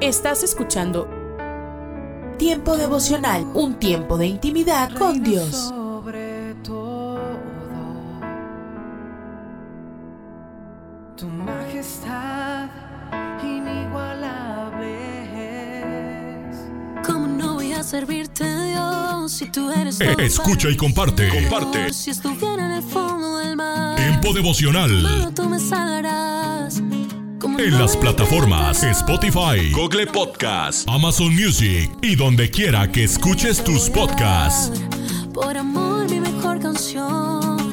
Estás escuchando Tiempo devocional, un tiempo de intimidad con Dios. Sobre todo, tu majestad inigualable es. ¿Cómo no voy a servirte, Dios, si tú eres todo Eh, Escucha y comparte. Comparte. Si estuviera en el fondo del mar, Tiempo devocional. solo tú me salvarás. ¿Cómo En las plataformas Spotify, Google Podcast, Amazon Music y donde quiera que escuches tus podcasts. Por amor, mi mejor canción.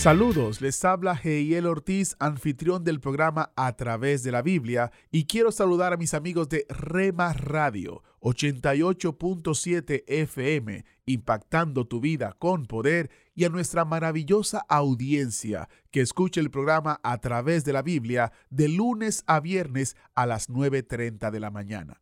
Saludos, les habla Heiel Ortiz, anfitrión del programa A través de la Biblia, y quiero saludar a mis amigos de Rema Radio 88.7 FM, impactando tu vida con poder, y a nuestra maravillosa audiencia que escucha el programa A través de la Biblia de lunes a viernes a las 9.30 de la mañana.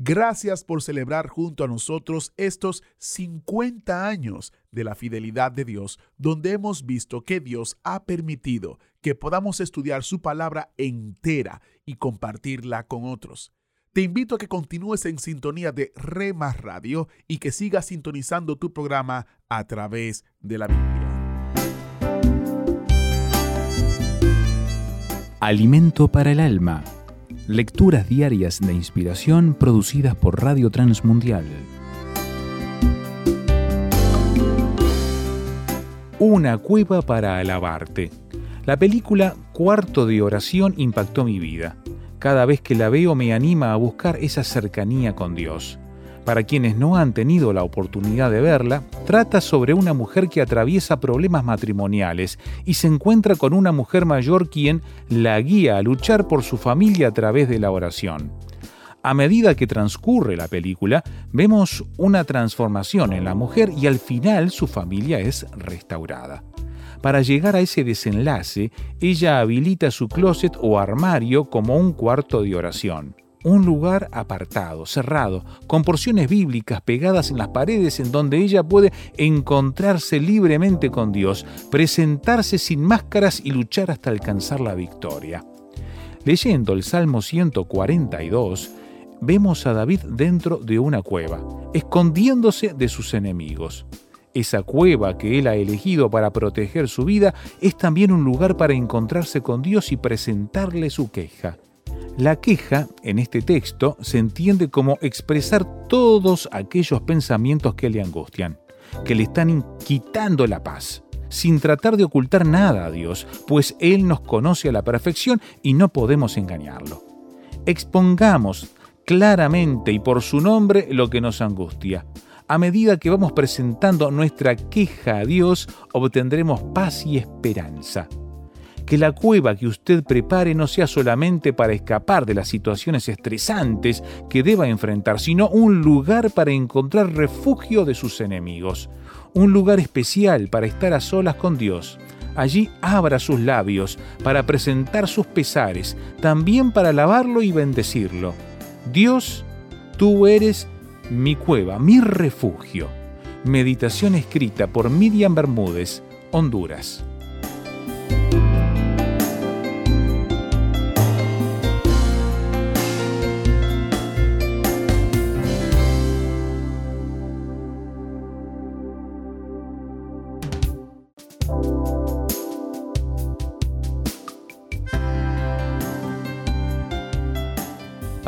Gracias por celebrar junto a nosotros estos 50 años de la fidelidad de Dios, donde hemos visto que Dios ha permitido que podamos estudiar su palabra entera y compartirla con otros. Te invito a que continúes en sintonía de Rema Radio y que sigas sintonizando tu programa a través de la Biblia. Alimento para el alma. Lecturas diarias de inspiración producidas por Radio Transmundial. Una cueva para alabarte. La película Cuarto de oración impactó mi vida. Cada vez que la veo me anima a buscar esa cercanía con Dios. Para quienes no han tenido la oportunidad de verla, trata sobre una mujer que atraviesa problemas matrimoniales y se encuentra con una mujer mayor quien la guía a luchar por su familia a través de la oración. A medida que transcurre la película, vemos una transformación en la mujer y al final su familia es restaurada. Para llegar a ese desenlace, ella habilita su closet o armario como un cuarto de oración. Un lugar apartado, cerrado, con porciones bíblicas pegadas en las paredes en donde ella puede encontrarse libremente con Dios, presentarse sin máscaras y luchar hasta alcanzar la victoria. Leyendo el Salmo 142, vemos a David dentro de una cueva, escondiéndose de sus enemigos. Esa cueva que él ha elegido para proteger su vida es también un lugar para encontrarse con Dios y presentarle su queja. La queja, en este texto, se entiende como expresar todos aquellos pensamientos que le angustian, que le están quitando la paz, sin tratar de ocultar nada a Dios, pues Él nos conoce a la perfección y no podemos engañarlo. Expongamos claramente y por su nombre lo que nos angustia. A medida que vamos presentando nuestra queja a Dios, obtendremos paz y esperanza. Que la cueva que usted prepare no sea solamente para escapar de las situaciones estresantes que deba enfrentar, sino un lugar para encontrar refugio de sus enemigos. Un lugar especial para estar a solas con Dios. Allí abra sus labios para presentar sus pesares, también para alabarlo y bendecirlo. Dios, tú eres mi cueva, mi refugio. Meditación escrita por Miriam Bermúdez, Honduras.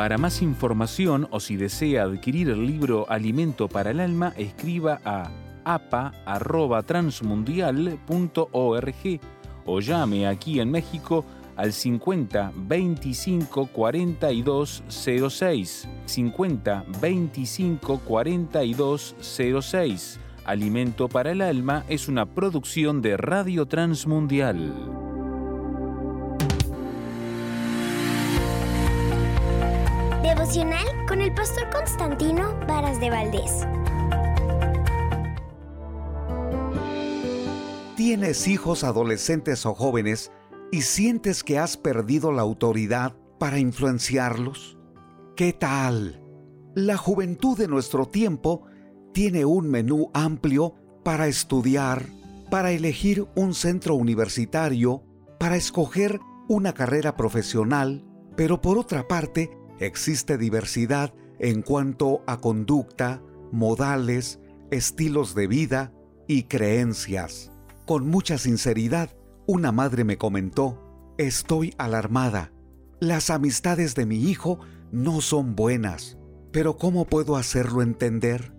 Para más información o si desea adquirir el libro Alimento para el Alma, escriba a apa.transmundial.org o llame aquí en México al 50 25 42 06. 50 25 42 06. Alimento para el Alma es una producción de Radio Transmundial. Devocional con el pastor Constantino Varas de Valdés. tienes hijos adolescentes o jóvenes y sientes que has perdido la autoridad para influenciarlos? ¿Qué tal? La juventud de nuestro tiempo tiene un menú amplio para estudiar, para elegir un centro universitario, para escoger una carrera profesional, pero por otra parte existe diversidad en cuanto a conducta, modales, estilos de vida y creencias. Con mucha sinceridad, una madre me comentó, estoy alarmada. Las amistades de mi hijo no son buenas, pero ¿cómo puedo hacerlo entender?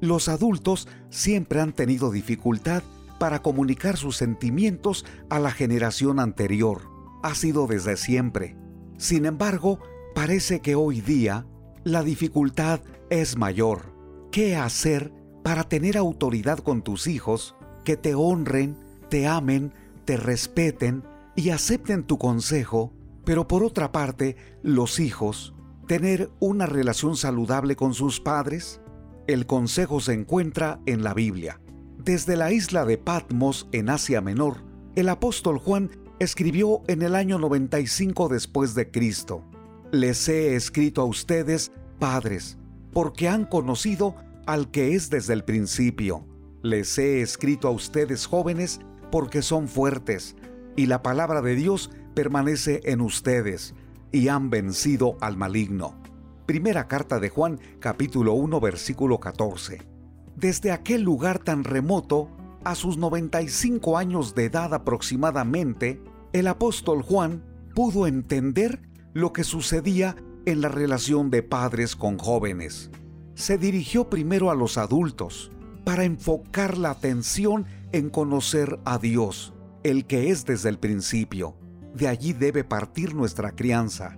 Los adultos siempre han tenido dificultad para comunicar sus sentimientos a la generación anterior. Ha sido desde siempre. Sin embargo, parece que hoy día la dificultad es mayor. ¿Qué hacer para tener autoridad con tus hijos, que te honren, te amen, te respeten y acepten tu consejo, pero por otra parte, los hijos, tener una relación saludable con sus padres? El consejo se encuentra en la Biblia. Desde la isla de Patmos en Asia Menor, el apóstol Juan escribió en el año 95 después de Cristo. Les he escrito a ustedes, padres, porque han conocido al que es desde el principio. Les he escrito a ustedes, jóvenes, porque son fuertes, y la palabra de Dios permanece en ustedes, y han vencido al maligno. Primera carta de Juan capítulo 1 versículo 14. Desde aquel lugar tan remoto, a sus 95 años de edad aproximadamente, el apóstol Juan pudo entender lo que sucedía en la relación de padres con jóvenes. Se dirigió primero a los adultos para enfocar la atención en conocer a Dios, el que es desde el principio. De allí debe partir nuestra crianza.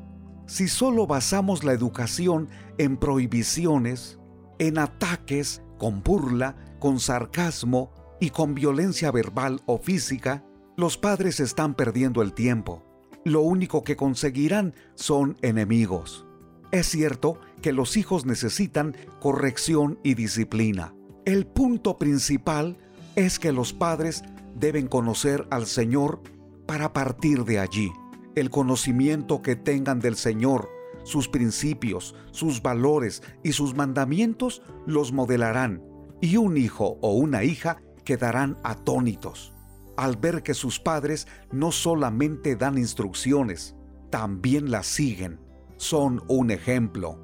Si solo basamos la educación en prohibiciones, en ataques, con burla, con sarcasmo y con violencia verbal o física, los padres están perdiendo el tiempo. Lo único que conseguirán son enemigos. Es cierto que los hijos necesitan corrección y disciplina. El punto principal es que los padres deben conocer al Señor para partir de allí el conocimiento que tengan del Señor, sus principios, sus valores y sus mandamientos los modelarán, y un hijo o una hija quedarán atónitos al ver que sus padres no solamente dan instrucciones, también las siguen. Son un ejemplo.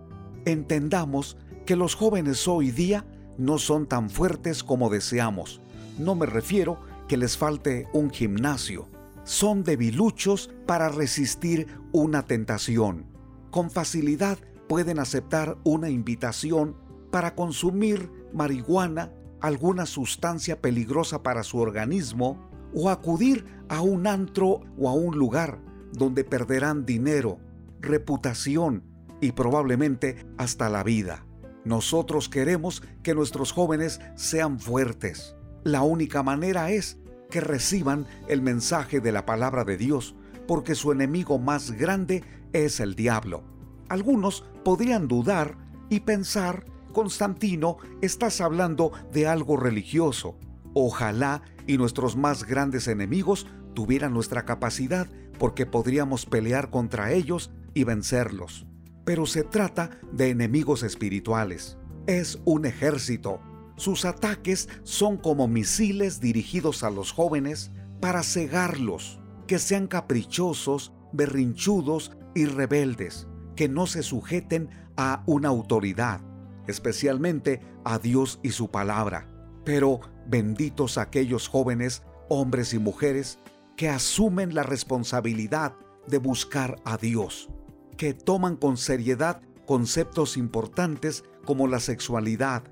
Entendamos que los jóvenes hoy día no son tan fuertes como deseamos. No me refiero que les falte un gimnasio, son debiluchos para resistir una tentación. Con facilidad pueden aceptar una invitación para consumir marihuana, alguna sustancia peligrosa para su organismo, o acudir a un antro o a un lugar donde perderán dinero, reputación y probablemente hasta la vida. Nosotros queremos que nuestros jóvenes sean fuertes. La única manera es que reciban el mensaje de la palabra de Dios, porque su enemigo más grande es el diablo. Algunos podrían dudar y pensar, Constantino, estás hablando de algo religioso. Ojalá y nuestros más grandes enemigos tuvieran nuestra capacidad porque podríamos pelear contra ellos y vencerlos. Pero se trata de enemigos espirituales. Es un ejército sus ataques son como misiles dirigidos a los jóvenes para cegarlos, que sean caprichosos, berrinchudos y rebeldes, que no se sujeten a una autoridad, especialmente a Dios y su palabra. Pero benditos aquellos jóvenes, hombres y mujeres, que asumen la responsabilidad de buscar a Dios, que toman con seriedad conceptos importantes como la sexualidad,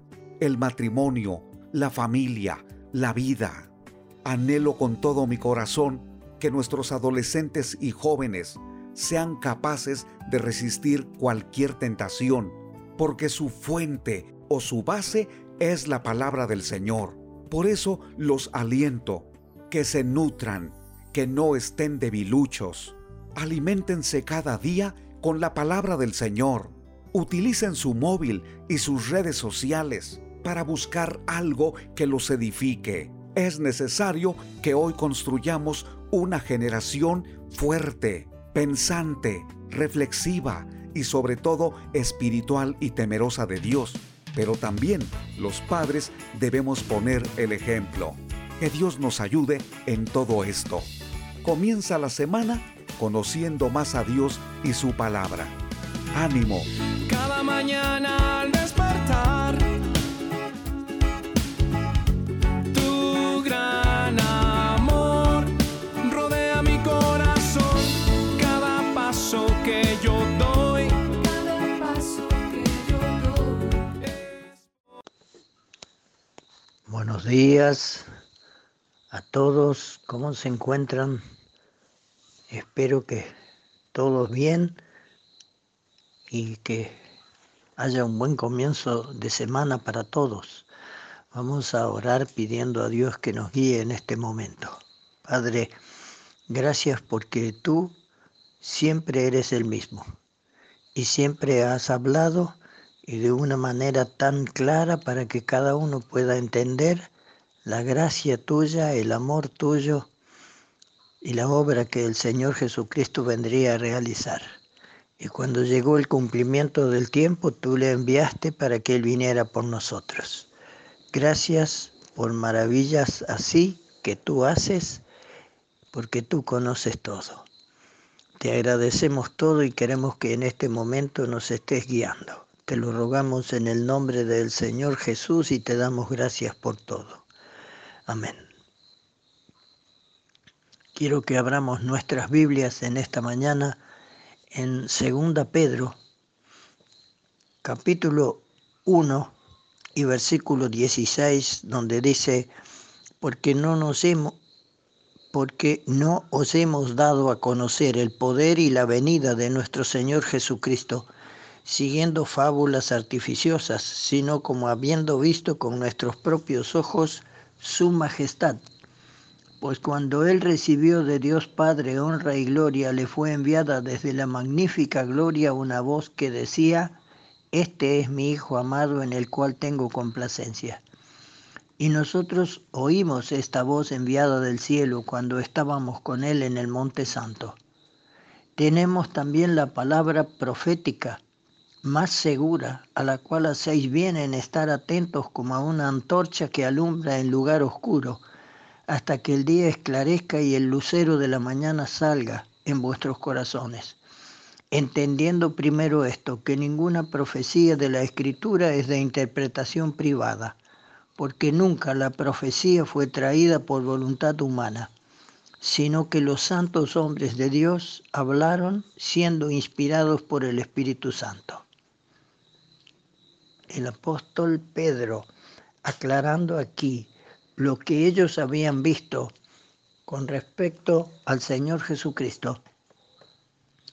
el matrimonio, la familia, la vida. Anhelo con todo mi corazón que nuestros adolescentes y jóvenes sean capaces de resistir cualquier tentación, porque su fuente o su base es la palabra del Señor. Por eso los aliento, que se nutran, que no estén debiluchos. Aliméntense cada día con la palabra del Señor. Utilicen su móvil y sus redes sociales para buscar algo que los edifique. Es necesario que hoy construyamos una generación fuerte, pensante, reflexiva y sobre todo espiritual y temerosa de Dios. Pero también los padres debemos poner el ejemplo. Que Dios nos ayude en todo esto. Comienza la semana conociendo más a Dios y su palabra. Ánimo. Cada mañana al despertar. Gran amor rodea mi corazón. Cada paso que yo doy. Cada paso que yo doy. Buenos días a todos, ¿cómo se encuentran? Espero que todos bien y que haya un buen comienzo de semana para todos. Vamos a orar pidiendo a Dios que nos guíe en este momento. Padre, gracias porque tú siempre eres el mismo y siempre has hablado y de una manera tan clara para que cada uno pueda entender la gracia tuya, el amor tuyo y la obra que el Señor Jesucristo vendría a realizar. Y cuando llegó el cumplimiento del tiempo, tú le enviaste para que Él viniera por nosotros. Gracias por maravillas así que tú haces, porque tú conoces todo. Te agradecemos todo y queremos que en este momento nos estés guiando. Te lo rogamos en el nombre del Señor Jesús y te damos gracias por todo. Amén. Quiero que abramos nuestras Biblias en esta mañana en 2 Pedro, capítulo 1 y versículo 16, donde dice, porque no nos hemos porque no os hemos dado a conocer el poder y la venida de nuestro Señor Jesucristo, siguiendo fábulas artificiosas, sino como habiendo visto con nuestros propios ojos su majestad. Pues cuando él recibió de Dios Padre honra y gloria, le fue enviada desde la magnífica gloria una voz que decía, Este es mi Hijo amado en el cual tengo complacencia. Y nosotros oímos esta voz enviada del cielo cuando estábamos con él en el Monte Santo. Tenemos también la palabra profética más segura, a la cual hacéis bien en estar atentos como a una antorcha que alumbra en lugar oscuro, hasta que el día esclarezca y el lucero de la mañana salga en vuestros corazones. Entendiendo primero esto, que ninguna profecía de la Escritura es de interpretación privada, porque nunca la profecía fue traída por voluntad humana, sino que los santos hombres de Dios hablaron siendo inspirados por el Espíritu Santo. El apóstol Pedro, aclarando aquí lo que ellos habían visto con respecto al Señor Jesucristo,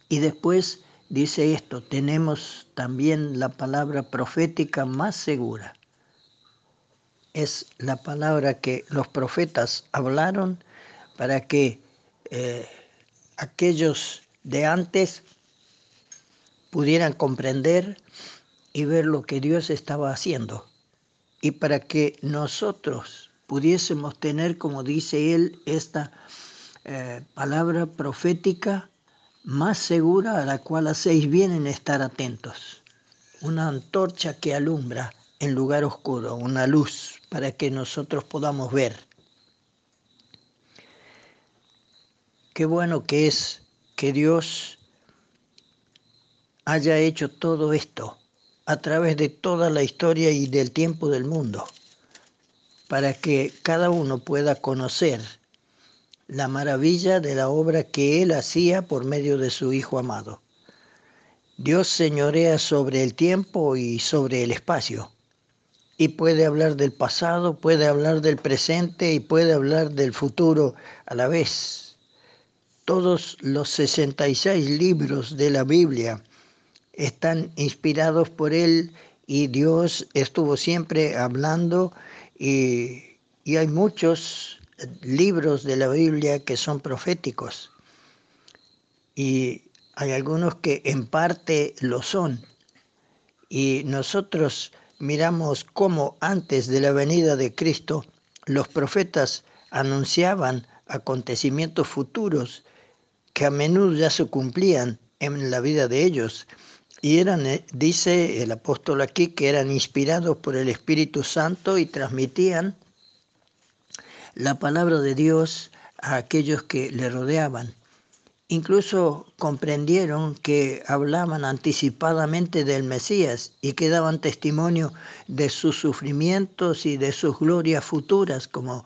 y después dice esto, tenemos también la palabra profética más segura. Es la palabra que los profetas hablaron para que eh, aquellos de antes pudieran comprender y ver lo que Dios estaba haciendo. Y para que nosotros pudiésemos tener, como dice él, esta eh, palabra profética más segura a la cual hacéis bien en estar atentos. Una antorcha que alumbra en lugar oscuro, una luz para que nosotros podamos ver. Qué bueno que es que Dios haya hecho todo esto a través de toda la historia y del tiempo del mundo, para que cada uno pueda conocer la maravilla de la obra que Él hacía por medio de su Hijo amado. Dios señorea sobre el tiempo y sobre el espacio y puede hablar del pasado, puede hablar del presente y puede hablar del futuro a la vez. Todos los 66 libros de la Biblia están inspirados por él y Dios estuvo siempre hablando y, y hay muchos libros de la Biblia que son proféticos y hay algunos que en parte lo son. Y nosotros miramos cómo antes de la venida de Cristo los profetas anunciaban acontecimientos futuros que a menudo ya se cumplían en la vida de ellos. Y eran, eh, dice el apóstol aquí, que eran inspirados por el Espíritu Santo y transmitían la palabra de Dios a aquellos que le rodeaban. Incluso comprendieron que hablaban anticipadamente del Mesías y que daban testimonio de sus sufrimientos y de sus glorias futuras, como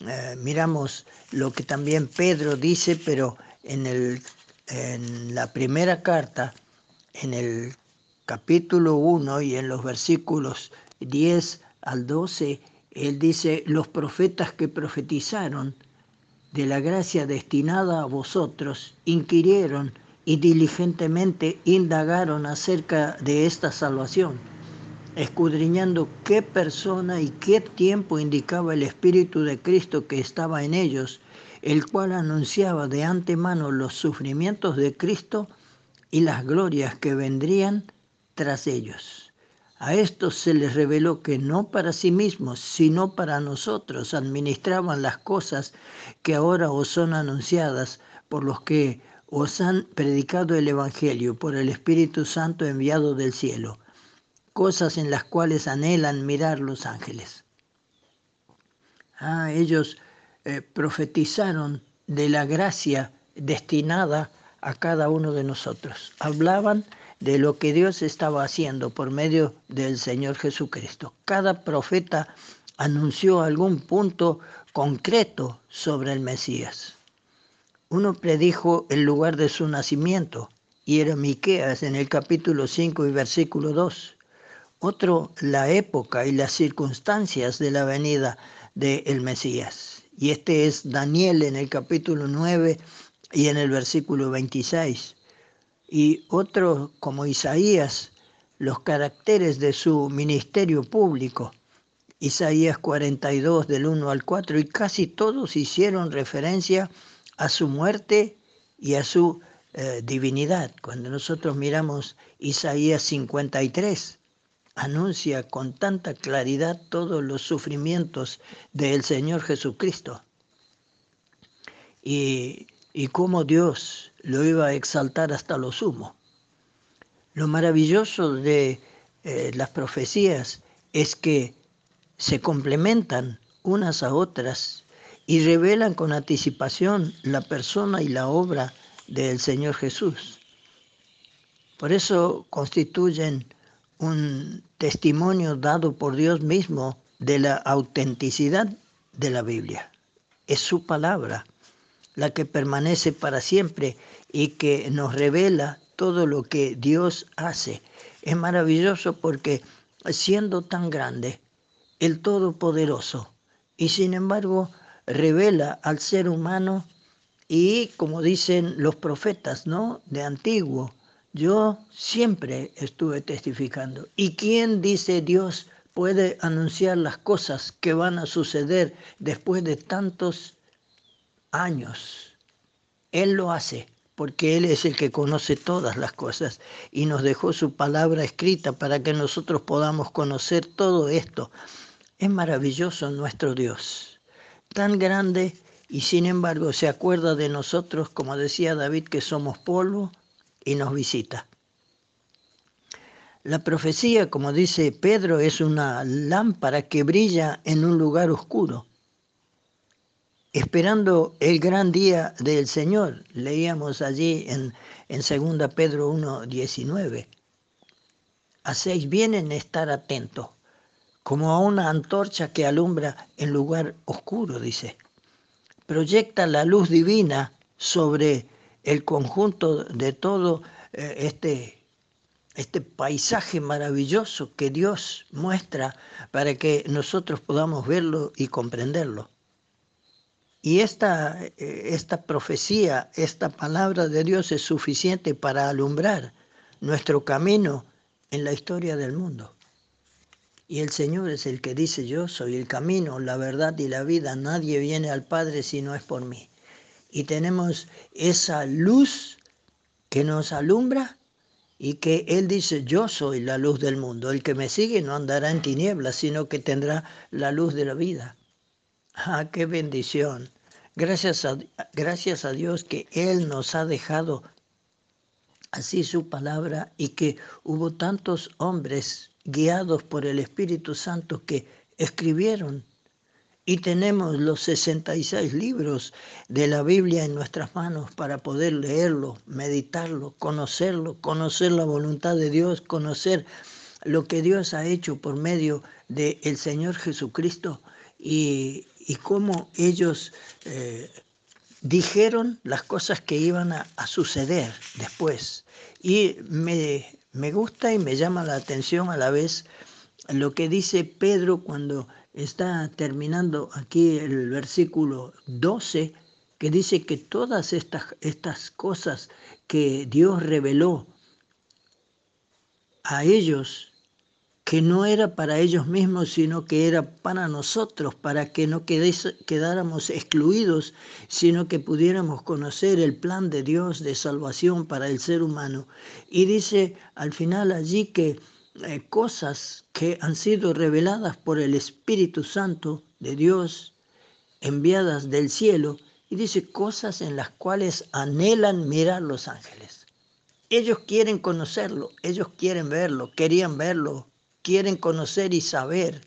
eh, miramos lo que también Pedro dice, pero en, el, en la primera carta, en el capítulo 1 y en los versículos 10 al 12, él dice, los profetas que profetizaron de la gracia destinada a vosotros, inquirieron y diligentemente indagaron acerca de esta salvación, escudriñando qué persona y qué tiempo indicaba el Espíritu de Cristo que estaba en ellos, el cual anunciaba de antemano los sufrimientos de Cristo y las glorias que vendrían tras ellos. A estos se les reveló que no para sí mismos, sino para nosotros administraban las cosas que ahora os son anunciadas por los que os han predicado el Evangelio por el Espíritu Santo enviado del cielo, cosas en las cuales anhelan mirar los ángeles. Ah, ellos eh, profetizaron de la gracia destinada a cada uno de nosotros. Hablaban de lo que Dios estaba haciendo por medio del Señor Jesucristo. Cada profeta anunció algún punto concreto sobre el Mesías. Uno predijo el lugar de su nacimiento, y era Miqueas en el capítulo 5 y versículo 2. Otro, la época y las circunstancias de la venida del Mesías. Y este es Daniel en el capítulo 9 y en el versículo 26 y otro como Isaías, los caracteres de su ministerio público. Isaías 42 del 1 al 4 y casi todos hicieron referencia a su muerte y a su eh, divinidad. Cuando nosotros miramos Isaías 53, anuncia con tanta claridad todos los sufrimientos del Señor Jesucristo. Y, y cómo Dios lo iba a exaltar hasta lo sumo. Lo maravilloso de eh, las profecías es que se complementan unas a otras y revelan con anticipación la persona y la obra del Señor Jesús. Por eso constituyen un testimonio dado por Dios mismo de la autenticidad de la Biblia. Es su palabra la que permanece para siempre y que nos revela todo lo que Dios hace. Es maravilloso porque siendo tan grande, el Todopoderoso, y sin embargo revela al ser humano y como dicen los profetas, ¿no? De antiguo, yo siempre estuve testificando. ¿Y quién dice Dios puede anunciar las cosas que van a suceder después de tantos años. Él lo hace porque Él es el que conoce todas las cosas y nos dejó su palabra escrita para que nosotros podamos conocer todo esto. Es maravilloso nuestro Dios, tan grande y sin embargo se acuerda de nosotros, como decía David, que somos polvo y nos visita. La profecía, como dice Pedro, es una lámpara que brilla en un lugar oscuro esperando el gran día del Señor. Leíamos allí en, en 2 Pedro 1, 19. Hacéis bien en estar atentos, como a una antorcha que alumbra en lugar oscuro, dice. Proyecta la luz divina sobre el conjunto de todo eh, este, este paisaje maravilloso que Dios muestra para que nosotros podamos verlo y comprenderlo. Y esta, eh, esta profecía, esta palabra de Dios es suficiente para alumbrar nuestro camino en la historia del mundo. Y el Señor es el que dice, yo soy el camino, la verdad y la vida. Nadie viene al Padre si no es por mí. Y tenemos esa luz que nos alumbra y que Él dice, yo soy la luz del mundo. El que me sigue no andará en tinieblas, sino que tendrá la luz de la vida. Ah, qué bendición. Gracias a, gracias a Dios que Él nos ha dejado así su palabra y que hubo tantos hombres guiados por el Espíritu Santo que escribieron y tenemos los 66 libros de la Biblia en nuestras manos para poder leerlo, meditarlo, conocerlo, conocer la voluntad de Dios, conocer lo que Dios ha hecho por medio del el Señor Jesucristo y, y cómo ellos eh, dijeron las cosas que iban a, a suceder después. Y me, me gusta y me llama la atención a la vez lo que dice Pedro cuando está terminando aquí el versículo 12, que dice que todas estas, estas cosas que Dios reveló a ellos que no era para ellos mismos, sino que era para nosotros, para que no quedáramos excluidos, sino que pudiéramos conocer el plan de Dios de salvación para el ser humano. Y dice al final allí que eh, cosas que han sido reveladas por el Espíritu Santo de Dios, enviadas del cielo, y dice cosas en las cuales anhelan mirar los ángeles. Ellos quieren conocerlo, ellos quieren verlo, querían verlo, quieren conocer y saber,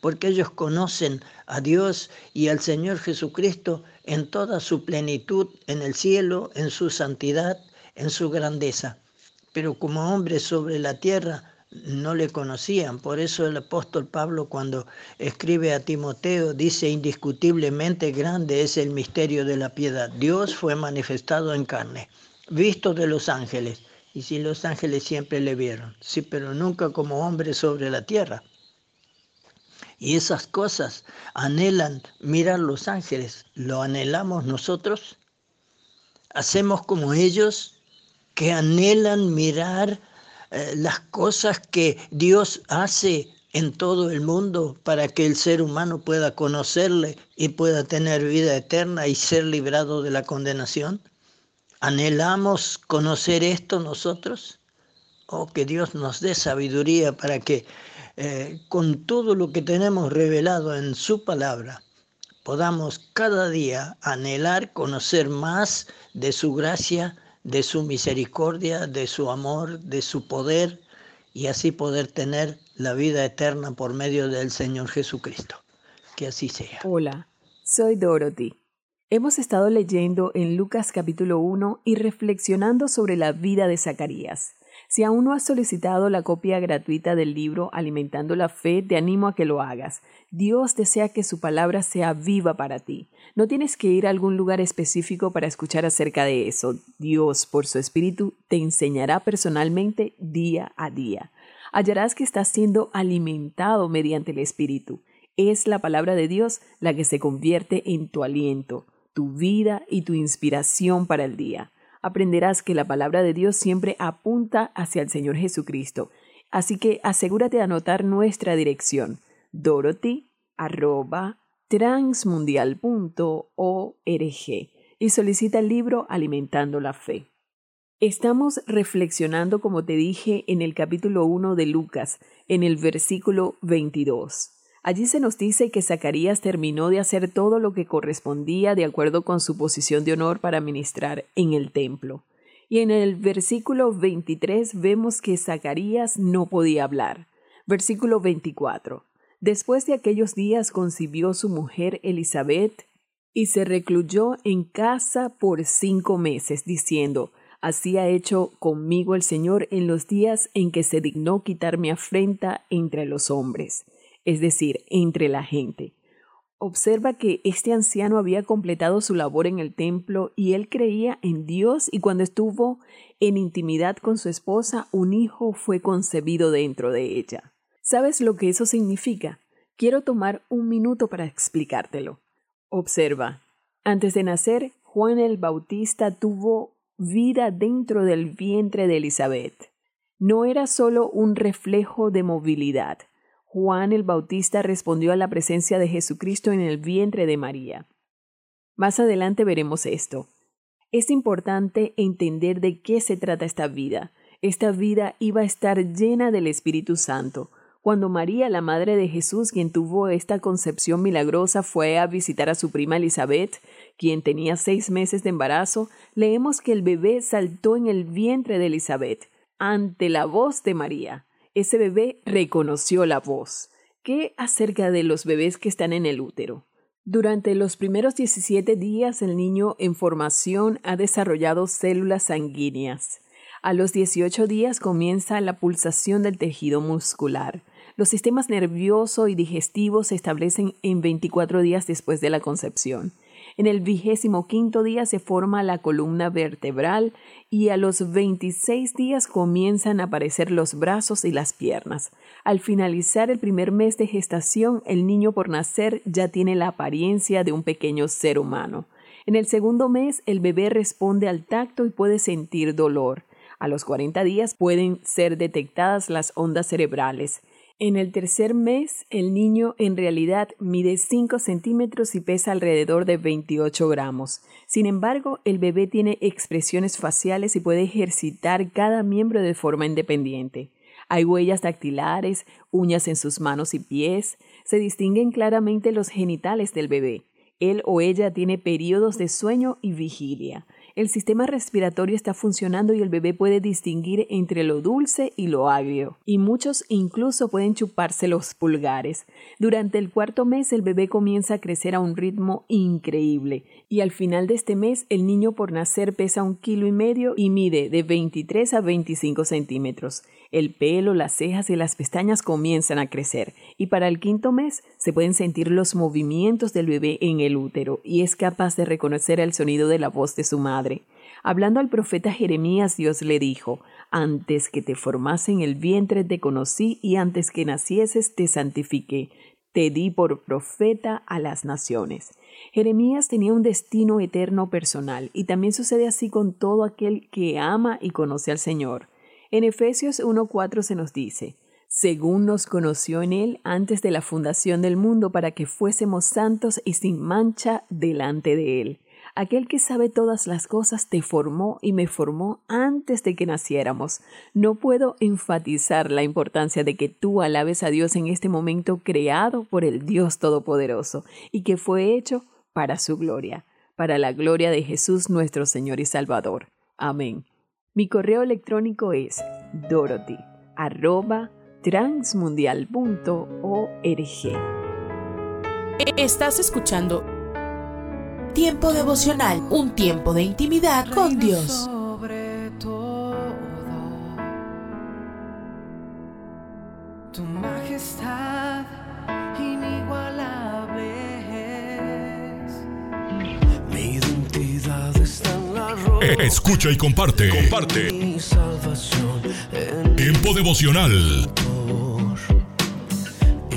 porque ellos conocen a Dios y al Señor Jesucristo en toda su plenitud, en el cielo, en su santidad, en su grandeza. Pero como hombres sobre la tierra no le conocían. Por eso el apóstol Pablo cuando escribe a Timoteo dice indiscutiblemente grande es el misterio de la piedad. Dios fue manifestado en carne, visto de los ángeles y si los ángeles siempre le vieron, sí, pero nunca como hombre sobre la tierra. Y esas cosas anhelan mirar los ángeles, ¿lo anhelamos nosotros? ¿Hacemos como ellos que anhelan mirar eh, las cosas que Dios hace en todo el mundo para que el ser humano pueda conocerle y pueda tener vida eterna y ser librado de la condenación? ¿Anhelamos conocer esto nosotros? O que Dios nos dé sabiduría para que eh, con todo lo que tenemos revelado en su palabra podamos cada día anhelar conocer más de su gracia, de su misericordia, de su amor, de su poder y así poder tener la vida eterna por medio del Señor Jesucristo. Que así sea. Hola, soy Dorothy. Hemos estado leyendo en Lucas capítulo 1 y reflexionando sobre la vida de Zacarías. Si aún no has solicitado la copia gratuita del libro Alimentando la Fe, te animo a que lo hagas. Dios desea que su palabra sea viva para ti. No tienes que ir a algún lugar específico para escuchar acerca de eso. Dios, por su Espíritu, te enseñará personalmente día a día. Hallarás que estás siendo alimentado mediante el Espíritu. Es la palabra de Dios la que se convierte en tu aliento tu vida y tu inspiración para el día. Aprenderás que la palabra de Dios siempre apunta hacia el Señor Jesucristo. Así que asegúrate de anotar nuestra dirección dorothy@transmundial.org y solicita el libro Alimentando la Fe. Estamos reflexionando, como te dije, en el capítulo 1 de Lucas, en el versículo 22. Allí se nos dice que Zacarías terminó de hacer todo lo que correspondía de acuerdo con su posición de honor para ministrar en el templo. Y en el versículo 23 vemos que Zacarías no podía hablar. Versículo 24. Después de aquellos días concibió su mujer Elizabeth y se recluyó en casa por cinco meses, diciendo, Así ha hecho conmigo el Señor en los días en que se dignó quitar mi afrenta entre los hombres es decir, entre la gente. Observa que este anciano había completado su labor en el templo y él creía en Dios y cuando estuvo en intimidad con su esposa, un hijo fue concebido dentro de ella. ¿Sabes lo que eso significa? Quiero tomar un minuto para explicártelo. Observa, antes de nacer, Juan el Bautista tuvo vida dentro del vientre de Elizabeth. No era solo un reflejo de movilidad, Juan el Bautista respondió a la presencia de Jesucristo en el vientre de María. Más adelante veremos esto. Es importante entender de qué se trata esta vida. Esta vida iba a estar llena del Espíritu Santo. Cuando María, la madre de Jesús, quien tuvo esta concepción milagrosa, fue a visitar a su prima Elizabeth, quien tenía seis meses de embarazo, leemos que el bebé saltó en el vientre de Elizabeth ante la voz de María. Ese bebé reconoció la voz. ¿Qué acerca de los bebés que están en el útero? Durante los primeros 17 días el niño en formación ha desarrollado células sanguíneas. A los 18 días comienza la pulsación del tejido muscular. Los sistemas nervioso y digestivo se establecen en 24 días después de la concepción. En el vigésimo quinto día se forma la columna vertebral y a los 26 días comienzan a aparecer los brazos y las piernas. Al finalizar el primer mes de gestación, el niño por nacer ya tiene la apariencia de un pequeño ser humano. En el segundo mes, el bebé responde al tacto y puede sentir dolor. A los 40 días pueden ser detectadas las ondas cerebrales. En el tercer mes, el niño en realidad mide 5 centímetros y pesa alrededor de 28 gramos. Sin embargo, el bebé tiene expresiones faciales y puede ejercitar cada miembro de forma independiente. Hay huellas dactilares, uñas en sus manos y pies. Se distinguen claramente los genitales del bebé. Él o ella tiene periodos de sueño y vigilia. El sistema respiratorio está funcionando y el bebé puede distinguir entre lo dulce y lo agrio, y muchos incluso pueden chuparse los pulgares. Durante el cuarto mes el bebé comienza a crecer a un ritmo increíble, y al final de este mes el niño por nacer pesa un kilo y medio y mide de 23 a 25 centímetros. El pelo, las cejas y las pestañas comienzan a crecer, y para el quinto mes se pueden sentir los movimientos del bebé en el útero, y es capaz de reconocer el sonido de la voz de su madre. Hablando al profeta Jeremías, Dios le dijo, Antes que te formase en el vientre te conocí, y antes que nacieses te santifiqué, te di por profeta a las naciones. Jeremías tenía un destino eterno personal, y también sucede así con todo aquel que ama y conoce al Señor. En Efesios 1.4 se nos dice, según nos conoció en Él antes de la fundación del mundo para que fuésemos santos y sin mancha delante de Él. Aquel que sabe todas las cosas te formó y me formó antes de que naciéramos. No puedo enfatizar la importancia de que tú alabes a Dios en este momento creado por el Dios Todopoderoso y que fue hecho para su gloria, para la gloria de Jesús nuestro Señor y Salvador. Amén. Mi correo electrónico es dorothy Estás escuchando Tiempo devocional, un tiempo de intimidad con Dios. tu majestad inigualable Mi identidad está Escucha y comparte. Comparte. Tiempo devocional.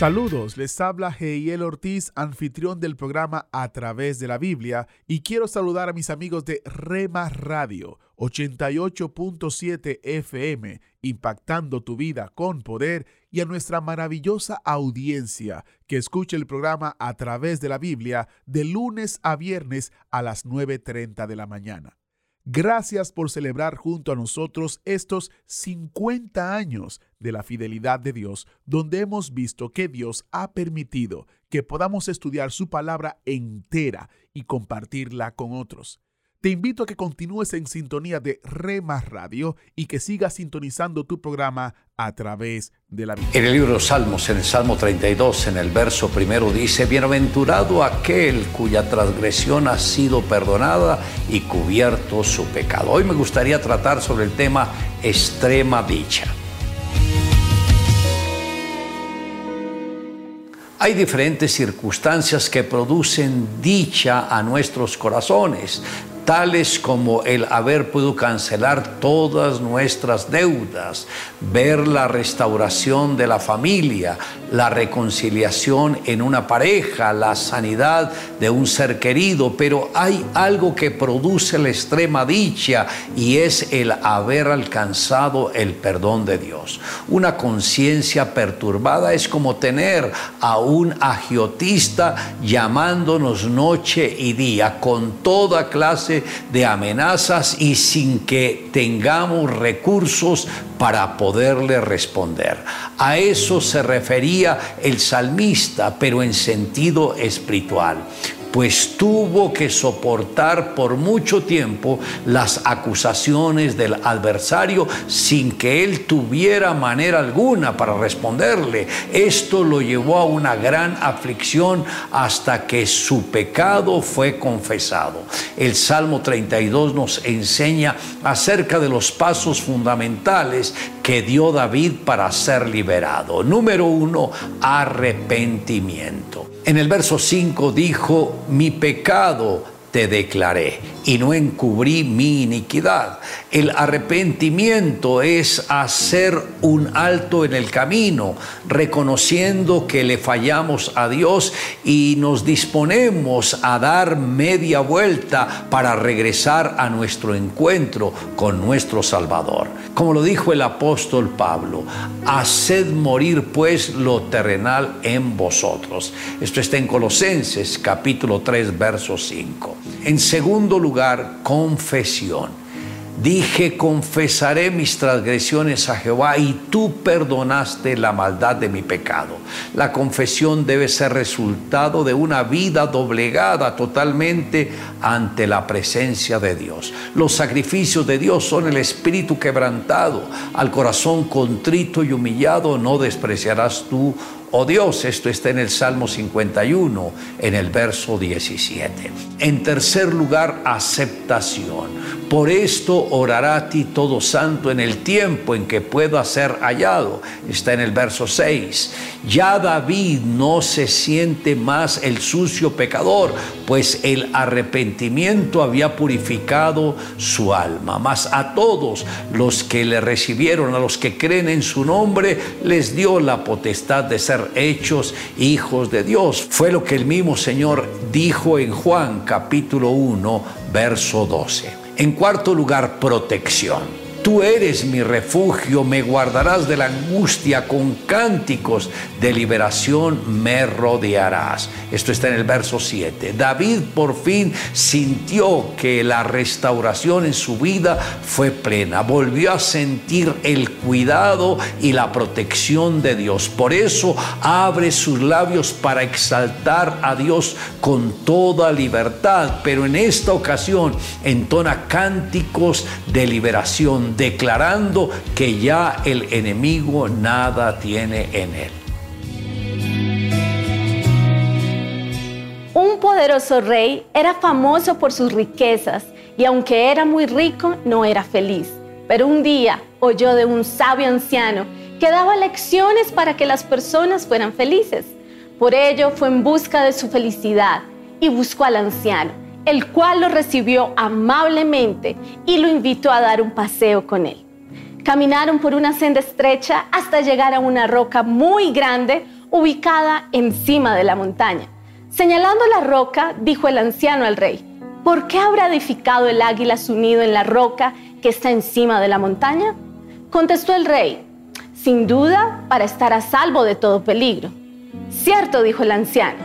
Saludos, les habla Heiel Ortiz, anfitrión del programa A través de la Biblia, y quiero saludar a mis amigos de Rema Radio 88.7 FM, impactando tu vida con poder, y a nuestra maravillosa audiencia que escucha el programa A través de la Biblia de lunes a viernes a las 9.30 de la mañana. Gracias por celebrar junto a nosotros estos 50 años de la fidelidad de Dios, donde hemos visto que Dios ha permitido que podamos estudiar su palabra entera y compartirla con otros. Te invito a que continúes en sintonía de Rema Radio y que sigas sintonizando tu programa a través de la vida. En el libro de Salmos, en el Salmo 32, en el verso primero dice, Bienaventurado aquel cuya transgresión ha sido perdonada y cubierto su pecado. Hoy me gustaría tratar sobre el tema extrema dicha. Hay diferentes circunstancias que producen dicha a nuestros corazones tales como el haber podido cancelar todas nuestras deudas, ver la restauración de la familia, la reconciliación en una pareja, la sanidad de un ser querido, pero hay algo que produce la extrema dicha y es el haber alcanzado el perdón de Dios. Una conciencia perturbada es como tener a un agiotista llamándonos noche y día con toda clase de amenazas y sin que tengamos recursos para poderle responder. A eso se refería el salmista, pero en sentido espiritual pues tuvo que soportar por mucho tiempo las acusaciones del adversario sin que él tuviera manera alguna para responderle. Esto lo llevó a una gran aflicción hasta que su pecado fue confesado. El Salmo 32 nos enseña acerca de los pasos fundamentales que dio David para ser liberado. Número uno, arrepentimiento. En el verso 5 dijo, mi pecado te declaré y no encubrí mi iniquidad. El arrepentimiento es hacer un alto en el camino, reconociendo que le fallamos a Dios y nos disponemos a dar media vuelta para regresar a nuestro encuentro con nuestro Salvador. Como lo dijo el apóstol Pablo, haced morir pues lo terrenal en vosotros. Esto está en Colosenses capítulo 3, verso 5. En segundo lugar, confesión. Dije, confesaré mis transgresiones a Jehová y tú perdonaste la maldad de mi pecado. La confesión debe ser resultado de una vida doblegada totalmente ante la presencia de Dios. Los sacrificios de Dios son el espíritu quebrantado. Al corazón contrito y humillado no despreciarás tú oh Dios. Esto está en el Salmo 51, en el verso 17. En tercer lugar, aceptación. Por esto orará a ti todo santo en el tiempo en que pueda ser hallado. Está en el verso 6. Ya David no se siente más el sucio pecador, pues el arrepentimiento había purificado su alma. Mas a todos los que le recibieron, a los que creen en su nombre, les dio la potestad de ser hechos hijos de Dios. Fue lo que el mismo Señor dijo en Juan capítulo 1, verso 12. En cuarto lugar, protección. Tú eres mi refugio, me guardarás de la angustia, con cánticos de liberación me rodearás. Esto está en el verso 7. David por fin sintió que la restauración en su vida fue plena. Volvió a sentir el cuidado y la protección de Dios. Por eso abre sus labios para exaltar a Dios con toda libertad. Pero en esta ocasión entona cánticos de liberación declarando que ya el enemigo nada tiene en él. Un poderoso rey era famoso por sus riquezas y aunque era muy rico, no era feliz. Pero un día oyó de un sabio anciano que daba lecciones para que las personas fueran felices. Por ello fue en busca de su felicidad y buscó al anciano el cual lo recibió amablemente y lo invitó a dar un paseo con él. Caminaron por una senda estrecha hasta llegar a una roca muy grande ubicada encima de la montaña. Señalando la roca, dijo el anciano al rey, ¿por qué habrá edificado el águila su nido en la roca que está encima de la montaña? Contestó el rey, sin duda para estar a salvo de todo peligro. Cierto, dijo el anciano.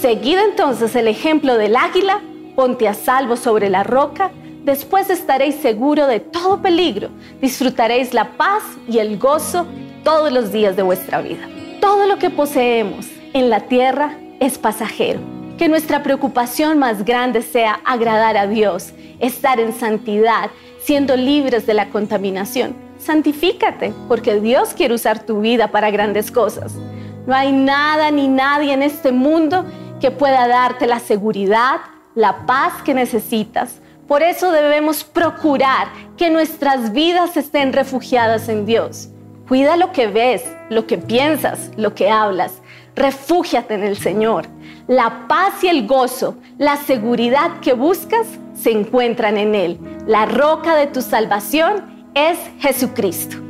Seguid entonces el ejemplo del águila ponte a salvo sobre la roca, después estaréis seguro de todo peligro, disfrutaréis la paz y el gozo todos los días de vuestra vida. Todo lo que poseemos en la tierra es pasajero. Que nuestra preocupación más grande sea agradar a Dios, estar en santidad, siendo libres de la contaminación. Santifícate, porque Dios quiere usar tu vida para grandes cosas. No hay nada ni nadie en este mundo que pueda darte la seguridad, la paz que necesitas. Por eso debemos procurar que nuestras vidas estén refugiadas en Dios. Cuida lo que ves, lo que piensas, lo que hablas. Refúgiate en el Señor. La paz y el gozo, la seguridad que buscas se encuentran en Él. La roca de tu salvación es Jesucristo.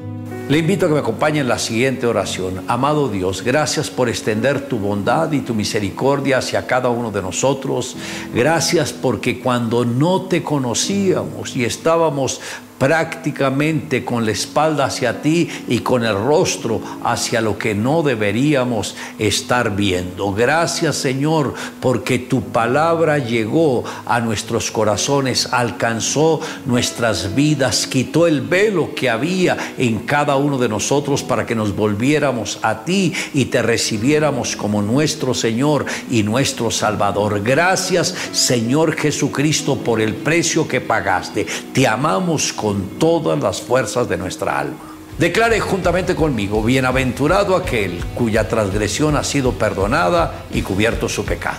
Le invito a que me acompañe en la siguiente oración. Amado Dios, gracias por extender tu bondad y tu misericordia hacia cada uno de nosotros. Gracias porque cuando no te conocíamos y estábamos prácticamente con la espalda hacia ti y con el rostro hacia lo que no deberíamos estar viendo. Gracias Señor porque tu palabra llegó a nuestros corazones, alcanzó nuestras vidas, quitó el velo que había en cada uno de nosotros para que nos volviéramos a ti y te recibiéramos como nuestro Señor y nuestro Salvador. Gracias Señor Jesucristo por el precio que pagaste. Te amamos con con todas las fuerzas de nuestra alma. Declare juntamente conmigo, bienaventurado aquel cuya transgresión ha sido perdonada y cubierto su pecado.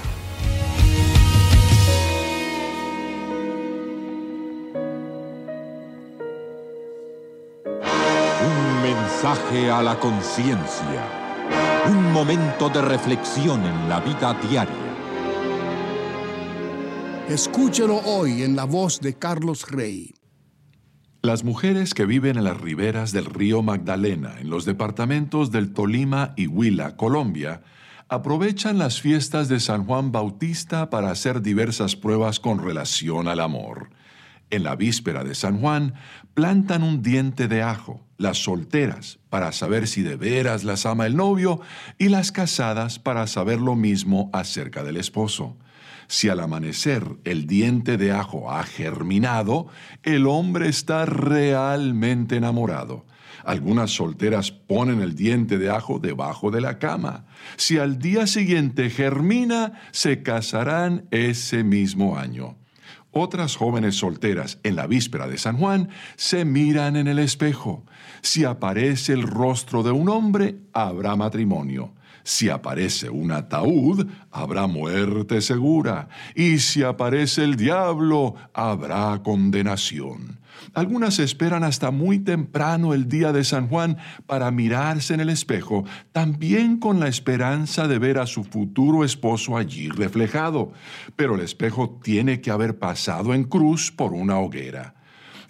Un mensaje a la conciencia. Un momento de reflexión en la vida diaria. Escúchelo hoy en la voz de Carlos Rey. Las mujeres que viven en las riberas del río Magdalena, en los departamentos del Tolima y Huila, Colombia, aprovechan las fiestas de San Juan Bautista para hacer diversas pruebas con relación al amor. En la víspera de San Juan, plantan un diente de ajo, las solteras, para saber si de veras las ama el novio, y las casadas para saber lo mismo acerca del esposo. Si al amanecer el diente de ajo ha germinado, el hombre está realmente enamorado. Algunas solteras ponen el diente de ajo debajo de la cama. Si al día siguiente germina, se casarán ese mismo año. Otras jóvenes solteras en la víspera de San Juan se miran en el espejo. Si aparece el rostro de un hombre, habrá matrimonio. Si aparece un ataúd, habrá muerte segura, y si aparece el diablo, habrá condenación. Algunas esperan hasta muy temprano el día de San Juan para mirarse en el espejo, también con la esperanza de ver a su futuro esposo allí reflejado. Pero el espejo tiene que haber pasado en cruz por una hoguera.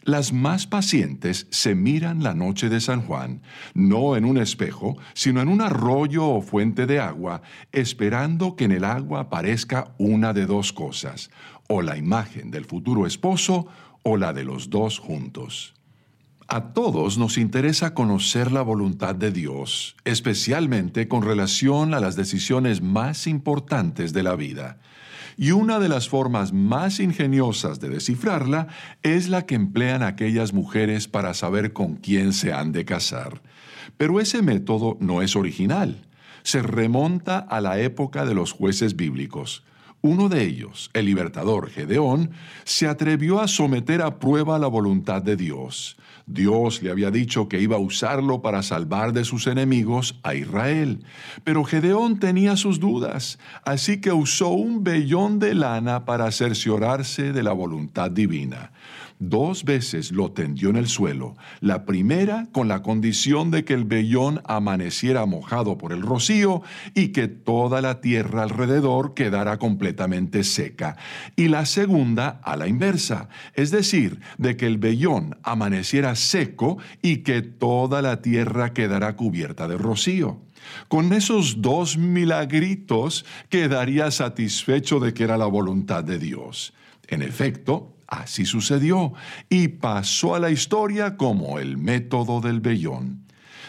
Las más pacientes se miran la noche de San Juan, no en un espejo, sino en un arroyo o fuente de agua, esperando que en el agua aparezca una de dos cosas, o la imagen del futuro esposo o la de los dos juntos. A todos nos interesa conocer la voluntad de Dios, especialmente con relación a las decisiones más importantes de la vida y una de las formas más ingeniosas de descifrarla es la que emplean aquellas mujeres para saber con quién se han de casar. Pero ese método no es original. Se remonta a la época de los jueces bíblicos. Uno de ellos, el libertador Gedeón, se atrevió a someter a prueba la voluntad de Dios. Dios le había dicho que iba a usarlo para salvar de sus enemigos a Israel. Pero Gedeón tenía sus dudas, así que usó un vellón de lana para cerciorarse de la voluntad divina. Dos veces lo tendió en el suelo, la primera con la condición de que el vellón amaneciera mojado por el rocío y que toda la tierra alrededor quedara completamente seca, y la segunda a la inversa, es decir, de que el vellón amaneciera seco y que toda la tierra quedara cubierta de rocío. Con esos dos milagritos quedaría satisfecho de que era la voluntad de Dios. En efecto, Así sucedió y pasó a la historia como el método del vellón.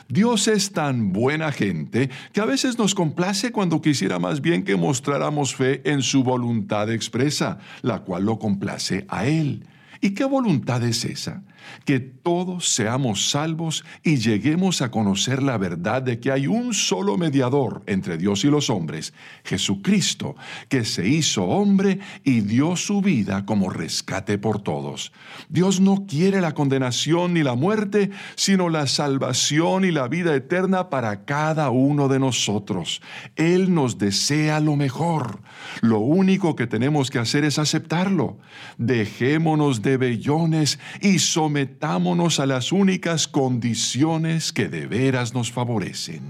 Dios es tan buena gente que a veces nos complace cuando quisiera más bien que mostráramos fe en su voluntad expresa, la cual lo complace a Él. ¿Y qué voluntad es esa? Que todos seamos salvos y lleguemos a conocer la verdad de que hay un solo mediador entre Dios y los hombres, Jesucristo, que se hizo hombre y dio su vida como rescate por todos. Dios no quiere la condenación ni la muerte, sino la salvación y la vida eterna para cada uno de nosotros. Él nos desea lo mejor. Lo único que tenemos que hacer es aceptarlo. Dejémonos de bellones y sometámonos a las únicas condiciones que de veras nos favorecen.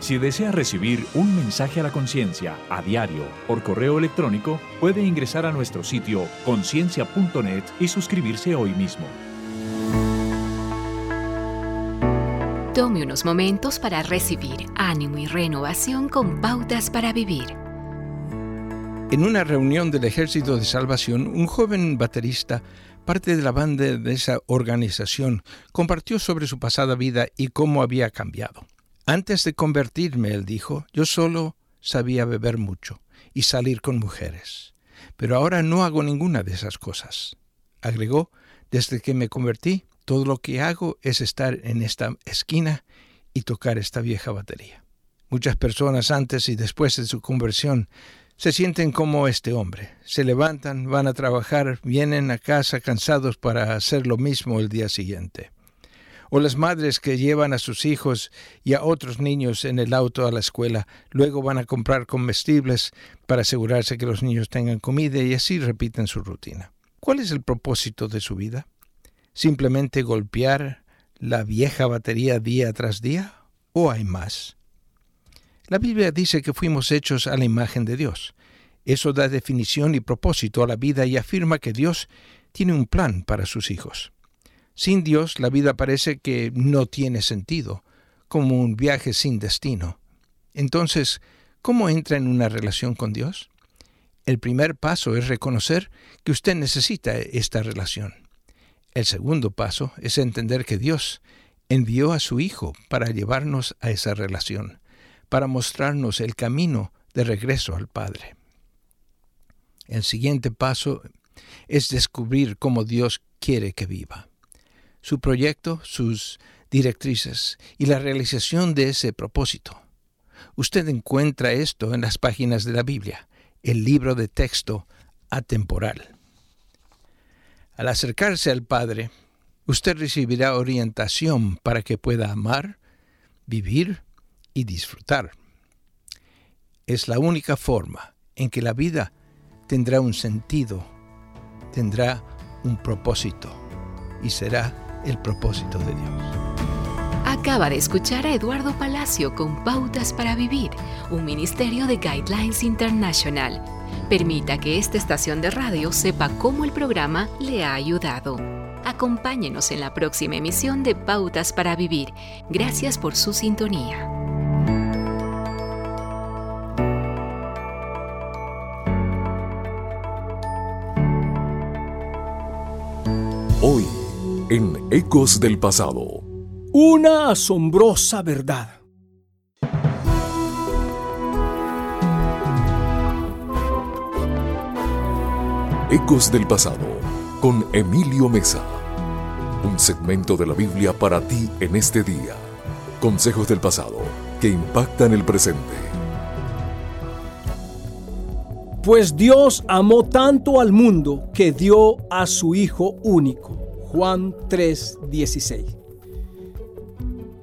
Si desea recibir un mensaje a la conciencia a diario por correo electrónico, puede ingresar a nuestro sitio conciencia.net y suscribirse hoy mismo. Tome unos momentos para recibir ánimo y renovación con pautas para vivir. En una reunión del Ejército de Salvación, un joven baterista, parte de la banda de esa organización, compartió sobre su pasada vida y cómo había cambiado. Antes de convertirme, él dijo, yo solo sabía beber mucho y salir con mujeres. Pero ahora no hago ninguna de esas cosas. Agregó, desde que me convertí, todo lo que hago es estar en esta esquina y tocar esta vieja batería. Muchas personas antes y después de su conversión se sienten como este hombre. Se levantan, van a trabajar, vienen a casa cansados para hacer lo mismo el día siguiente o las madres que llevan a sus hijos y a otros niños en el auto a la escuela, luego van a comprar comestibles para asegurarse que los niños tengan comida y así repiten su rutina. ¿Cuál es el propósito de su vida? ¿Simplemente golpear la vieja batería día tras día? ¿O hay más? La Biblia dice que fuimos hechos a la imagen de Dios. Eso da definición y propósito a la vida y afirma que Dios tiene un plan para sus hijos. Sin Dios la vida parece que no tiene sentido, como un viaje sin destino. Entonces, ¿cómo entra en una relación con Dios? El primer paso es reconocer que usted necesita esta relación. El segundo paso es entender que Dios envió a su Hijo para llevarnos a esa relación, para mostrarnos el camino de regreso al Padre. El siguiente paso es descubrir cómo Dios quiere que viva su proyecto, sus directrices y la realización de ese propósito. Usted encuentra esto en las páginas de la Biblia, el libro de texto atemporal. Al acercarse al Padre, usted recibirá orientación para que pueda amar, vivir y disfrutar. Es la única forma en que la vida tendrá un sentido, tendrá un propósito y será el propósito de Dios. Acaba de escuchar a Eduardo Palacio con Pautas para Vivir, un ministerio de Guidelines International. Permita que esta estación de radio sepa cómo el programa le ha ayudado. Acompáñenos en la próxima emisión de Pautas para Vivir. Gracias por su sintonía. Hoy en Ecos del Pasado. Una asombrosa verdad. Ecos del Pasado con Emilio Mesa. Un segmento de la Biblia para ti en este día. Consejos del pasado que impactan el presente. Pues Dios amó tanto al mundo que dio a su Hijo único Juan 3:16.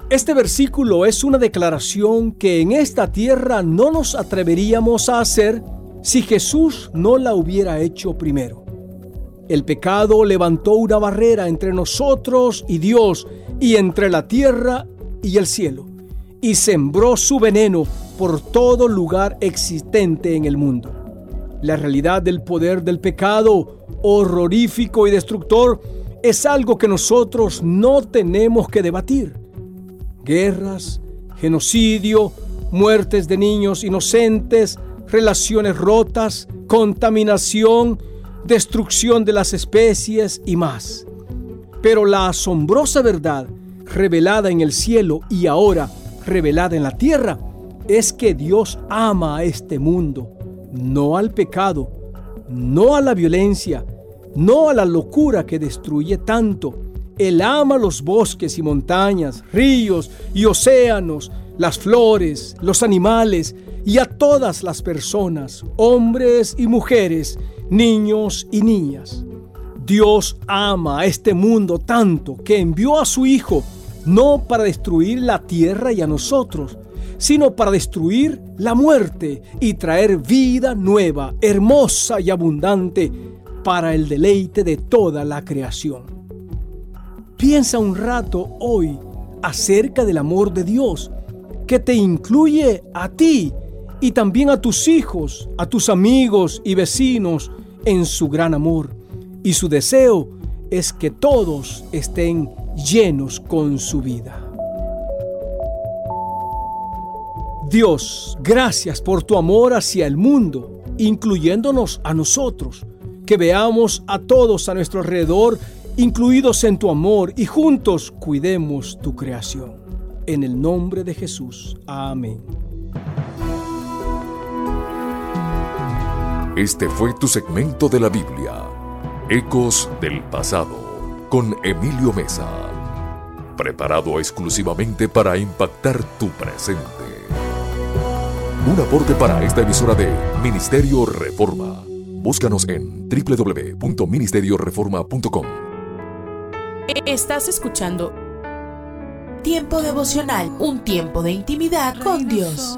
Este versículo es una declaración que en esta tierra no nos atreveríamos a hacer si Jesús no la hubiera hecho primero. El pecado levantó una barrera entre nosotros y Dios y entre la tierra y el cielo, y sembró su veneno por todo lugar existente en el mundo. La realidad del poder del pecado, horrorífico y destructor, es algo que nosotros no tenemos que debatir. Guerras, genocidio, muertes de niños inocentes, relaciones rotas, contaminación, destrucción de las especies y más. Pero la asombrosa verdad revelada en el cielo y ahora revelada en la tierra es que Dios ama a este mundo, no al pecado, no a la violencia, no a la locura que destruye tanto. Él ama los bosques y montañas, ríos y océanos, las flores, los animales y a todas las personas, hombres y mujeres, niños y niñas. Dios ama a este mundo tanto que envió a su Hijo no para destruir la tierra y a nosotros, sino para destruir la muerte y traer vida nueva, hermosa y abundante para el deleite de toda la creación. Piensa un rato hoy acerca del amor de Dios. que te incluye a ti y también a tus hijos, a tus amigos y vecinos en su gran amor. Y su deseo es que todos estén llenos con su vida. Dios, gracias por tu amor hacia el mundo, incluyéndonos a nosotros, que veamos a todos a nuestro alrededor incluidos en tu amor y juntos cuidemos tu creación. En el nombre de Jesús. Amén. Este fue tu segmento de la Biblia, Ecos del Pasado, con Emilio Mesa, preparado exclusivamente para impactar tu presente. Un aporte para esta emisora de Ministerio Reforma. Búscanos en www.ministerioreforma.com. Estás escuchando Tiempo devocional, un tiempo de intimidad con Dios.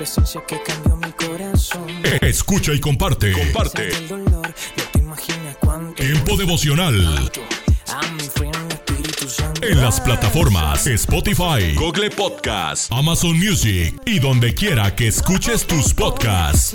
Presencia que cambió mi corazón. Escucha y comparte. Comparte. El dolor, no te imaginas cuánto. Tiempo devocional. En las plataformas Spotify, Google Podcast, Amazon Music y donde quiera que escuches tus podcasts.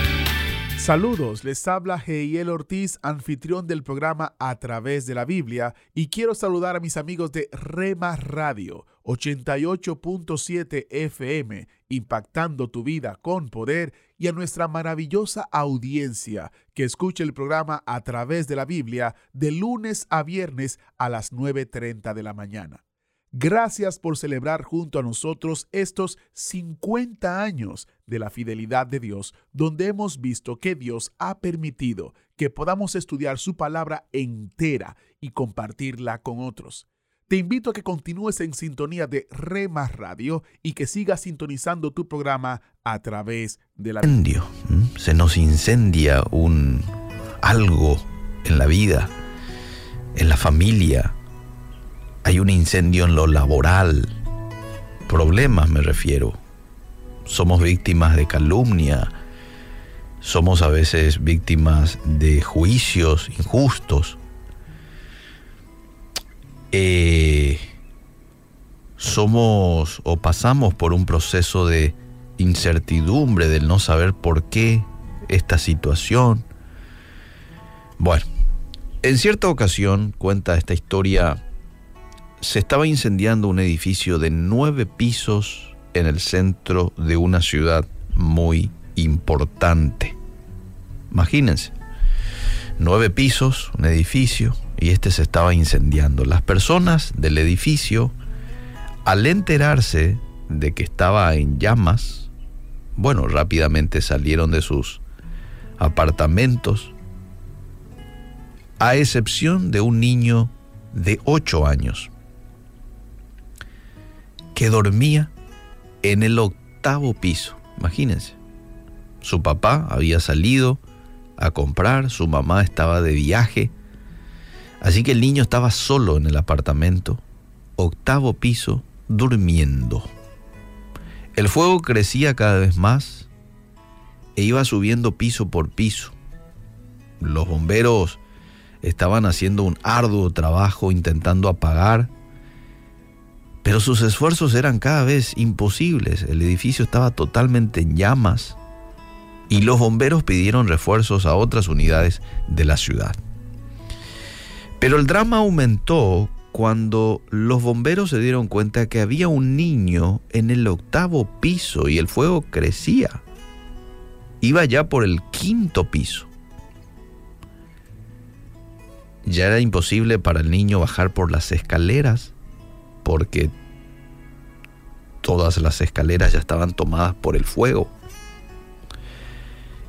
Saludos, les habla Heiel Ortiz, anfitrión del programa A través de la Biblia, y quiero saludar a mis amigos de Rema Radio 88.7 FM, impactando tu vida con poder, y a nuestra maravillosa audiencia que escucha el programa A través de la Biblia de lunes a viernes a las 9.30 de la mañana. Gracias por celebrar junto a nosotros estos 50 años de la fidelidad de Dios, donde hemos visto que Dios ha permitido que podamos estudiar su palabra entera y compartirla con otros. Te invito a que continúes en sintonía de Rema Radio y que sigas sintonizando tu programa a través de la. Se nos incendia un algo en la vida, en la familia. Hay un incendio en lo laboral. Problemas me refiero. Somos víctimas de calumnia. Somos a veces víctimas de juicios injustos. Eh, somos o pasamos por un proceso de incertidumbre, del no saber por qué esta situación. Bueno, en cierta ocasión, cuenta esta historia, se estaba incendiando un edificio de nueve pisos en el centro de una ciudad muy importante. Imagínense, nueve pisos, un edificio, y este se estaba incendiando. Las personas del edificio, al enterarse de que estaba en llamas, bueno, rápidamente salieron de sus apartamentos, a excepción de un niño de 8 años que dormía en el octavo piso. Imagínense, su papá había salido a comprar, su mamá estaba de viaje, así que el niño estaba solo en el apartamento, octavo piso, durmiendo. El fuego crecía cada vez más e iba subiendo piso por piso. Los bomberos estaban haciendo un arduo trabajo intentando apagar, pero sus esfuerzos eran cada vez imposibles. El edificio estaba totalmente en llamas y los bomberos pidieron refuerzos a otras unidades de la ciudad. Pero el drama aumentó cuando los bomberos se dieron cuenta que había un niño en el octavo piso y el fuego crecía. Iba ya por el quinto piso. Ya era imposible para el niño bajar por las escaleras porque todas las escaleras ya estaban tomadas por el fuego.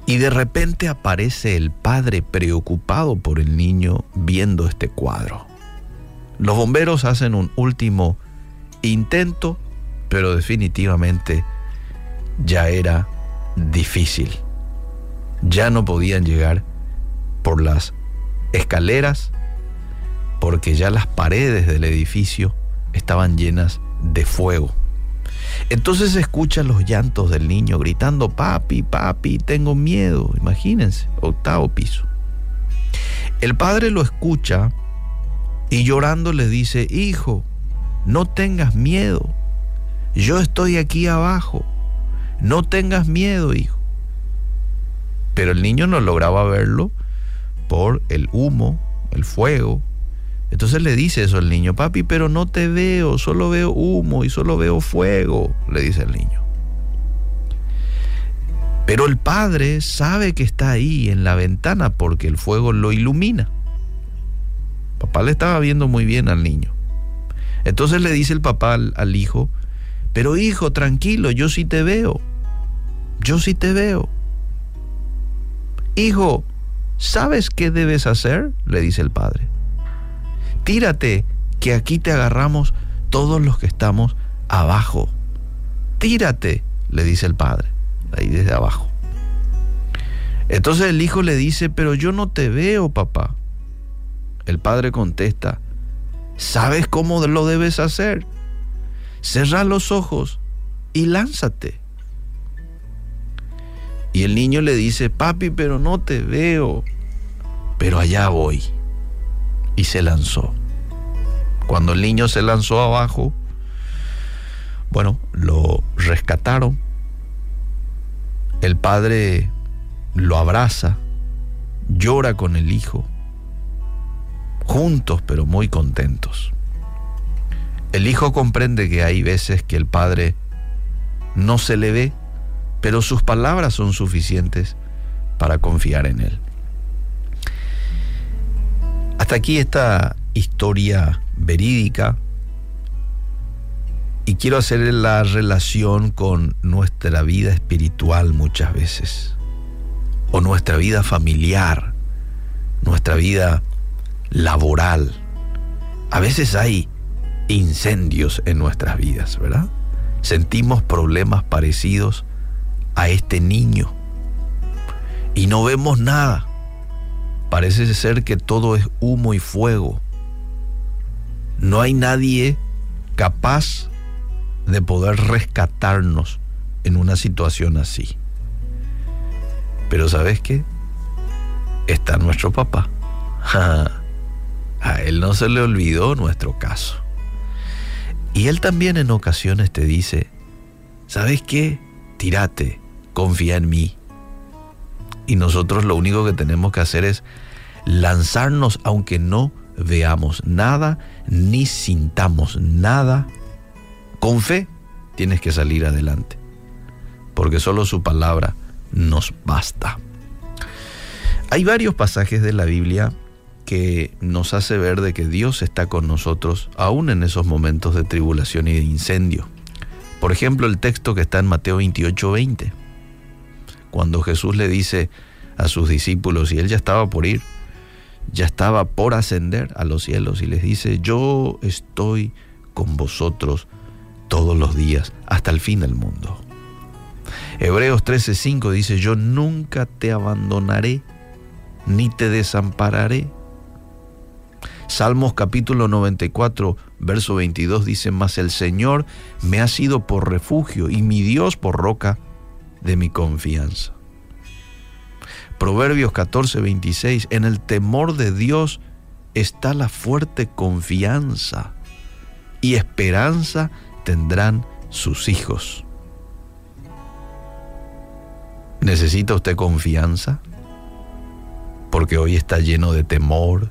Y de repente aparece el padre preocupado por el niño viendo este cuadro. Los bomberos hacen un último intento, pero definitivamente ya era difícil. Ya no podían llegar por las escaleras porque ya las paredes del edificio estaban llenas de fuego. Entonces escuchan los llantos del niño gritando, papi, papi, tengo miedo. Imagínense, octavo piso. El padre lo escucha y llorando le dice, hijo, no tengas miedo. Yo estoy aquí abajo. No tengas miedo, hijo. Pero el niño no lograba verlo por el humo, el fuego. Entonces le dice eso al niño, papi, pero no te veo, solo veo humo y solo veo fuego, le dice el niño. Pero el padre sabe que está ahí en la ventana porque el fuego lo ilumina. Papá le estaba viendo muy bien al niño. Entonces le dice el papá al, al hijo, pero hijo, tranquilo, yo sí te veo. Yo sí te veo. Hijo, ¿sabes qué debes hacer? le dice el padre. Tírate, que aquí te agarramos todos los que estamos abajo. Tírate, le dice el padre, ahí desde abajo. Entonces el hijo le dice, pero yo no te veo, papá. El padre contesta, ¿sabes cómo lo debes hacer? Cerra los ojos y lánzate. Y el niño le dice, papi, pero no te veo. Pero allá voy. Y se lanzó. Cuando el niño se lanzó abajo, bueno, lo rescataron. El padre lo abraza, llora con el hijo, juntos pero muy contentos. El hijo comprende que hay veces que el padre no se le ve, pero sus palabras son suficientes para confiar en él. Hasta aquí esta historia verídica y quiero hacer la relación con nuestra vida espiritual muchas veces, o nuestra vida familiar, nuestra vida laboral. A veces hay incendios en nuestras vidas, ¿verdad? Sentimos problemas parecidos a este niño y no vemos nada. Parece ser que todo es humo y fuego. No hay nadie capaz de poder rescatarnos en una situación así. Pero ¿sabes qué? Está nuestro papá. A él no se le olvidó nuestro caso. Y él también en ocasiones te dice, ¿sabes qué? Tírate, confía en mí. Y nosotros lo único que tenemos que hacer es lanzarnos aunque no veamos nada ni sintamos nada. Con fe tienes que salir adelante, porque solo su palabra nos basta. Hay varios pasajes de la Biblia que nos hace ver de que Dios está con nosotros aún en esos momentos de tribulación y de incendio. Por ejemplo, el texto que está en Mateo 28, 20, cuando Jesús le dice a sus discípulos, y él ya estaba por ir, ya estaba por ascender a los cielos, y les dice, yo estoy con vosotros todos los días hasta el fin del mundo. Hebreos 13:5 dice, yo nunca te abandonaré ni te desampararé. Salmos capítulo 94, verso 22 dice, mas el Señor me ha sido por refugio y mi Dios por roca de mi confianza. Proverbios 14, 26, en el temor de Dios está la fuerte confianza y esperanza tendrán sus hijos. ¿Necesita usted confianza? Porque hoy está lleno de temor,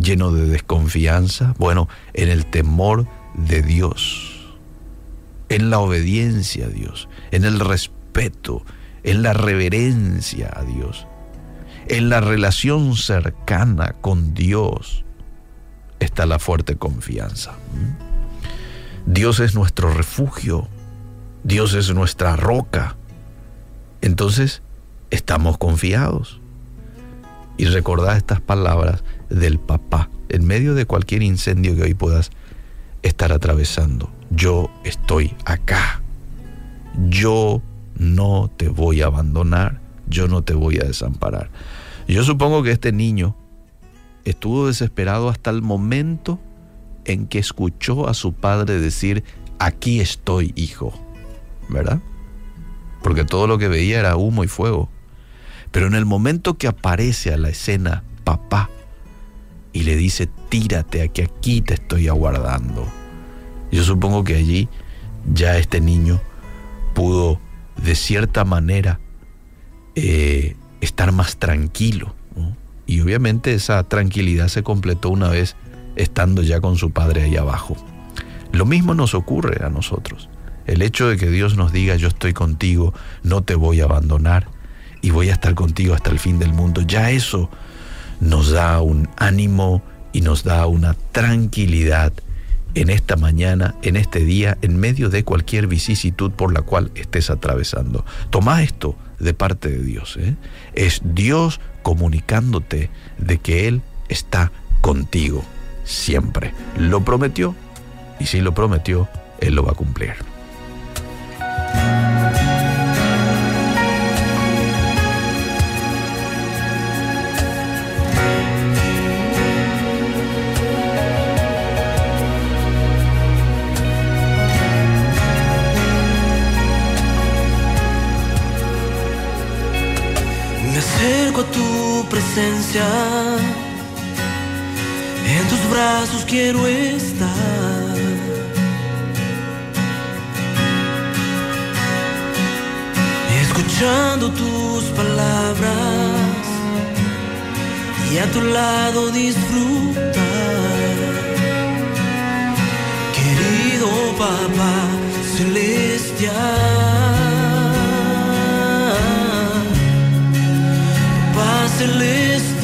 lleno de desconfianza. Bueno, en el temor de Dios, en la obediencia a Dios, en el respeto, en la reverencia a Dios, en la relación cercana con Dios, está la fuerte confianza. Dios es nuestro refugio, Dios es nuestra roca. Entonces, estamos confiados. Y recordad estas palabras del papá en medio de cualquier incendio que hoy puedas estar atravesando. Yo estoy acá. Yo no te voy a abandonar. Yo no te voy a desamparar. Yo supongo que este niño estuvo desesperado hasta el momento en que escuchó a su padre decir, aquí estoy, hijo. ¿Verdad? Porque todo lo que veía era humo y fuego. Pero en el momento que aparece a la escena papá y le dice, tírate, a que aquí te estoy aguardando. Yo supongo que allí ya este niño pudo de cierta manera eh, estar más tranquilo. Y obviamente esa tranquilidad se completó una vez estando ya con su padre ahí abajo. Lo mismo nos ocurre a nosotros. El hecho de que Dios nos diga yo estoy contigo, no te voy a abandonar y voy a estar contigo hasta el fin del mundo, ya eso nos da un ánimo y nos da una tranquilidad en esta mañana, en este día, en medio de cualquier vicisitud por la cual estés atravesando. Toma esto de parte de Dios. ¿eh? Es Dios comunicándote de que Él está contigo siempre. Lo prometió y si lo prometió, Él lo va a cumplir. En tus brazos quiero estar. Escuchando tus palabras y a tu lado disfrutar. Querido papá celestial. paz celestial.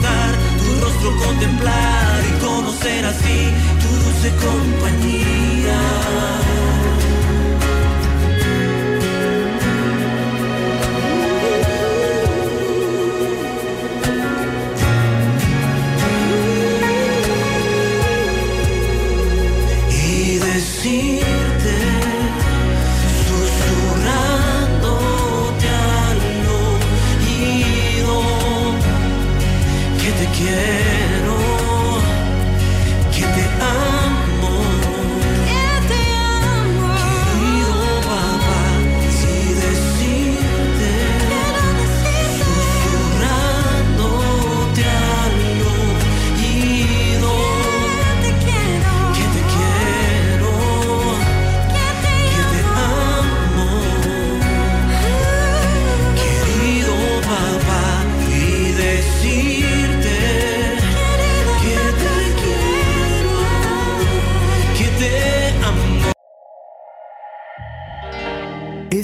Tu rostro contemplar y conocer así tu dulce compañía.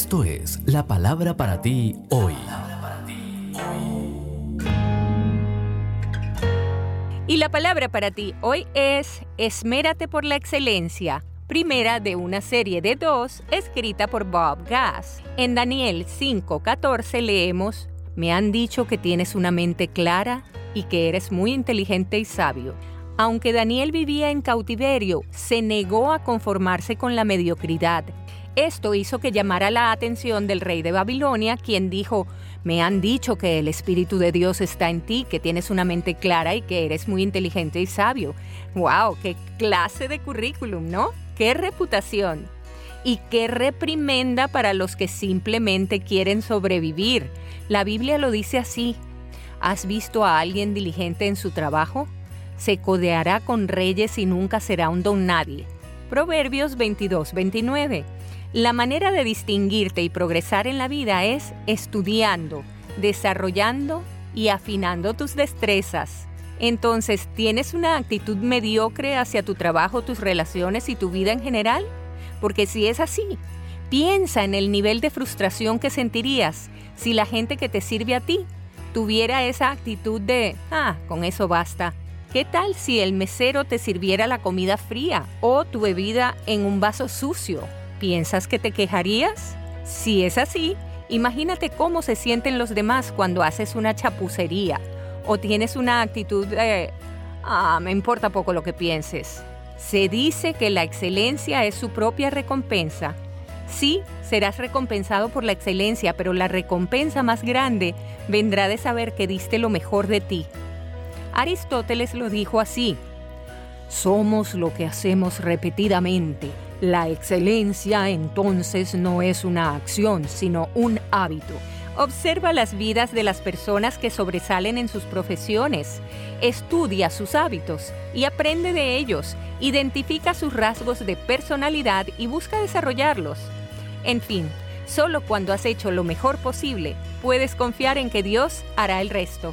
Esto es la palabra para ti hoy. Y la palabra para ti hoy es Esmérate por la excelencia, primera de una serie de dos escrita por Bob Gass. En Daniel 5:14 leemos, Me han dicho que tienes una mente clara y que eres muy inteligente y sabio. Aunque Daniel vivía en cautiverio, se negó a conformarse con la mediocridad. Esto hizo que llamara la atención del rey de Babilonia, quien dijo, me han dicho que el Espíritu de Dios está en ti, que tienes una mente clara y que eres muy inteligente y sabio. ¡Wow! ¡Qué clase de currículum, ¿no? ¡Qué reputación! Y qué reprimenda para los que simplemente quieren sobrevivir. La Biblia lo dice así. ¿Has visto a alguien diligente en su trabajo? Se codeará con reyes y nunca será un don nadie. Proverbios 22, 29. La manera de distinguirte y progresar en la vida es estudiando, desarrollando y afinando tus destrezas. Entonces, ¿tienes una actitud mediocre hacia tu trabajo, tus relaciones y tu vida en general? Porque si es así, piensa en el nivel de frustración que sentirías si la gente que te sirve a ti tuviera esa actitud de, ah, con eso basta. ¿Qué tal si el mesero te sirviera la comida fría o tu bebida en un vaso sucio ¿Piensas que te quejarías? Si es así, imagínate cómo se sienten los demás cuando haces una chapucería o tienes una actitud de, ah, me importa poco lo que pienses. Se dice que la excelencia es su propia recompensa. Sí, serás recompensado por la excelencia, pero la recompensa más grande vendrá de saber que diste lo mejor de ti. Aristóteles lo dijo así, somos lo que hacemos repetidamente la excelencia entonces no es una acción, sino un hábito. Observa las vidas de las personas que sobresalen en sus profesiones. Estudia sus hábitos y aprende de ellos. Identifica sus rasgos de personalidad y busca desarrollarlos. En fin, solo cuando has hecho lo mejor posible, puedes confiar en que Dios hará el resto.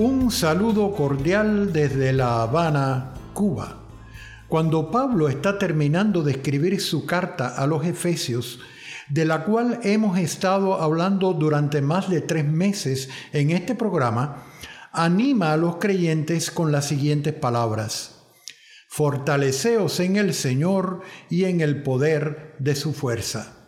Un saludo cordial desde La Habana, Cuba. Cuando Pablo está terminando de escribir su carta a los Efesios, de la cual hemos estado hablando durante más de tres meses en este programa, anima a los creyentes con las siguientes palabras. Fortaleceos en el Señor y en el poder de su fuerza.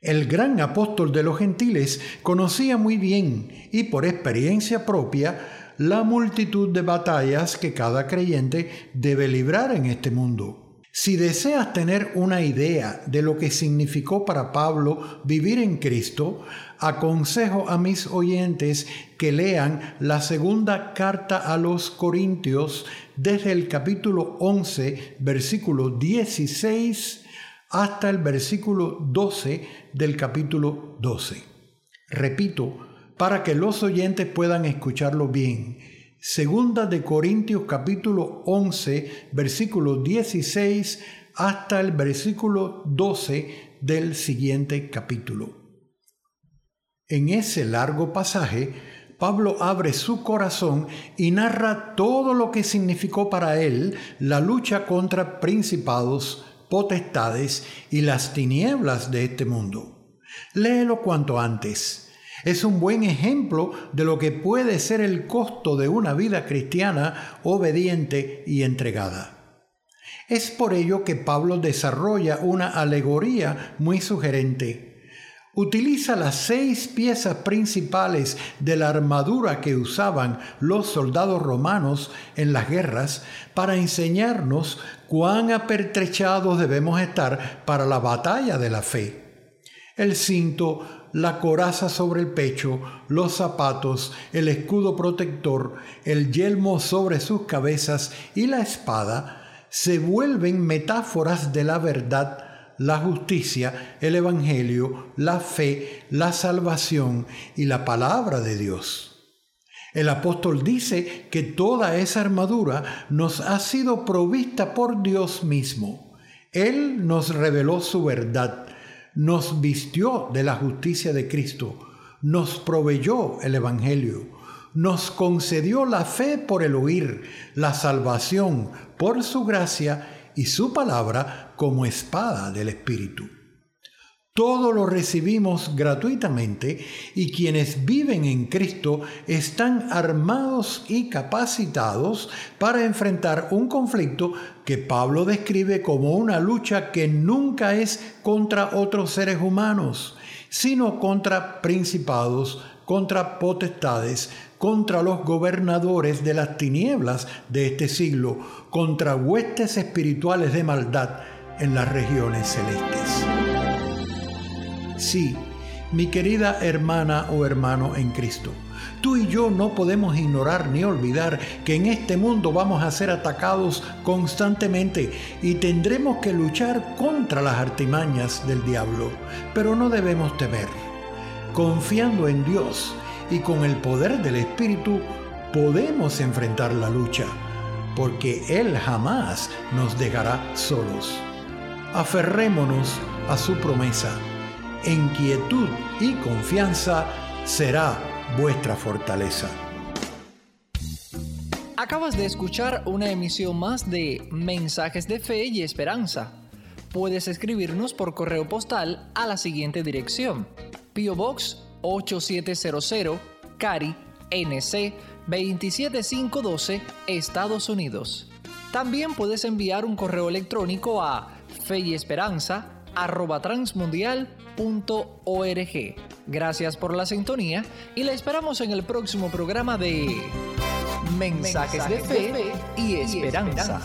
El gran apóstol de los gentiles conocía muy bien y por experiencia propia la multitud de batallas que cada creyente debe librar en este mundo. Si deseas tener una idea de lo que significó para Pablo vivir en Cristo, aconsejo a mis oyentes que lean la segunda carta a los Corintios desde el capítulo 11, versículo 16 hasta el versículo 12 del capítulo 12. Repito, para que los oyentes puedan escucharlo bien. Segunda de Corintios capítulo 11, versículo 16 hasta el versículo 12 del siguiente capítulo. En ese largo pasaje, Pablo abre su corazón y narra todo lo que significó para él la lucha contra principados, potestades y las tinieblas de este mundo. Léelo cuanto antes. Es un buen ejemplo de lo que puede ser el costo de una vida cristiana obediente y entregada. Es por ello que Pablo desarrolla una alegoría muy sugerente utiliza las seis piezas principales de la armadura que usaban los soldados romanos en las guerras para enseñarnos cuán apertrechados debemos estar para la batalla de la fe. El cinto, la coraza sobre el pecho, los zapatos, el escudo protector, el yelmo sobre sus cabezas y la espada se vuelven metáforas de la verdad, la justicia, el Evangelio, la fe, la salvación y la palabra de Dios. El apóstol dice que toda esa armadura nos ha sido provista por Dios mismo. Él nos reveló su verdad, nos vistió de la justicia de Cristo, nos proveyó el Evangelio, nos concedió la fe por el oír, la salvación por su gracia y su palabra como espada del Espíritu. Todo lo recibimos gratuitamente y quienes viven en Cristo están armados y capacitados para enfrentar un conflicto que Pablo describe como una lucha que nunca es contra otros seres humanos, sino contra principados, contra potestades, contra los gobernadores de las tinieblas de este siglo, contra huestes espirituales de maldad en las regiones celestes. Sí, mi querida hermana o hermano en Cristo, tú y yo no podemos ignorar ni olvidar que en este mundo vamos a ser atacados constantemente y tendremos que luchar contra las artimañas del diablo, pero no debemos temer. Confiando en Dios y con el poder del Espíritu, podemos enfrentar la lucha, porque Él jamás nos dejará solos. Aferrémonos a su promesa en quietud y confianza será vuestra fortaleza. Acabas de escuchar una emisión más de Mensajes de Fe y Esperanza. Puedes escribirnos por correo postal a la siguiente dirección: Pio Box 8700, Cari, NC 27512, Estados Unidos. También puedes enviar un correo electrónico a fe y esperanza transmundial.org. Gracias por la sintonía y la esperamos en el próximo programa de Mensajes, de, fe y, esperanza.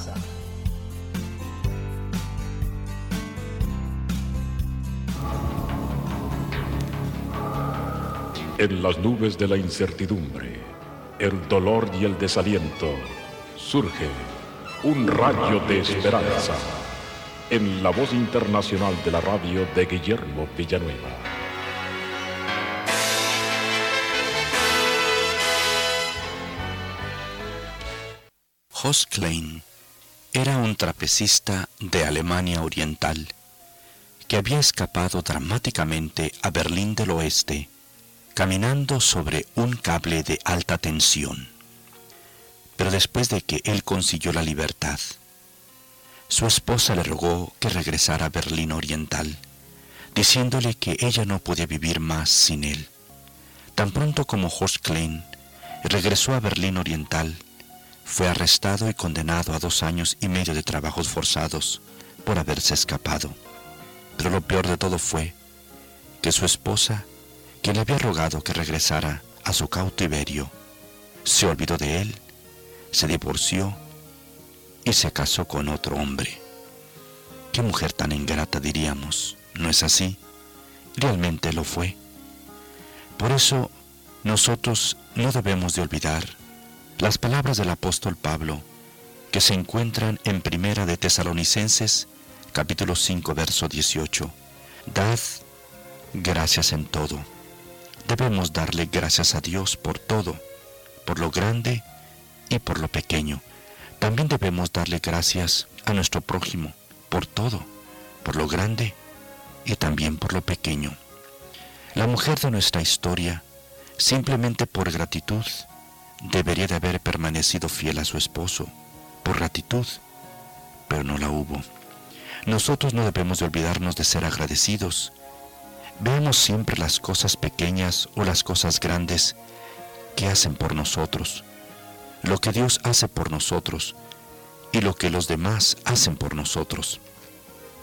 En las nubes de la incertidumbre, el dolor y el desaliento, surge un rayo de esperanza en la voz internacional de la radio de Guillermo Villanueva. Jos Klein era un trapecista de Alemania Oriental que había escapado dramáticamente a Berlín del Oeste caminando sobre un cable de alta tensión. Pero después de que él consiguió la libertad, su esposa le rogó que regresara a Berlín Oriental, diciéndole que ella no podía vivir más sin él. Tan pronto como Horst Klein regresó a Berlín Oriental, fue arrestado y condenado a dos años y medio de trabajos forzados por haberse escapado. Pero lo peor de todo fue que su esposa, quien le había rogado que regresara a su cautiverio, se olvidó de él, se divorció y se casó con otro hombre. Qué mujer tan ingrata diríamos, ¿no es así? Realmente lo fue. Por eso nosotros no debemos de olvidar las palabras del apóstol Pablo que se encuentran en Primera de Tesalonicenses capítulo 5 verso 18. Dad gracias en todo. Debemos darle gracias a Dios por todo, por lo grande y por lo pequeño también debemos darle gracias a nuestro prójimo por todo, por lo grande y también por lo pequeño. La mujer de nuestra historia, simplemente por gratitud, debería de haber permanecido fiel a su esposo, por gratitud, pero no la hubo. Nosotros no debemos de olvidarnos de ser agradecidos. Veamos siempre las cosas pequeñas o las cosas grandes que hacen por nosotros lo que Dios hace por nosotros y lo que los demás hacen por nosotros.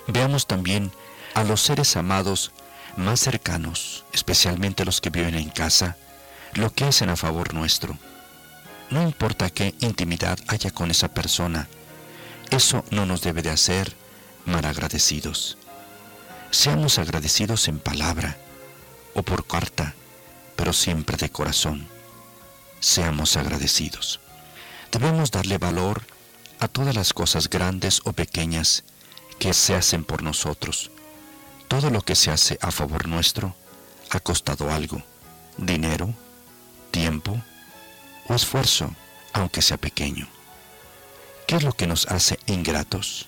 Veamos también a los seres amados más cercanos, especialmente los que viven en casa, lo que hacen a favor nuestro. No importa qué intimidad haya con esa persona, eso no nos debe de hacer malagradecidos. Seamos agradecidos en palabra o por carta, pero siempre de corazón. Seamos agradecidos. Debemos darle valor a todas las cosas grandes o pequeñas que se hacen por nosotros. Todo lo que se hace a favor nuestro ha costado algo, dinero, tiempo o esfuerzo, aunque sea pequeño. ¿Qué es lo que nos hace ingratos?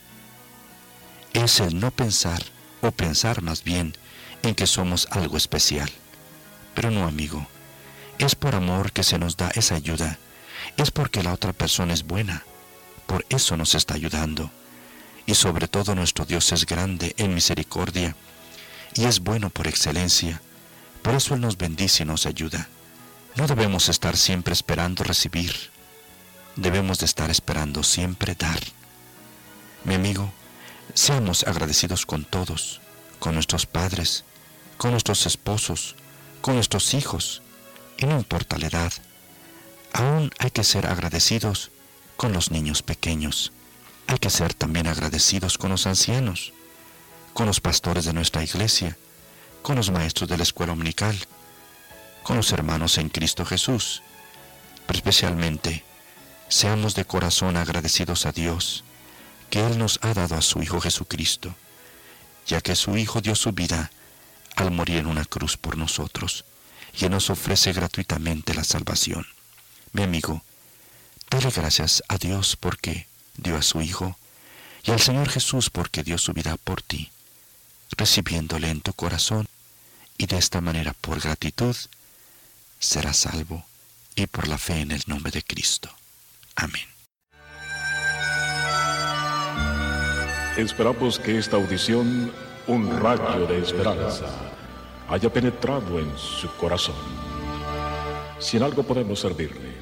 Es el no pensar, o pensar más bien, en que somos algo especial. Pero no, amigo, es por amor que se nos da esa ayuda, es porque la otra persona es buena, por eso nos está ayudando. Y sobre todo nuestro Dios es grande en misericordia y es bueno por excelencia. Por eso Él nos bendice y nos ayuda. No debemos estar siempre esperando recibir. Debemos de estar esperando siempre dar. Mi amigo, seamos agradecidos con todos, con nuestros padres, con nuestros esposos, con nuestros hijos, y no importa la edad. Aún hay que ser agradecidos con los niños pequeños. Hay que ser también agradecidos con los ancianos, con los pastores de nuestra iglesia, con los maestros de la escuela dominical, con los hermanos en Cristo Jesús. Pero especialmente, seamos de corazón agradecidos a Dios, que Él nos ha dado a su Hijo Jesucristo, ya que su Hijo dio su vida al morir en una cruz por nosotros, y nos ofrece gratuitamente la salvación. Mi amigo, dale gracias a Dios porque dio a su Hijo, y al Señor Jesús porque dio su vida por ti, recibiéndole en tu corazón, y de esta manera, por gratitud, serás salvo, y por la fe en el nombre de Cristo. Amén. Esperamos que esta audición, un rayo de esperanza, haya penetrado en su corazón. Si en algo podemos servirle,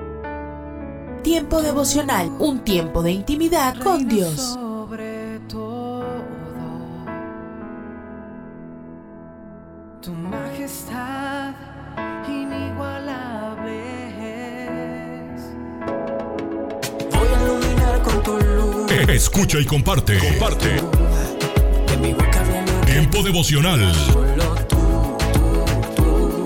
Tiempo devocional, un tiempo de intimidad con Dios. Sobre todo, tu majestad inigualable es. Voy a iluminar con tu luz. Escucha y comparte. Comparte. Tiempo devocional.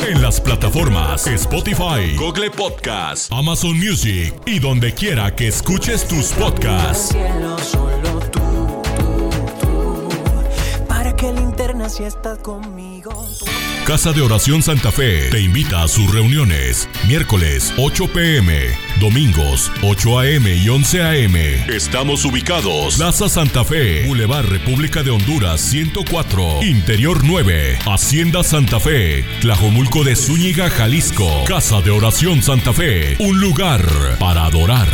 En las plataformas Spotify, Google Podcast, Amazon Music y donde quiera que escuches tus podcasts. Cielo, solo tú, tú, tú. Para que linterna si estás conmigo. tú- Casa de Oración Santa Fe te invita a sus reuniones. Miércoles 8 pm, domingos 8 am y 11 am. Estamos ubicados. Plaza Santa Fe, Boulevard República de Honduras 104, Interior 9, Hacienda Santa Fe, Tlajomulco de Zúñiga, Jalisco. Casa de Oración Santa Fe, un lugar para adorar.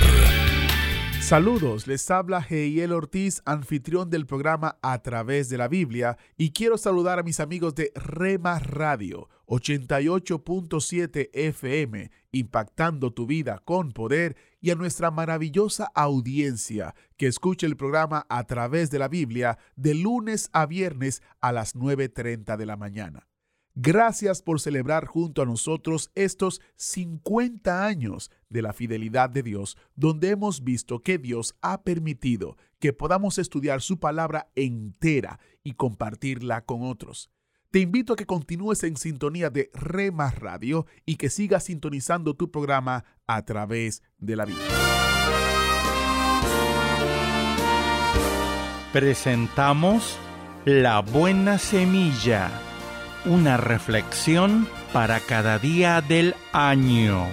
Saludos, les habla Heiel Ortiz, anfitrión del programa A través de la Biblia, y quiero saludar a mis amigos de Rema Radio 88.7 FM, impactando tu vida con poder, y a nuestra maravillosa audiencia que escucha el programa A través de la Biblia de lunes a viernes a las 9.30 de la mañana. Gracias por celebrar junto a nosotros estos 50 años de la fidelidad de Dios, donde hemos visto que Dios ha permitido que podamos estudiar su palabra entera y compartirla con otros. Te invito a que continúes en sintonía de Rema Radio y que sigas sintonizando tu programa a través de la Biblia. Presentamos La Buena Semilla, una reflexión para cada día del año.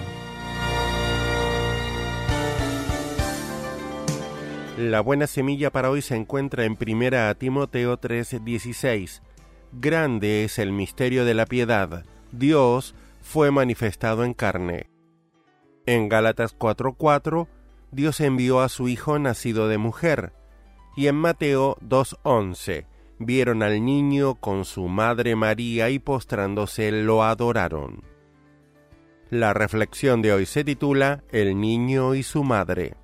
La buena semilla para hoy se encuentra en 1 Timoteo 3:16. Grande es el misterio de la piedad. Dios fue manifestado en carne. En Gálatas 4:4, Dios envió a su Hijo nacido de mujer. Y en Mateo 2:11, vieron al niño con su madre María y postrándose lo adoraron. La reflexión de hoy se titula El niño y su madre.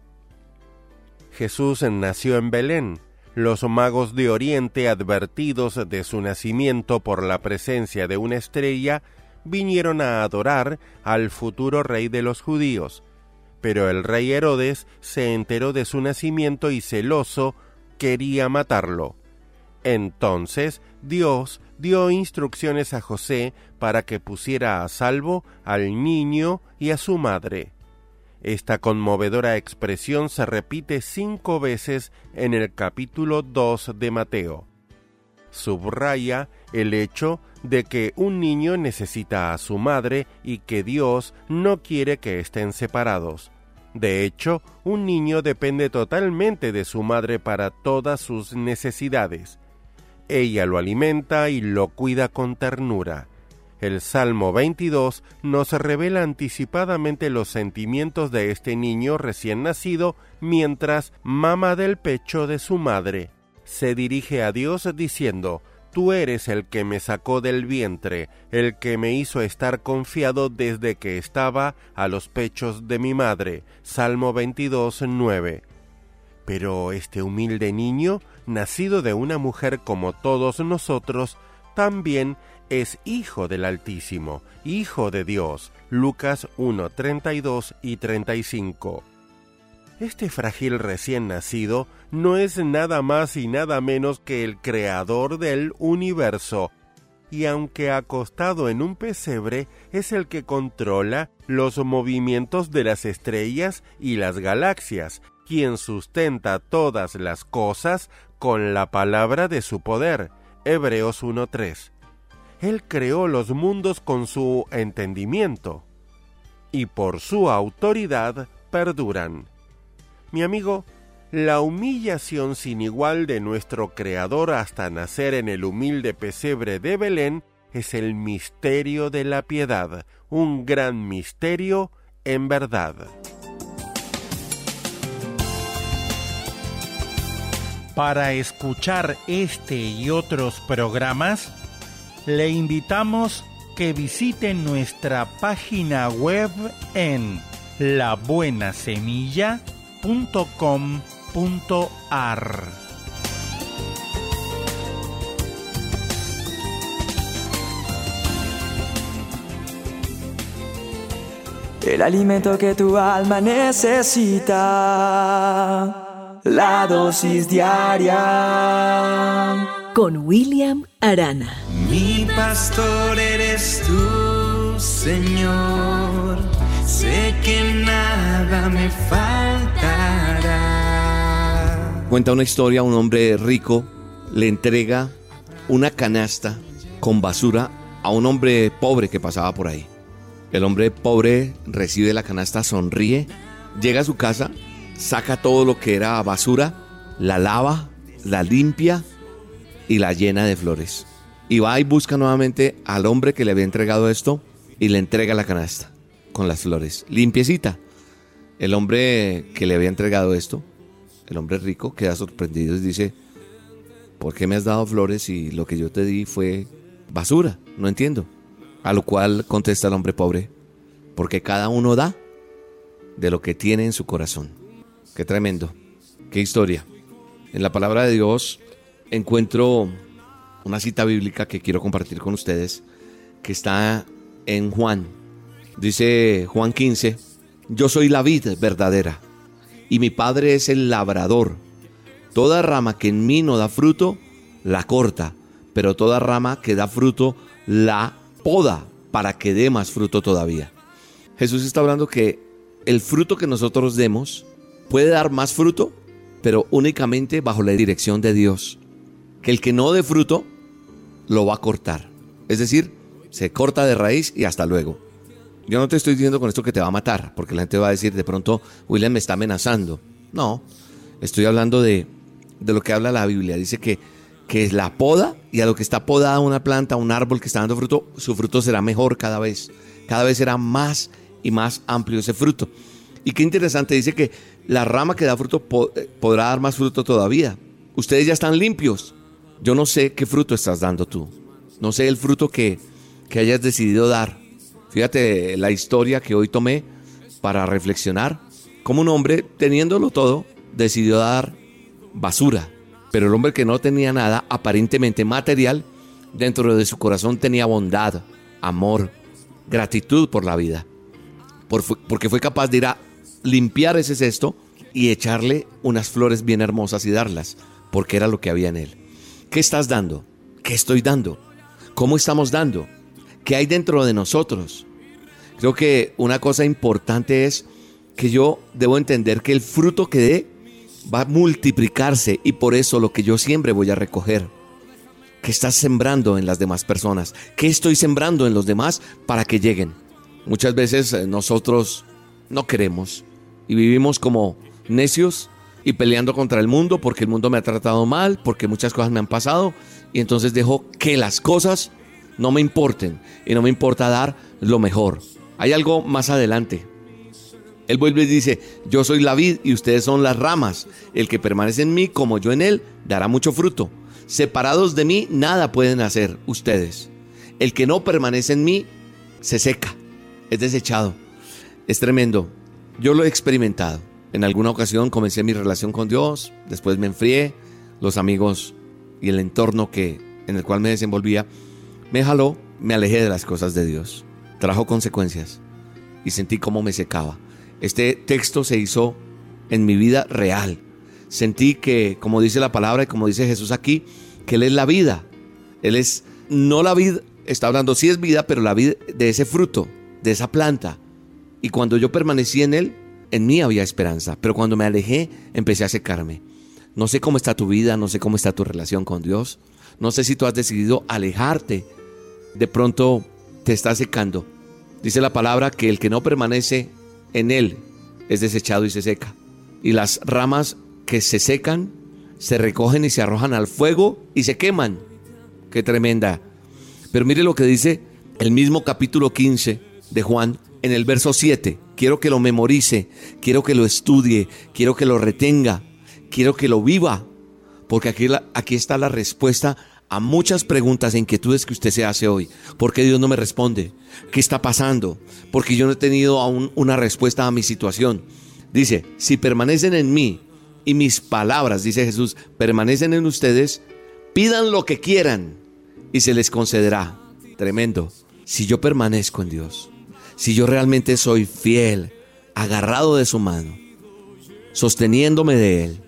Jesús nació en Belén, Los magos de Oriente, advertidos de su nacimiento por la presencia de una estrella, vinieron a adorar al futuro rey de los judíos. Pero el rey Herodes se enteró de su nacimiento y celoso quería matarlo. Entonces Dios dio instrucciones a José para que pusiera a salvo al niño y a su madre. Esta conmovedora expresión se repite cinco veces en el capítulo 2 de Mateo. Subraya el hecho de que un niño necesita a su madre y que Dios no quiere que estén separados. De hecho, un niño depende totalmente de su madre para todas sus necesidades. Ella lo alimenta y lo cuida con ternura. El Salmo 22 nos revela anticipadamente los sentimientos de este niño recién nacido mientras mama del pecho de su madre. Se dirige a Dios diciendo, Tú eres el que me sacó del vientre, el que me hizo estar confiado desde que estaba a los pechos de mi madre. Salmo 22, 9. Pero este humilde niño, nacido de una mujer como todos nosotros, también es hijo del Altísimo, hijo de Dios. Lucas 1, 32 y 35. Este frágil recién nacido no es nada más y nada menos que el creador del universo, y aunque acostado en un pesebre, es el que controla los movimientos de las estrellas y las galaxias, quien sustenta todas las cosas con la palabra de su poder. Hebreos 1.3. Él creó los mundos con su entendimiento, y por su autoridad perduran. Mi amigo, la humillación sin igual de nuestro Creador hasta nacer en el humilde pesebre de Belén es el misterio de la piedad, un gran misterio en verdad. Para escuchar este y otros programas, le invitamos que visite nuestra página web en labuenasemilla.com.ar. El alimento que tu alma necesita. La dosis diaria. Con William Arana. Mi pastor eres tú, Señor. Sé que nada me faltará. Cuenta una historia, un hombre rico le entrega una canasta con basura a un hombre pobre que pasaba por ahí. El hombre pobre recibe la canasta, sonríe, llega a su casa, saca todo lo que era basura, la lava, la limpia y la llena de flores. Y va y busca nuevamente al hombre que le había entregado esto y le entrega la canasta con las flores, limpiecita. El hombre que le había entregado esto, el hombre rico, queda sorprendido y dice, ¿por qué me has dado flores y lo que yo te di fue basura? No entiendo. A lo cual contesta el hombre pobre, porque cada uno da de lo que tiene en su corazón. Qué tremendo, qué historia. En la palabra de Dios encuentro una cita bíblica que quiero compartir con ustedes, que está en Juan. Dice Juan 15, yo soy la vid verdadera y mi padre es el labrador. Toda rama que en mí no da fruto, la corta, pero toda rama que da fruto, la poda para que dé más fruto todavía. Jesús está hablando que el fruto que nosotros demos puede dar más fruto, pero únicamente bajo la dirección de Dios. Que el que no dé fruto, lo va a cortar. Es decir, se corta de raíz y hasta luego. Yo no te estoy diciendo con esto que te va a matar, porque la gente va a decir de pronto, William me está amenazando. No, estoy hablando de, de lo que habla la Biblia. Dice que, que es la poda y a lo que está podada una planta, un árbol que está dando fruto, su fruto será mejor cada vez. Cada vez será más y más amplio ese fruto. Y qué interesante, dice que la rama que da fruto eh, podrá dar más fruto todavía. Ustedes ya están limpios. Yo no sé qué fruto estás dando tú. No sé el fruto que, que hayas decidido dar. Fíjate la historia que hoy tomé para reflexionar. Como un hombre, teniéndolo todo, decidió dar basura, Pero el hombre que no tenía nada aparentemente material, dentro de su corazón tenía bondad, amor, gratitud por la vida. porque fue capaz de ir a limpiar ese cesto y echarle unas flores bien hermosas y darlas, porque era lo que había en él. ¿Qué estás dando? ¿Qué estoy dando? ¿Cómo estamos dando? ¿Qué hay dentro de nosotros? Creo que una cosa importante es que yo debo entender que el fruto que dé va a multiplicarse y por eso lo que yo siempre voy a recoger. ¿Qué estás sembrando en las demás personas? ¿Qué estoy sembrando en los demás para que lleguen? Muchas veces eh, nosotros no queremos y vivimos como necios y peleando contra el mundo porque el mundo me ha tratado mal, porque muchas cosas me han pasado y entonces dejo que las cosas no me importen y no me importa dar lo mejor. Hay algo más adelante. Él vuelve y dice, yo soy la vid y ustedes son las ramas. El que permanece en mí como yo en él dará mucho fruto. Separados de mí nada pueden hacer ustedes. El que no permanece en mí se seca, es desechado. Es tremendo. Yo lo he experimentado. En alguna ocasión comencé mi relación con Dios, después me enfrié, los amigos y el entorno que, en el cual me desenvolvía me jaló, me alejé de las cosas de Dios. Trajo consecuencias y sentí cómo me secaba. Este texto se hizo en mi vida real. Sentí que, como dice la palabra y como dice Jesús aquí, que Él es la vida. Él es no la vida, está hablando, sí es vida, pero la vida de ese fruto, de esa planta. Y cuando yo permanecí en Él, en mí había esperanza. Pero cuando me alejé, empecé a secarme. No sé cómo está tu vida, no sé cómo está tu relación con Dios. No sé si tú has decidido alejarte. De pronto te está secando. Dice la palabra que el que no permanece en él es desechado y se seca. Y las ramas que se secan se recogen y se arrojan al fuego y se queman. Qué tremenda. Pero mire lo que dice el mismo capítulo 15 de Juan en el verso 7. Quiero que lo memorice, quiero que lo estudie, quiero que lo retenga, quiero que lo viva. Porque aquí, aquí está la respuesta a muchas preguntas e inquietudes que usted se hace hoy. ¿Por qué Dios no me responde? ¿Qué está pasando? Porque yo no he tenido aún una respuesta a mi situación. Dice, si permanecen en mí y mis palabras, dice Jesús, permanecen en ustedes, pidan lo que quieran y se les concederá. Tremendo. Si yo permanezco en Dios, si yo realmente soy fiel, agarrado de su mano, sosteniéndome de Él,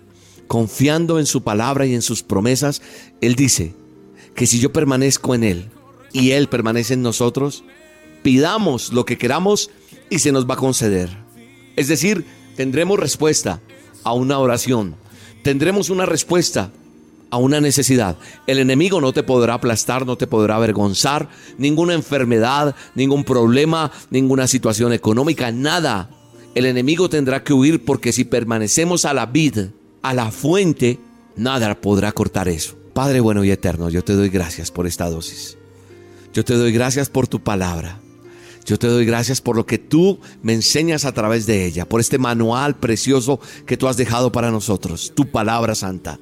confiando en su palabra y en sus promesas, Él dice, que si yo permanezco en Él y Él permanece en nosotros, pidamos lo que queramos y se nos va a conceder. Es decir, tendremos respuesta a una oración, tendremos una respuesta a una necesidad. El enemigo no te podrá aplastar, no te podrá avergonzar, ninguna enfermedad, ningún problema, ninguna situación económica, nada. El enemigo tendrá que huir porque si permanecemos a la vid, a la fuente, nada podrá cortar eso. Padre bueno y eterno, yo te doy gracias por esta dosis. Yo te doy gracias por tu palabra. Yo te doy gracias por lo que tú me enseñas a través de ella, por este manual precioso que tú has dejado para nosotros, tu palabra santa.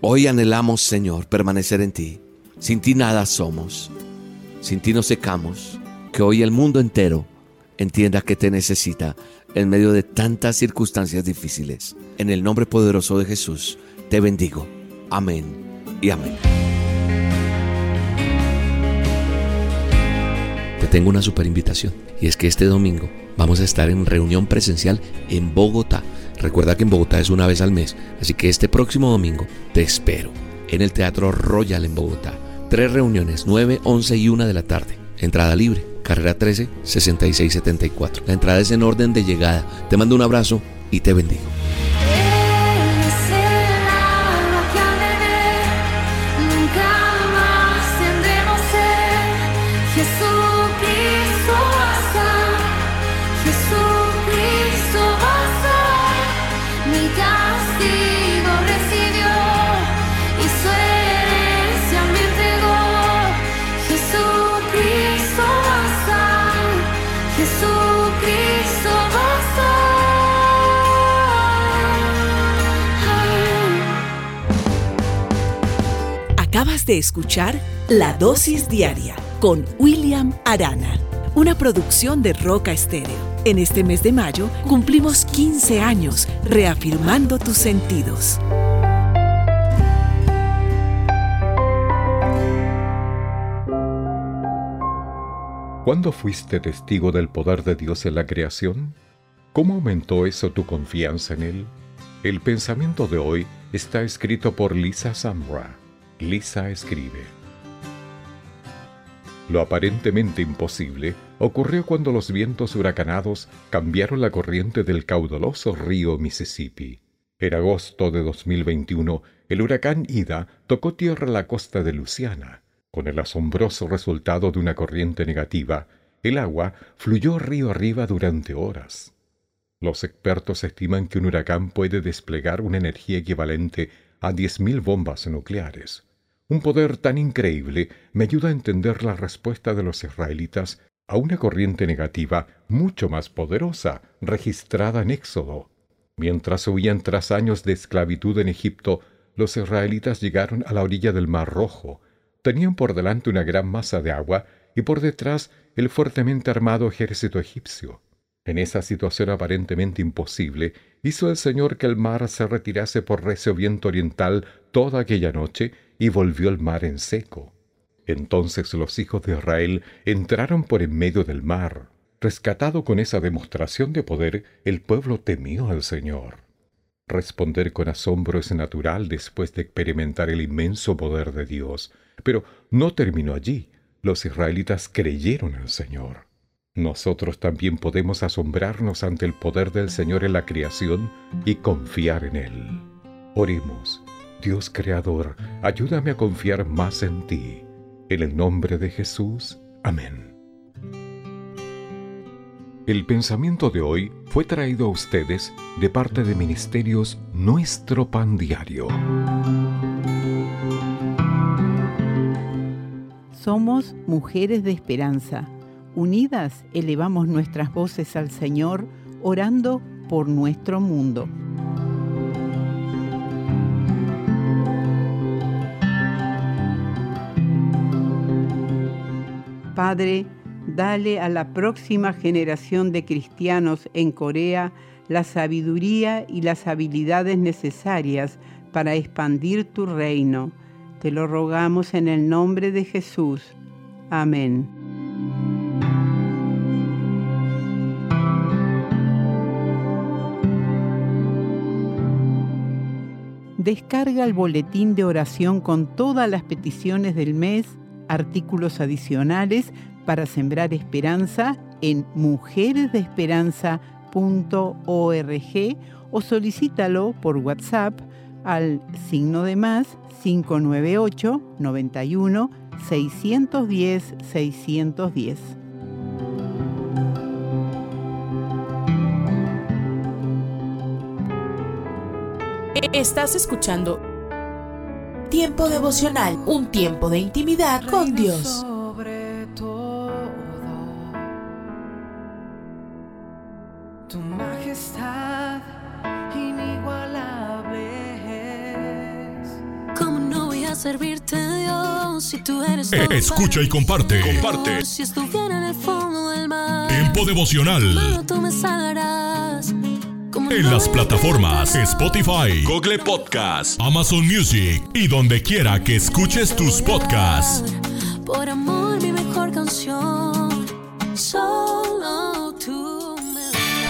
Hoy anhelamos, Señor, permanecer en ti. Sin ti nada somos. Sin ti nos secamos. Que hoy el mundo entero entienda que te necesita en medio de tantas circunstancias difíciles. En el nombre poderoso de Jesús, te bendigo. Amén y amén. Te tengo una super invitación y es que este domingo vamos a estar en reunión presencial en Bogotá. Recuerda que en Bogotá es una vez al mes, así que este próximo domingo te espero en el Teatro Royal en Bogotá. Tres reuniones, 9, 11 y 1 de la tarde. Entrada libre, carrera 13, 66, 74. La entrada es en orden de llegada. Te mando un abrazo y te bendigo. De escuchar La Dosis Diaria con William Arana, una producción de Roca Estéreo. En este mes de mayo cumplimos 15 años reafirmando tus sentidos. ¿Cuándo fuiste testigo del poder de Dios en la creación? ¿Cómo aumentó eso tu confianza en Él? El pensamiento de hoy está escrito por Lisa Samra Lisa escribe. Lo aparentemente imposible ocurrió cuando los vientos huracanados cambiaron la corriente del caudaloso río Mississippi. En agosto de 2021, el huracán Ida tocó tierra a la costa de Luisiana. Con el asombroso resultado de una corriente negativa, el agua fluyó río arriba durante horas. Los expertos estiman que un huracán puede desplegar una energía equivalente a 10.000 bombas nucleares. Un poder tan increíble me ayuda a entender la respuesta de los israelitas a una corriente negativa mucho más poderosa registrada en Éxodo. Mientras huían tras años de esclavitud en Egipto, los israelitas llegaron a la orilla del Mar Rojo. Tenían por delante una gran masa de agua y por detrás el fuertemente armado ejército egipcio. En esa situación aparentemente imposible, hizo el Señor que el mar se retirase por recio viento oriental toda aquella noche y volvió el mar en seco. Entonces los hijos de Israel entraron por en medio del mar. Rescatado con esa demostración de poder, el pueblo temió al Señor. Responder con asombro es natural después de experimentar el inmenso poder de Dios, pero no terminó allí. Los israelitas creyeron al Señor. Nosotros también podemos asombrarnos ante el poder del Señor en la creación y confiar en Él. Oremos, Dios Creador, ayúdame a confiar más en ti. En el nombre de Jesús. Amén. El pensamiento de hoy fue traído a ustedes de parte de Ministerios Nuestro Pan Diario. Somos mujeres de esperanza. Unidas elevamos nuestras voces al Señor, orando por nuestro mundo. Padre, dale a la próxima generación de cristianos en Corea la sabiduría y las habilidades necesarias para expandir tu reino. Te lo rogamos en el nombre de Jesús. Amén. Descarga el boletín de oración con todas las peticiones del mes, artículos adicionales, para sembrar esperanza en mujeresdeesperanza.org o solicítalo por WhatsApp al signo de más 598 91 610 610. Estás escuchando Tiempo devocional, un tiempo de intimidad con Dios. servirte Dios si tú eres eh, Escucha y comparte. Comparte. Si estuviera en el fondo del mar. Tiempo devocional. tú me salvarás. En las plataformas Spotify, Google Podcast, Amazon Music y donde quiera que escuches tus podcasts. Por amor, mi mejor canción.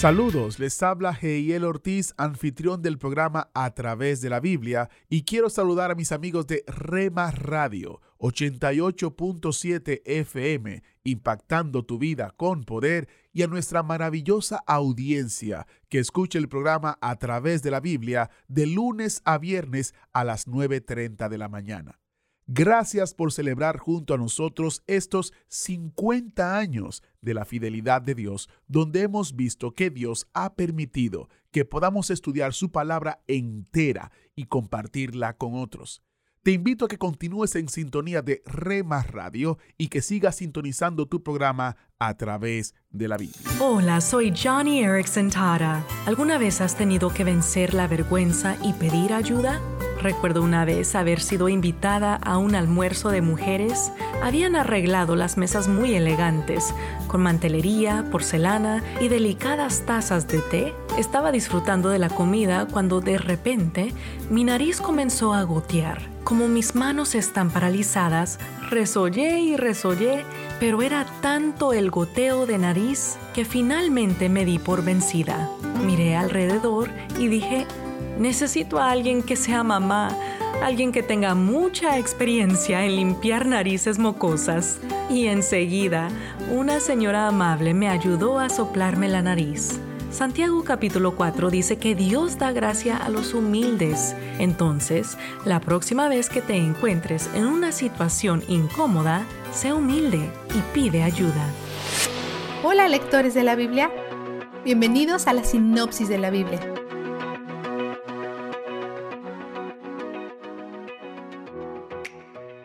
Saludos, les habla Heiel Ortiz, anfitrión del programa A través de la Biblia, y quiero saludar a mis amigos de Rema Radio 88.7 FM, impactando tu vida con poder, y a nuestra maravillosa audiencia que escucha el programa A través de la Biblia de lunes a viernes a las 9.30 de la mañana. Gracias por celebrar junto a nosotros estos 50 años de la fidelidad de Dios, donde hemos visto que Dios ha permitido que podamos estudiar su palabra entera y compartirla con otros. Te invito a que continúes en sintonía de Rema Radio y que sigas sintonizando tu programa a través de la Biblia. Hola, soy Johnny Erickson Tara. ¿Alguna vez has tenido que vencer la vergüenza y pedir ayuda? Recuerdo una vez haber sido invitada a un almuerzo de mujeres. Habían arreglado las mesas muy elegantes, con mantelería, porcelana y delicadas tazas de té. Estaba disfrutando de la comida cuando de repente mi nariz comenzó a gotear. Como mis manos están paralizadas, resollé y resollé, pero era tanto el goteo de nariz que finalmente me di por vencida. Miré alrededor y dije, necesito a alguien que sea mamá, alguien que tenga mucha experiencia en limpiar narices mocosas. Y enseguida, una señora amable me ayudó a soplarme la nariz. Santiago capítulo 4 dice que Dios da gracia a los humildes. Entonces, la próxima vez que te encuentres en una situación incómoda, sé humilde y pide ayuda. Hola lectores de la Biblia, bienvenidos a la sinopsis de la Biblia.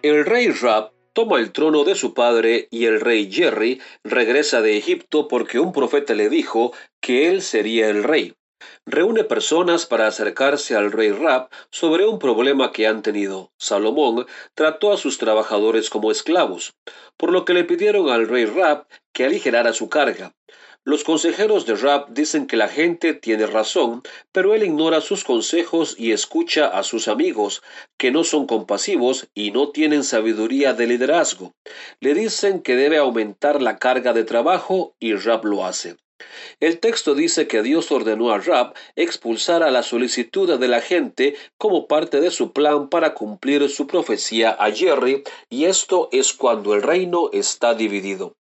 El rey Rab toma el trono de su padre y el rey Jerry regresa de Egipto porque un profeta le dijo que él sería el rey. Reúne personas para acercarse al rey Rab sobre un problema que han tenido. Salomón trató a sus trabajadores como esclavos, por lo que le pidieron al rey Rab que aligerara su carga. Los consejeros de Rab dicen que la gente tiene razón, pero él ignora sus consejos y escucha a sus amigos, que no son compasivos y no tienen sabiduría de liderazgo. Le dicen que debe aumentar la carga de trabajo y Rab lo hace. El texto dice que Dios ordenó a Rab expulsar a la solicitud de la gente como parte de su plan para cumplir su profecía a Jerry, y esto es cuando el reino está dividido.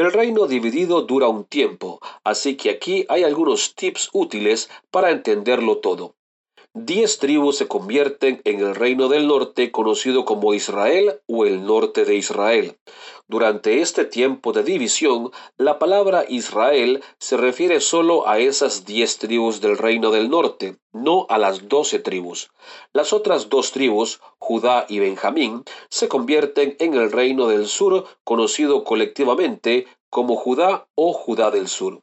El reino dividido dura un tiempo, así que aquí hay algunos tips útiles para entenderlo todo. Diez tribus se convierten en el reino del norte conocido como Israel o el norte de Israel. Durante este tiempo de división, la palabra Israel se refiere solo a esas diez tribus del reino del norte, no a las doce tribus. Las otras dos tribus, Judá y Benjamín, se convierten en el reino del sur conocido colectivamente como Judá o Judá del sur.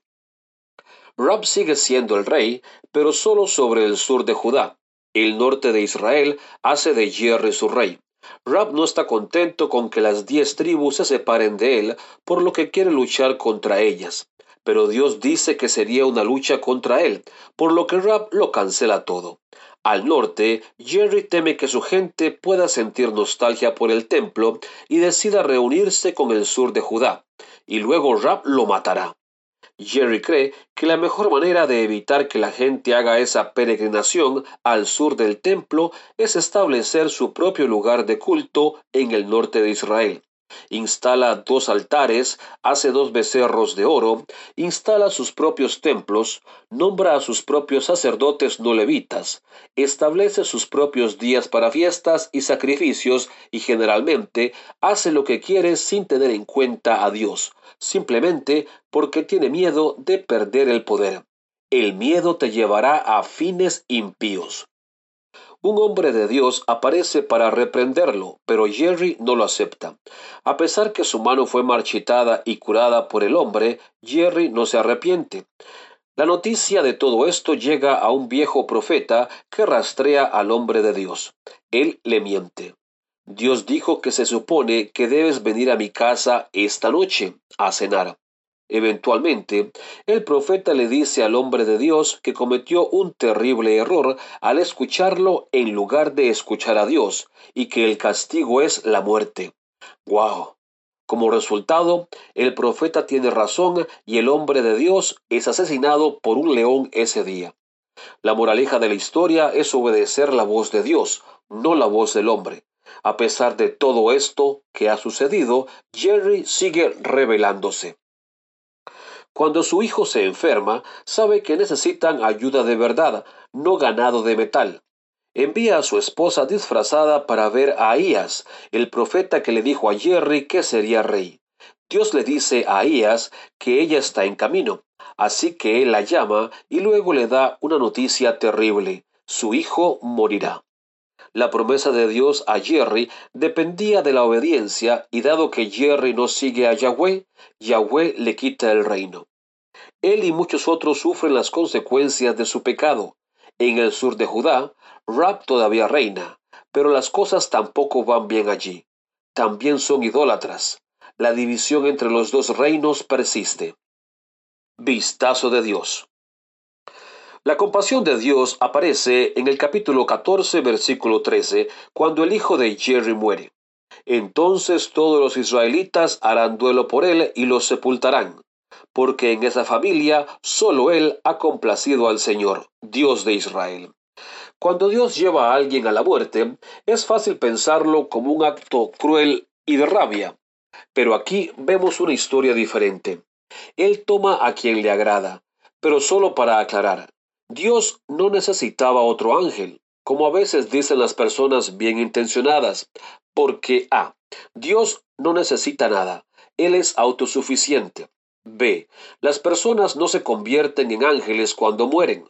Rab sigue siendo el rey, pero solo sobre el sur de Judá. El norte de Israel hace de Jerry su rey. Rab no está contento con que las diez tribus se separen de él, por lo que quiere luchar contra ellas. Pero Dios dice que sería una lucha contra él, por lo que Rab lo cancela todo. Al norte, Jerry teme que su gente pueda sentir nostalgia por el templo y decida reunirse con el sur de Judá, y luego Rab lo matará. Jerry cree que la mejor manera de evitar que la gente haga esa peregrinación al sur del templo es establecer su propio lugar de culto en el norte de Israel. Instala dos altares, hace dos becerros de oro, instala sus propios templos, nombra a sus propios sacerdotes no levitas, establece sus propios días para fiestas y sacrificios y generalmente hace lo que quiere sin tener en cuenta a Dios, simplemente porque tiene miedo de perder el poder. El miedo te llevará a fines impíos. Un hombre de Dios aparece para reprenderlo, pero Jerry no lo acepta. A pesar que su mano fue marchitada y curada por el hombre, Jerry no se arrepiente. La noticia de todo esto llega a un viejo profeta que rastrea al hombre de Dios. Él le miente. Dios dijo que se supone que debes venir a mi casa esta noche a cenar. Eventualmente, el profeta le dice al hombre de Dios que cometió un terrible error al escucharlo en lugar de escuchar a Dios, y que el castigo es la muerte. ¡Wow! Como resultado, el profeta tiene razón y el hombre de Dios es asesinado por un león ese día. La moraleja de la historia es obedecer la voz de Dios, no la voz del hombre. A pesar de todo esto que ha sucedido, Jerry sigue rebelándose. Cuando su hijo se enferma, sabe que necesitan ayuda de verdad, no ganado de metal. Envía a su esposa disfrazada para ver a Ahías, el profeta que le dijo a Jerry que sería rey. Dios le dice a Ahías que ella está en camino, así que él la llama y luego le da una noticia terrible. Su hijo morirá. La promesa de Dios a Jerry dependía de la obediencia y dado que Jerry no sigue a Yahweh, Yahweh le quita el reino. Él y muchos otros sufren las consecuencias de su pecado. En el sur de Judá, Rab todavía reina, pero las cosas tampoco van bien allí. También son idólatras. La división entre los dos reinos persiste. Vistazo de Dios. La compasión de Dios aparece en el capítulo 14, versículo 13, cuando el hijo de Jerry muere. Entonces todos los israelitas harán duelo por él y lo sepultarán, porque en esa familia solo él ha complacido al Señor, Dios de Israel. Cuando Dios lleva a alguien a la muerte, es fácil pensarlo como un acto cruel y de rabia. Pero aquí vemos una historia diferente. Él toma a quien le agrada, pero solo para aclarar. Dios no necesitaba otro ángel, como a veces dicen las personas bien intencionadas, porque A. Dios no necesita nada, Él es autosuficiente. B. Las personas no se convierten en ángeles cuando mueren.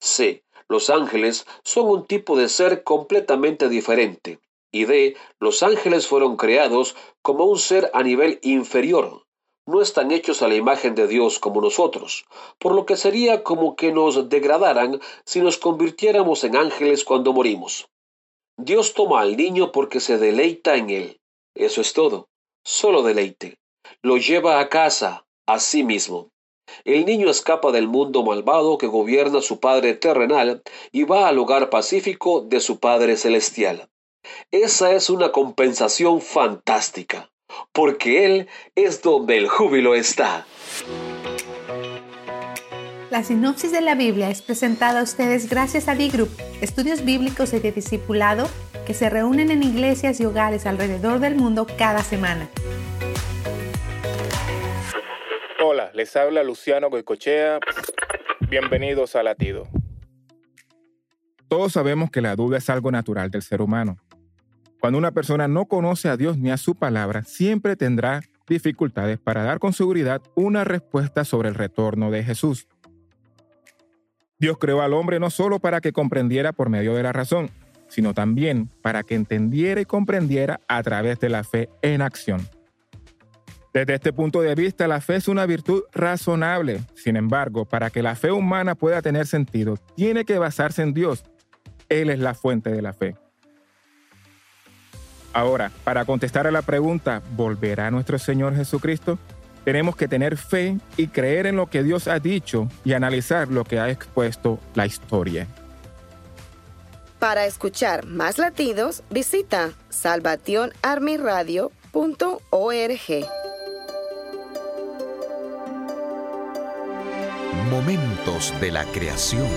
C. Los ángeles son un tipo de ser completamente diferente. Y D. Los ángeles fueron creados como un ser a nivel inferior, no están hechos a la imagen de Dios como nosotros, por lo que sería como que nos degradaran si nos convirtiéramos en ángeles cuando morimos. Dios toma al niño porque se deleita en él. Eso es todo. Solo deleite. Lo lleva a casa, a sí mismo. El niño escapa del mundo malvado que gobierna su Padre terrenal y va al hogar pacífico de su Padre celestial. Esa es una compensación fantástica porque Él es donde el júbilo está. La sinopsis de la Biblia es presentada a ustedes gracias a D-Group, estudios bíblicos y de discipulado que se reúnen en iglesias y hogares alrededor del mundo cada semana. Hola, les habla Luciano Goicochea. Bienvenidos a Latido. Todos sabemos que la duda es algo natural del ser humano cuando una persona no conoce a Dios ni a su palabra, siempre tendrá dificultades para dar con seguridad una respuesta sobre el retorno de Jesús. Dios creó al hombre no solo para que comprendiera por medio de la razón, sino también para que entendiera y comprendiera a través de la fe en acción. Desde este punto de vista, la fe es una virtud razonable. Sin embargo, para que la fe humana pueda tener sentido, tiene que basarse en Dios. Él es la fuente de la fe. Ahora, para contestar a la pregunta, ¿volverá nuestro Señor Jesucristo? Tenemos que tener fe y creer en lo que Dios ha dicho y analizar lo que ha expuesto la historia. Para escuchar más latidos, visita salvationarmyradio.org. Momentos de la creación.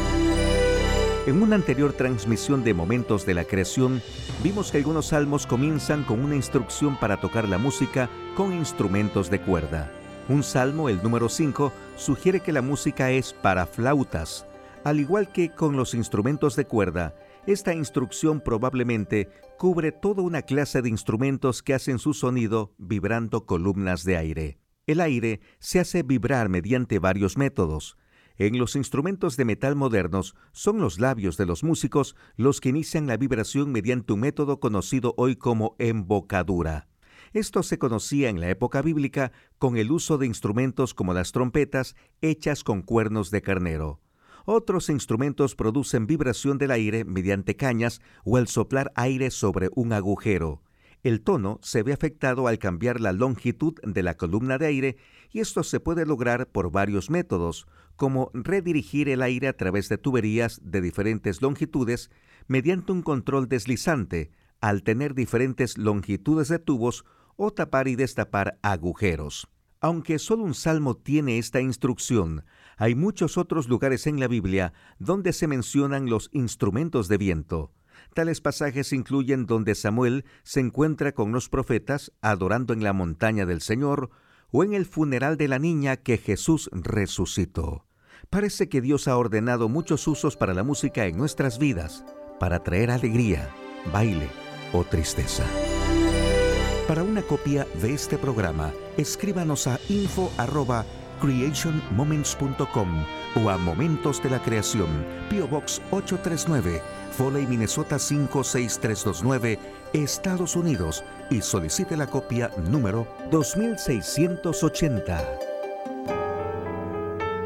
En una anterior transmisión de Momentos de la Creación, vimos que algunos salmos comienzan con una instrucción para tocar la música con instrumentos de cuerda. Un salmo, el número 5, sugiere que la música es para flautas. Al igual que con los instrumentos de cuerda, esta instrucción probablemente cubre toda una clase de instrumentos que hacen su sonido vibrando columnas de aire. El aire se hace vibrar mediante varios métodos. En los instrumentos de metal modernos son los labios de los músicos los que inician la vibración mediante un método conocido hoy como embocadura. Esto se conocía en la época bíblica con el uso de instrumentos como las trompetas hechas con cuernos de carnero. Otros instrumentos producen vibración del aire mediante cañas o al soplar aire sobre un agujero. El tono se ve afectado al cambiar la longitud de la columna de aire y esto se puede lograr por varios métodos, como redirigir el aire a través de tuberías de diferentes longitudes mediante un control deslizante, al tener diferentes longitudes de tubos o tapar y destapar agujeros. Aunque solo un salmo tiene esta instrucción, hay muchos otros lugares en la Biblia donde se mencionan los instrumentos de viento. Tales pasajes incluyen donde Samuel se encuentra con los profetas adorando en la montaña del Señor, o en el funeral de la niña que Jesús resucitó. Parece que Dios ha ordenado muchos usos para la música en nuestras vidas, para traer alegría, baile o tristeza. Para una copia de este programa, escríbanos a info@creationmoments.com o a Momentos de la Creación, PO Box 839 Foley, Minnesota 56329, Estados Unidos y solicite la copia número 2680.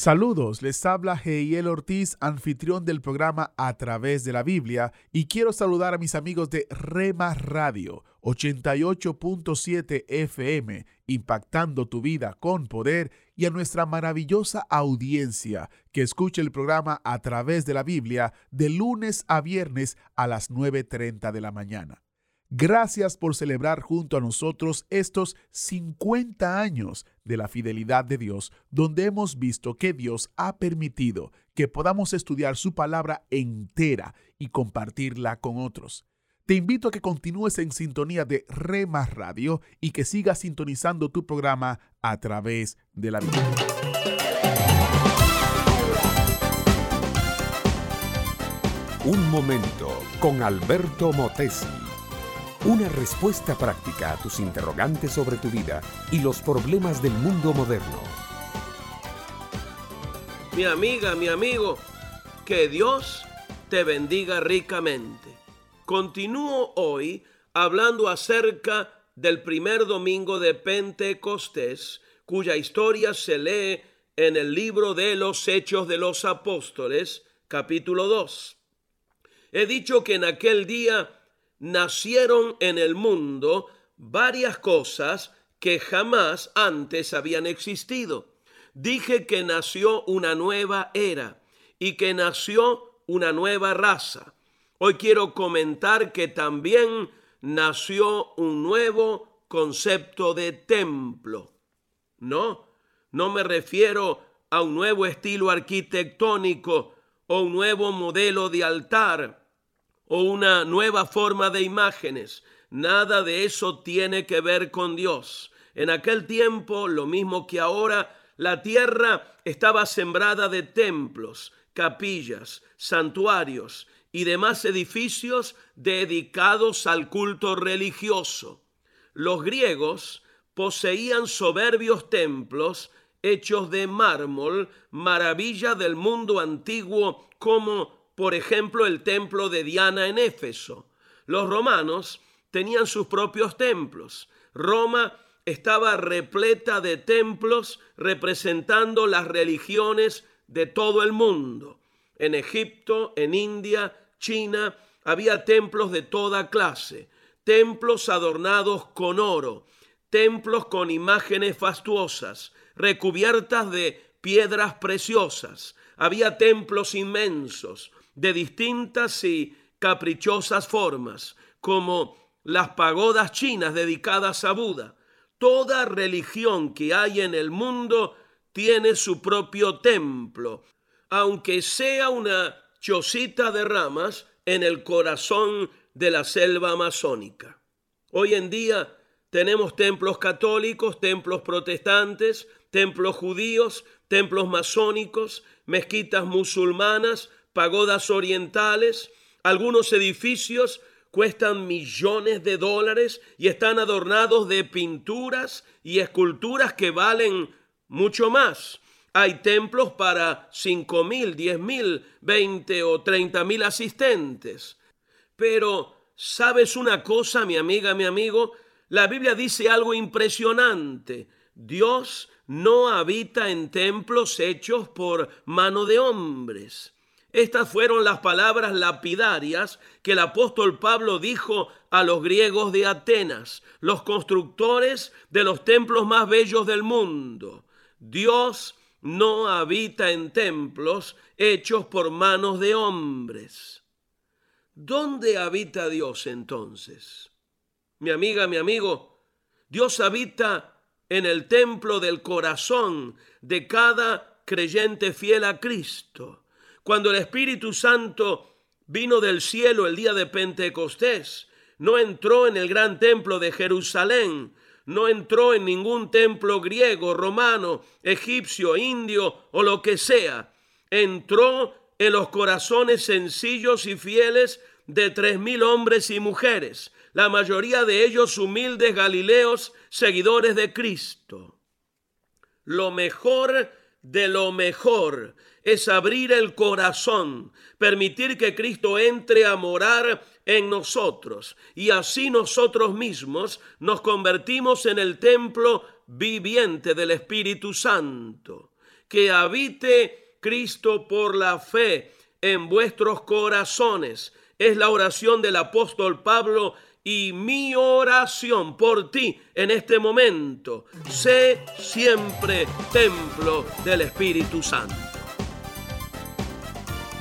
Saludos, les habla Geiel Ortiz, anfitrión del programa A través de la Biblia, y quiero saludar a mis amigos de Rema Radio 88.7 FM, impactando tu vida con poder, y a nuestra maravillosa audiencia que escucha el programa A través de la Biblia de lunes a viernes a las 9.30 de la mañana. Gracias por celebrar junto a nosotros estos 50 años de la fidelidad de Dios, donde hemos visto que Dios ha permitido que podamos estudiar su palabra entera y compartirla con otros. Te invito a que continúes en sintonía de Rema Radio y que sigas sintonizando tu programa a través de la. Un momento con Alberto Motesi. Una respuesta práctica a tus interrogantes sobre tu vida y los problemas del mundo moderno. Mi amiga, mi amigo, que Dios te bendiga ricamente. Continúo hoy hablando acerca del primer domingo de Pentecostés, cuya historia se lee en el libro de los Hechos de los Apóstoles, capítulo 2. He dicho que en aquel día nacieron en el mundo varias cosas que jamás antes habían existido. Dije que nació una nueva era y que nació una nueva raza. Hoy quiero comentar que también nació un nuevo concepto de templo. No, no me refiero a un nuevo estilo arquitectónico o un nuevo modelo de altar o una nueva forma de imágenes. Nada de eso tiene que ver con Dios. En aquel tiempo, lo mismo que ahora, la tierra estaba sembrada de templos, capillas, santuarios y demás edificios dedicados al culto religioso. Los griegos poseían soberbios templos hechos de mármol, maravilla del mundo antiguo como por ejemplo el templo de Diana en Éfeso. Los romanos tenían sus propios templos. Roma estaba repleta de templos representando las religiones de todo el mundo. En Egipto, en India, China, había templos de toda clase, templos adornados con oro, templos con imágenes fastuosas, recubiertas de piedras preciosas. Había templos inmensos, de distintas y caprichosas formas, como las pagodas chinas dedicadas a Buda. Toda religión que hay en el mundo tiene su propio templo, aunque sea una chocita de ramas en el corazón de la selva amazónica. Hoy en día tenemos templos católicos, templos protestantes, templos judíos, templos masónicos, mezquitas musulmanas, pagodas orientales, algunos edificios cuestan millones de dólares y están adornados de pinturas y esculturas que valen mucho más. Hay templos para cinco mil, diez mil, veinte o treinta mil asistentes. Pero, ¿sabes una cosa, mi amiga, mi amigo? La Biblia dice algo impresionante. Dios no habita en templos hechos por mano de hombres. Estas fueron las palabras lapidarias que el apóstol Pablo dijo a los griegos de Atenas, los constructores de los templos más bellos del mundo. Dios no habita en templos hechos por manos de hombres. ¿Dónde habita Dios entonces? Mi amiga, mi amigo, Dios habita en el templo del corazón de cada creyente fiel a Cristo. Cuando el Espíritu Santo vino del cielo el día de Pentecostés, no entró en el gran templo de Jerusalén, no entró en ningún templo griego, romano, egipcio, indio o lo que sea. Entró en los corazones sencillos y fieles de tres mil hombres y mujeres, la mayoría de ellos humildes galileos, seguidores de Cristo. Lo mejor de lo mejor es abrir el corazón, permitir que Cristo entre a morar en nosotros y así nosotros mismos nos convertimos en el templo viviente del Espíritu Santo. Que habite Cristo por la fe en vuestros corazones. Es la oración del apóstol Pablo y mi oración por ti en este momento. Sé siempre templo del Espíritu Santo.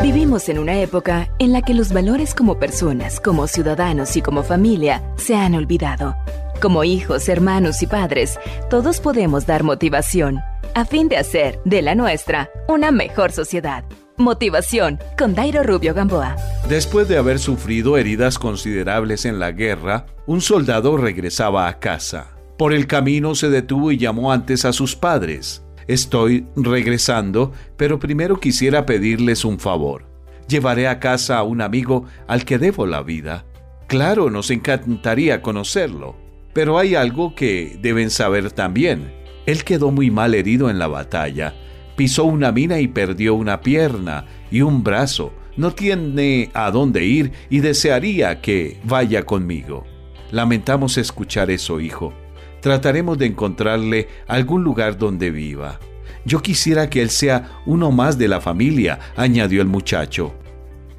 Vivimos en una época en la que los valores como personas, como ciudadanos y como familia se han olvidado. Como hijos, hermanos y padres, todos podemos dar motivación a fin de hacer de la nuestra una mejor sociedad. Motivación con Dairo Rubio Gamboa. Después de haber sufrido heridas considerables en la guerra, un soldado regresaba a casa. Por el camino se detuvo y llamó antes a sus padres. Estoy regresando, pero primero quisiera pedirles un favor. Llevaré a casa a un amigo al que debo la vida. Claro, nos encantaría conocerlo, pero hay algo que deben saber también. Él quedó muy mal herido en la batalla pisó una mina y perdió una pierna y un brazo. No tiene a dónde ir y desearía que vaya conmigo. Lamentamos escuchar eso, hijo. Trataremos de encontrarle algún lugar donde viva. Yo quisiera que él sea uno más de la familia, añadió el muchacho.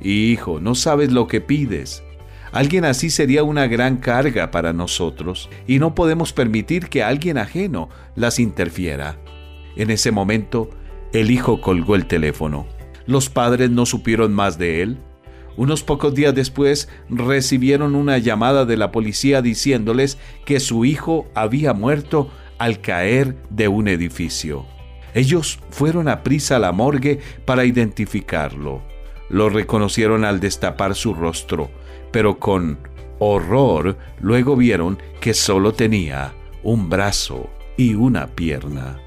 Hijo, no sabes lo que pides. Alguien así sería una gran carga para nosotros, y no podemos permitir que alguien ajeno las interfiera. En ese momento, el hijo colgó el teléfono. Los padres no supieron más de él. Unos pocos días después recibieron una llamada de la policía diciéndoles que su hijo había muerto al caer de un edificio. Ellos fueron a prisa a la morgue para identificarlo. Lo reconocieron al destapar su rostro, pero con horror luego vieron que solo tenía un brazo y una pierna.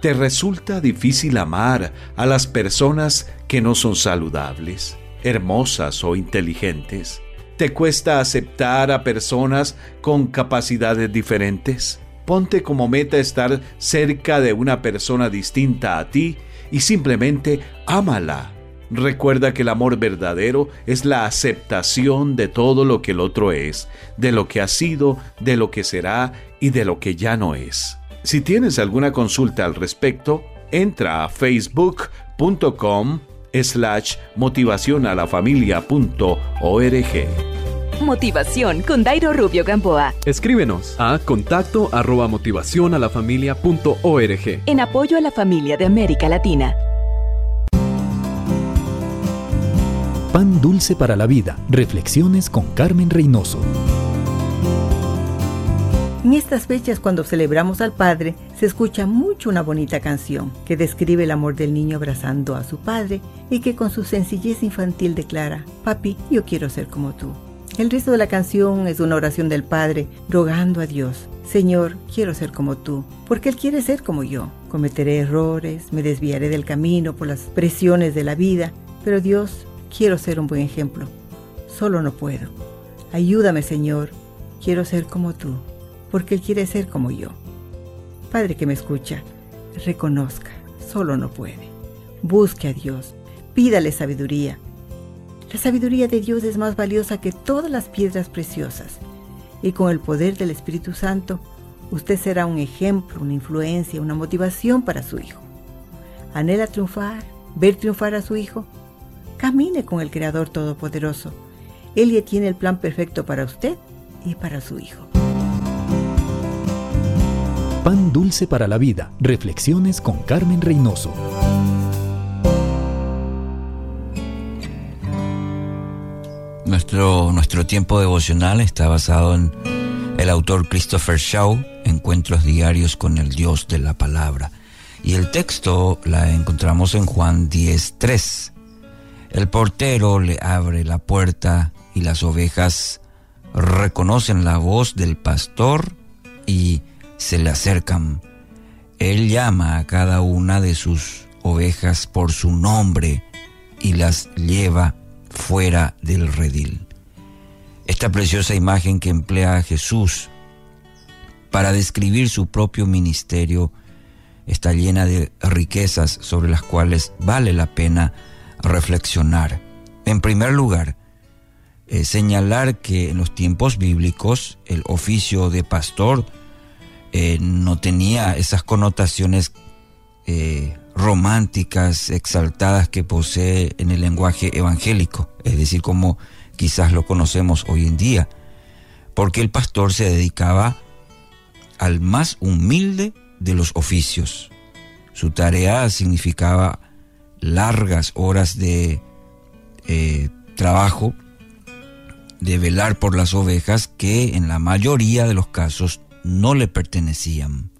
¿Te resulta difícil amar a las personas que no son saludables, hermosas o inteligentes? ¿Te cuesta aceptar a personas con capacidades diferentes? Ponte como meta estar cerca de una persona distinta a ti y simplemente ámala. Recuerda que el amor verdadero es la aceptación de todo lo que el otro es, de lo que ha sido, de lo que será y de lo que ya no es. Si tienes alguna consulta al respecto, entra a facebook.com slash motivación a la Motivación con Dairo Rubio Gamboa. Escríbenos a contacto arroba motivación a la En apoyo a la familia de América Latina. Pan dulce para la vida. Reflexiones con Carmen Reynoso. En estas fechas, cuando celebramos al Padre, se escucha mucho una bonita canción que describe el amor del niño abrazando a su padre y que con su sencillez infantil declara, Papi, yo quiero ser como tú. El resto de la canción es una oración del Padre rogando a Dios, Señor, quiero ser como tú, porque Él quiere ser como yo. Cometeré errores, me desviaré del camino por las presiones de la vida, pero Dios, quiero ser un buen ejemplo. Solo no puedo. Ayúdame, Señor. Quiero ser como tú, porque Él quiere ser como yo. Padre que me escucha, reconozca, solo no puede. Busque a Dios, pídale sabiduría. La sabiduría de Dios es más valiosa que todas las piedras preciosas, y con el poder del Espíritu Santo, usted será un ejemplo, una influencia, una motivación para su hijo. ¿Anhela triunfar? ¿Ver triunfar a su hijo? Camine con el Creador Todopoderoso. Él ya tiene el plan perfecto para usted y para su hijo. Pan dulce para la vida. Reflexiones con Carmen Reynoso. Nuestro, nuestro tiempo devocional está basado en el autor Christopher Shaw, Encuentros Diarios con el Dios de la Palabra. Y el texto la encontramos en Juan 10.3. El portero le abre la puerta y las ovejas reconocen la voz del pastor y se le acercan. Él llama a cada una de sus ovejas por su nombre y las lleva fuera del redil. Esta preciosa imagen que emplea Jesús para describir su propio ministerio está llena de riquezas sobre las cuales vale la pena reflexionar. En primer lugar, eh, señalar que en los tiempos bíblicos el oficio de pastor eh, no tenía esas connotaciones eh, románticas, exaltadas que posee en el lenguaje evangélico, es decir, como quizás lo conocemos hoy en día, porque el pastor se dedicaba al más humilde de los oficios. Su tarea significaba largas horas de trabajo de velar por las ovejas que en la mayoría de los casos no le pertenecían.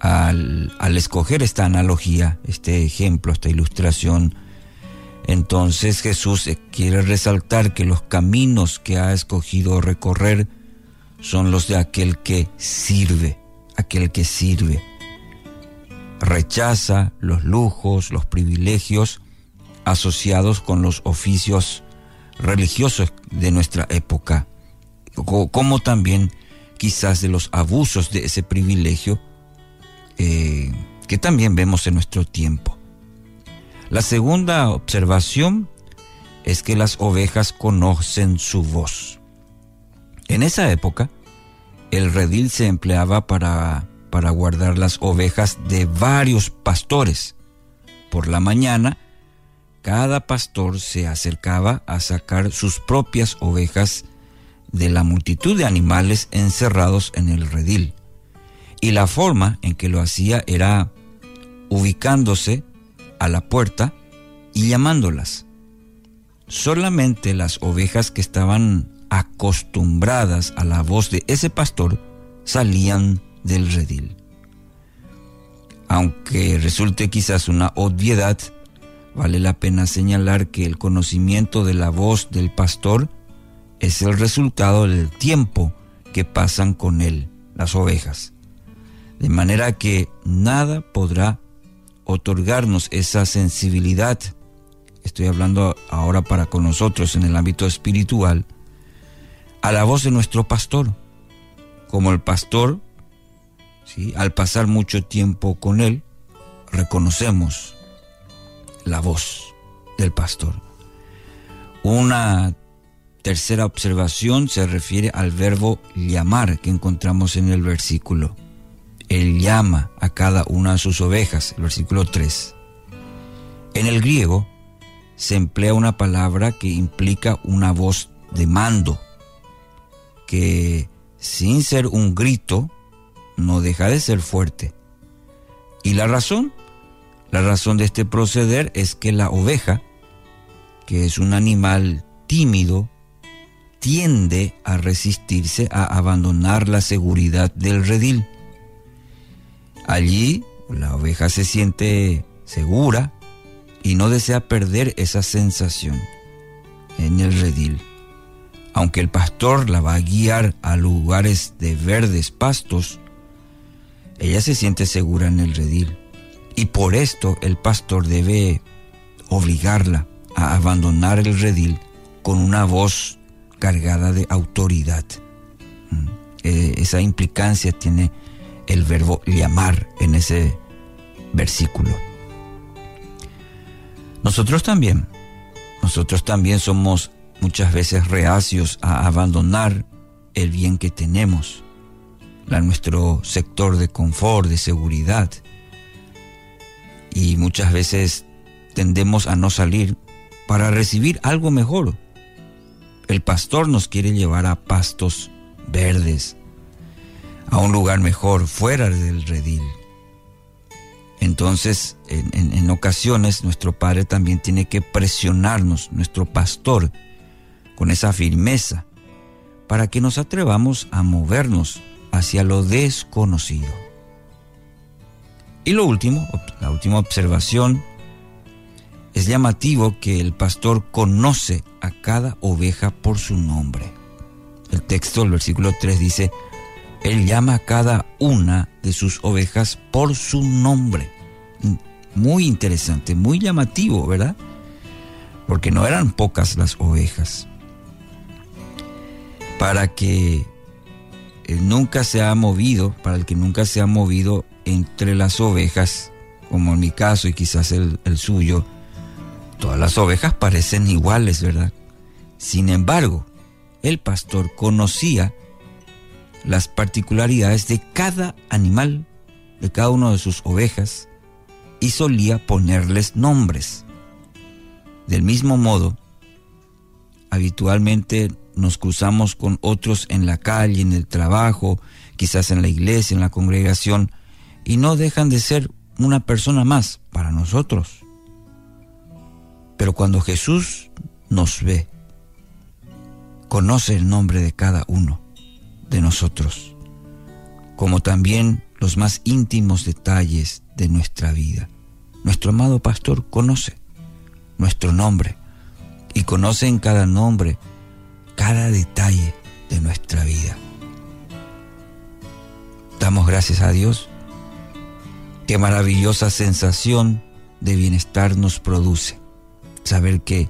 Al, escoger esta analogía, este ejemplo, esta ilustración, entonces Jesús quiere resaltar que los caminos que ha escogido recorrer son los de aquel que sirve, aquel que sirve. Rechaza los lujos, los privilegios asociados con los oficios religiosos de nuestra época, como también quizás de los abusos de ese privilegio eh, que también vemos en nuestro tiempo. La segunda observación es que las ovejas conocen su voz. En esa época, el redil se empleaba para, para guardar las ovejas de varios pastores. Por la mañana, cada pastor se acercaba a sacar sus propias ovejas de la multitud de animales encerrados en el redil. Y la forma en que lo hacía era ubicándose a la puerta y llamándolas. Solamente las ovejas que estaban acostumbradas a la voz de ese pastor salían del redil. Aunque resulte quizás una obviedad, Vale la pena señalar que el conocimiento de la voz del pastor es el resultado del tiempo que pasan con él, las ovejas. De manera que nada podrá otorgarnos esa sensibilidad, estoy hablando ahora para con nosotros en el ámbito espiritual, a la voz de nuestro pastor. Como el pastor, ¿sí? al pasar mucho tiempo con él, reconocemos la voz del pastor. Una tercera observación se refiere al verbo llamar que encontramos en el versículo. Él llama a cada una de sus ovejas, versículo 3. En el griego se emplea una palabra que implica una voz de mando, que sin ser un grito no deja de ser fuerte. ¿Y la razón? La razón de este proceder es que la oveja, que es un animal tímido, tiende a resistirse a abandonar la seguridad del redil. Allí la oveja se siente segura y no desea perder esa sensación en el redil. Aunque el pastor la va a guiar a lugares de verdes pastos, ella se siente segura en el redil. Y por esto el pastor debe obligarla a abandonar el redil con una voz cargada de autoridad. Mm. Eh, esa implicancia tiene el verbo llamar en ese versículo. Nosotros también, nosotros también somos muchas veces reacios a abandonar el bien que tenemos, nuestro sector de confort, de seguridad. Y muchas veces tendemos a no salir para recibir algo mejor. El pastor nos quiere llevar a pastos verdes, a un lugar mejor, fuera del redil. Entonces, en, ocasiones, nuestro Padre también tiene que presionarnos, nuestro pastor, con esa firmeza, para que nos atrevamos a movernos hacia lo desconocido. Y lo último, la última observación, es llamativo que el pastor conoce a cada oveja por su nombre. El texto, el versículo 3 dice, Él llama a cada una de sus ovejas por su nombre. Muy interesante, muy llamativo, ¿verdad? Porque no eran pocas las ovejas. Para que nunca se ha movido, para el que nunca se ha movido entre las ovejas, como en mi caso y quizás el, el suyo, todas las ovejas parecen iguales, ¿verdad? Sin embargo, el pastor conocía las particularidades de cada animal, de cada una de sus ovejas, y solía ponerles nombres. Del mismo modo, habitualmente nos cruzamos con otros en la calle, en el trabajo, quizás en la iglesia, en la congregación, y no dejan de ser una persona más para nosotros. Pero cuando Jesús nos ve, conoce el nombre de cada uno de nosotros, como también los más íntimos detalles de nuestra vida. Nuestro amado pastor conoce nuestro nombre y conoce en cada nombre cada detalle de nuestra vida. Damos gracias a Dios. Qué maravillosa sensación de bienestar nos produce saber que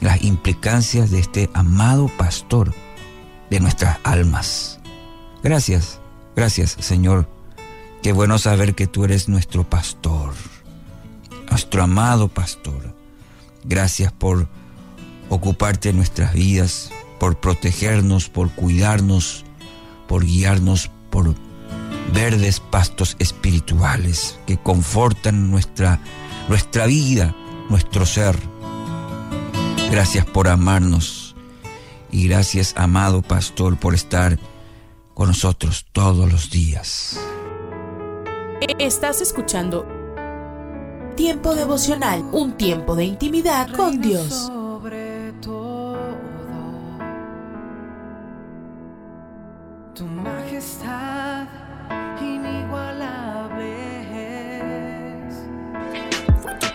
las implicancias de este amado pastor de nuestras almas. Gracias, gracias Señor. Qué bueno saber que tú eres nuestro pastor, nuestro amado pastor. Gracias por ocuparte de nuestras vidas, por protegernos, por cuidarnos, por guiarnos por verdes pastos espirituales que confortan nuestra, nuestra vida, nuestro ser. Gracias por amarnos y gracias, amado pastor, por estar con nosotros todos los días. Estás escuchando Tiempo devocional, un tiempo de intimidad con Dios.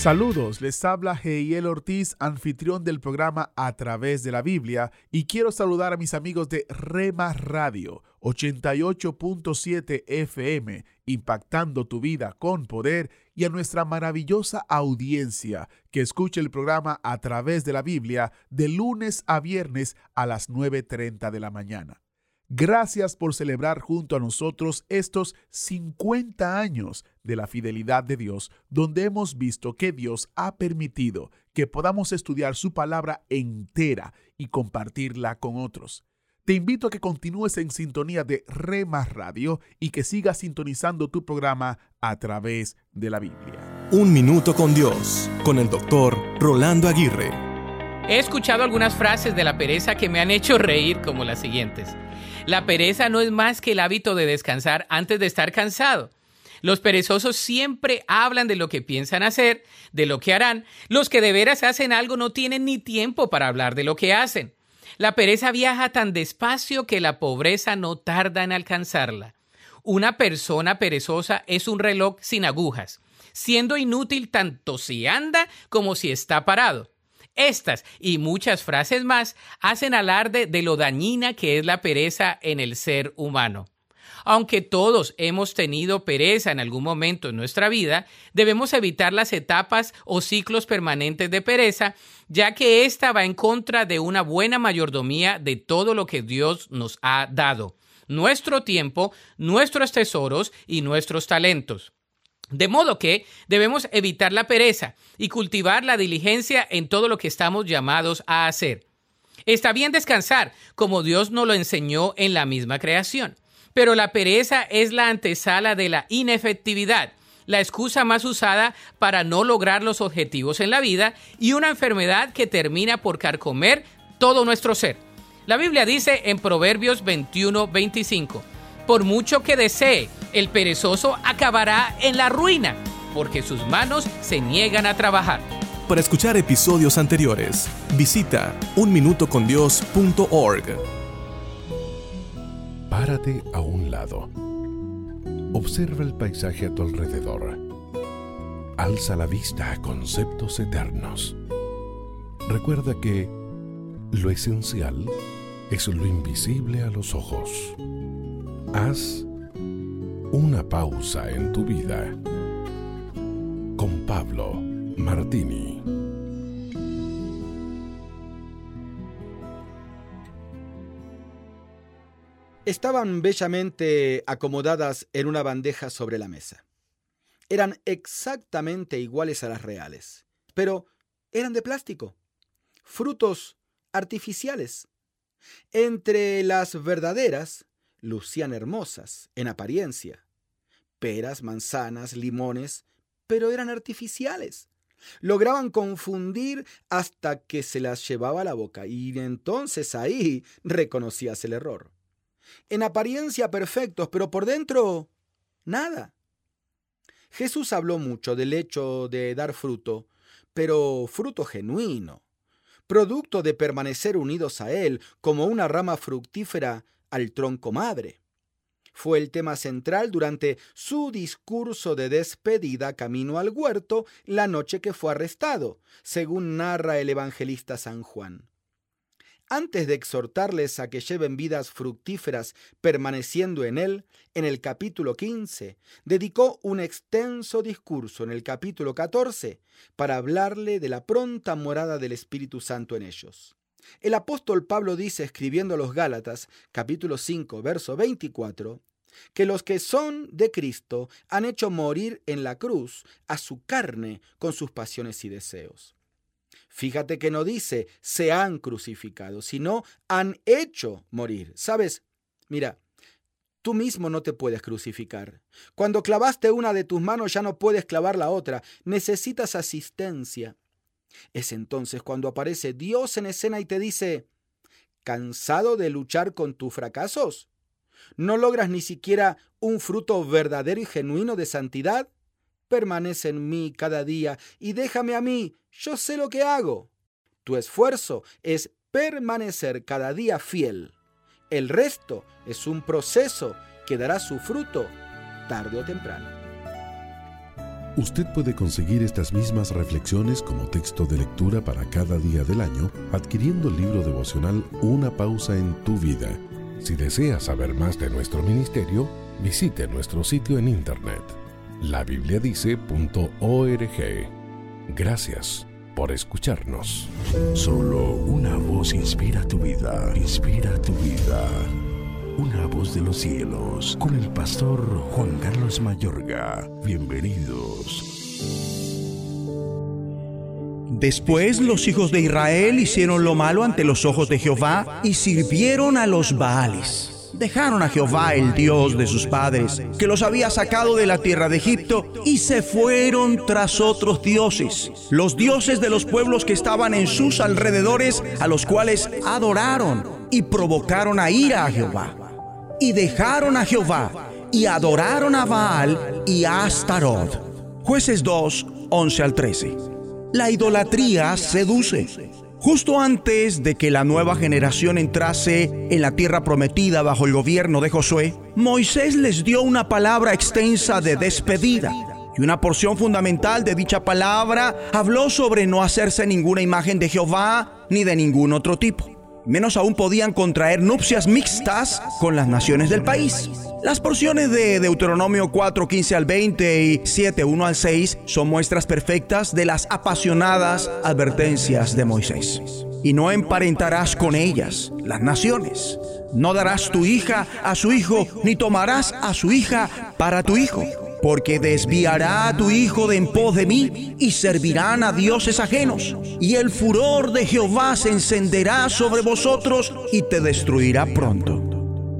Saludos, les habla Heiel Ortiz, anfitrión del programa A través de la Biblia, y quiero saludar a mis amigos de Rema Radio 88.7 FM, impactando tu vida con poder, y a nuestra maravillosa audiencia que escucha el programa A través de la Biblia de lunes a viernes a las 9.30 de la mañana. Gracias por celebrar junto a nosotros estos 50 años de la fidelidad de Dios, donde hemos visto que Dios ha permitido que podamos estudiar su palabra entera y compartirla con otros. Te invito a que continúes en sintonía de Rema Radio y que sigas sintonizando tu programa a través de la Biblia. Un minuto con Dios, con el doctor Rolando Aguirre. He escuchado algunas frases de la pereza que me han hecho reír como las siguientes. La pereza no es más que el hábito de descansar antes de estar cansado. Los perezosos siempre hablan de lo que piensan hacer, de lo que harán. Los que de veras hacen algo no tienen ni tiempo para hablar de lo que hacen. La pereza viaja tan despacio que la pobreza no tarda en alcanzarla. Una persona perezosa es un reloj sin agujas, siendo inútil tanto si anda como si está parado. Estas y muchas frases más hacen alarde de lo dañina que es la pereza en el ser humano. Aunque todos hemos tenido pereza en algún momento en nuestra vida, debemos evitar las etapas o ciclos permanentes de pereza, ya que ésta va en contra de una buena mayordomía de todo lo que Dios nos ha dado, nuestro tiempo, nuestros tesoros y nuestros talentos. De modo que debemos evitar la pereza y cultivar la diligencia en todo lo que estamos llamados a hacer. Está bien descansar, como Dios nos lo enseñó en la misma creación. Pero la pereza es la antesala de la inefectividad, la excusa más usada para no lograr los objetivos en la vida y una enfermedad que termina por carcomer todo nuestro ser. La Biblia dice en Proverbios 21, 25, por mucho que desee, el perezoso acabará en la ruina, porque sus manos se niegan a trabajar. Para escuchar episodios anteriores, visita unminutocondios.org. Párate a un lado. Observa el paisaje a tu alrededor. Alza la vista a conceptos eternos. Recuerda que lo esencial es lo invisible a los ojos. Haz una pausa en tu vida. Con Pablo Martini. Estaban bellamente acomodadas en una bandeja sobre la mesa. Eran exactamente iguales a las reales, pero eran de plástico, frutos artificiales. Entre las verdaderas lucían hermosas en apariencia, peras, manzanas, limones, pero eran artificiales. Lograban confundir hasta que se las llevaba a la boca y entonces ahí reconocías el error en apariencia perfectos, pero por dentro nada. Jesús habló mucho del hecho de dar fruto, pero fruto genuino, producto de permanecer unidos a Él como una rama fructífera al tronco madre. Fue el tema central durante su discurso de despedida camino al huerto la noche que fue arrestado, según narra el evangelista San Juan antes de exhortarles a que lleven vidas fructíferas permaneciendo en Él, en el capítulo 15, dedicó un extenso discurso en el capítulo 14 para hablarle de la pronta morada del Espíritu Santo en ellos. El apóstol Pablo dice, escribiendo a los Gálatas, capítulo 5, verso 24, que los que son de Cristo han hecho morir en la cruz a su carne con sus pasiones y deseos. Fíjate que no dice se han crucificado, sino han hecho morir. ¿Sabes? Mira, tú mismo no te puedes crucificar. Cuando clavaste una de tus manos ya no puedes clavar la otra. Necesitas asistencia. Es entonces cuando aparece Dios en escena y te dice, ¿cansado de luchar con tus fracasos? ¿No logras ni siquiera un fruto verdadero y genuino de santidad? permanece en mí cada día y déjame a mí, yo sé lo que hago. Tu esfuerzo es permanecer cada día fiel. El resto es un proceso que dará su fruto tarde o temprano. Usted puede conseguir estas mismas reflexiones como texto de lectura para cada día del año adquiriendo el libro devocional Una pausa en tu vida. Si desea saber más de nuestro ministerio, visite nuestro sitio en internet labibliadice.org. Gracias por escucharnos. Solo una voz inspira tu vida, inspira tu vida. Una voz de los cielos, con el pastor Juan Carlos Mayorga. Bienvenidos. Después los hijos de Israel hicieron lo malo ante los ojos de Jehová y sirvieron a los Baales. Dejaron a Jehová, el Dios de sus padres, que los había sacado de la tierra de Egipto, y se fueron tras otros dioses, los dioses de los pueblos que estaban en sus alrededores, a los cuales adoraron y provocaron a ira a Jehová. Y dejaron a Jehová y adoraron a Baal y a Astarot. Jueces 2, 11 al 13. La idolatría seduce. Justo antes de que la nueva generación entrase en la tierra prometida bajo el gobierno de Josué, Moisés les dio una palabra extensa de despedida. Y una porción fundamental de dicha palabra habló sobre no hacerse ninguna imagen de Jehová ni de ningún otro tipo. Menos aún podían contraer nupcias mixtas con las naciones del país. Las porciones de Deuteronomio 4, 15 al 20 y 7, 1 al 6 son muestras perfectas de las apasionadas advertencias de Moisés. Y no emparentarás con ellas, las naciones. No darás tu hija a su hijo, ni tomarás a su hija para tu hijo porque desviará a tu hijo de en pos de mí y servirán a dioses ajenos. Y el furor de Jehová se encenderá sobre vosotros y te destruirá pronto.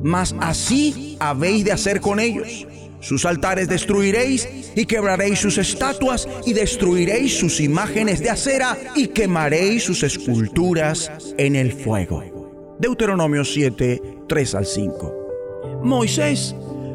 Mas así habéis de hacer con ellos. Sus altares destruiréis y quebraréis sus estatuas y destruiréis sus imágenes de acera y quemaréis sus esculturas en el fuego. Deuteronomio 7, 3 al 5. Moisés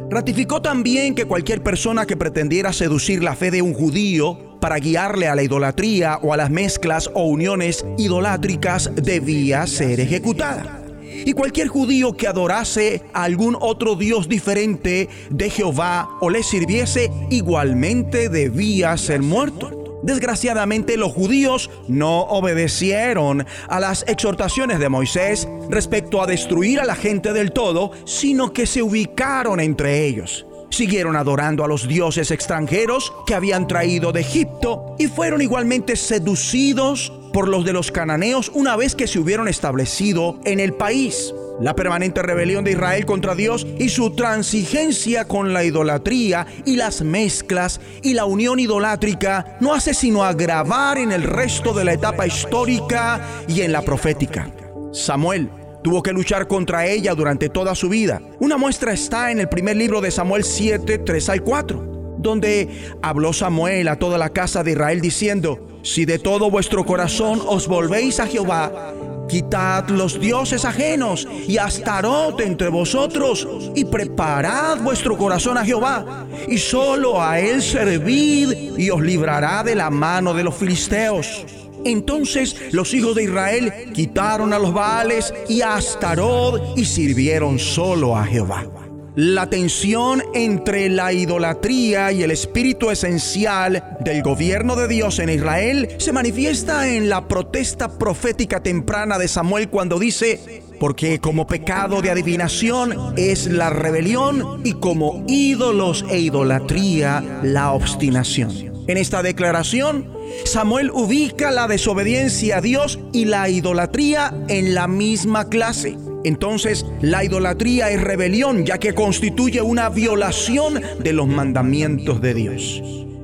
Ratificó también que cualquier persona que pretendiera seducir la fe de un judío para guiarle a la idolatría o a las mezclas o uniones idolátricas debía ser ejecutada. Y cualquier judío que adorase a algún otro Dios diferente de Jehová o le sirviese igualmente debía ser muerto. Desgraciadamente los judíos no obedecieron a las exhortaciones de Moisés respecto a destruir a la gente del todo, sino que se ubicaron entre ellos. Siguieron adorando a los dioses extranjeros que habían traído de Egipto y fueron igualmente seducidos por los de los cananeos una vez que se hubieron establecido en el país. La permanente rebelión de Israel contra Dios y su transigencia con la idolatría y las mezclas y la unión idolátrica no hace sino agravar en el resto de la etapa histórica y en la profética. Samuel tuvo que luchar contra ella durante toda su vida. Una muestra está en el primer libro de Samuel 7, 3 al 4, donde habló Samuel a toda la casa de Israel diciendo, si de todo vuestro corazón os volvéis a Jehová, Quitad los dioses ajenos y Astarot entre vosotros y preparad vuestro corazón a Jehová y solo a él servid y os librará de la mano de los filisteos. Entonces los hijos de Israel quitaron a los Baales y a y sirvieron solo a Jehová. La tensión entre la idolatría y el espíritu esencial del gobierno de Dios en Israel se manifiesta en la protesta profética temprana de Samuel cuando dice, porque como pecado de adivinación es la rebelión y como ídolos e idolatría la obstinación. En esta declaración, Samuel ubica la desobediencia a Dios y la idolatría en la misma clase. Entonces la idolatría es rebelión ya que constituye una violación de los mandamientos de Dios.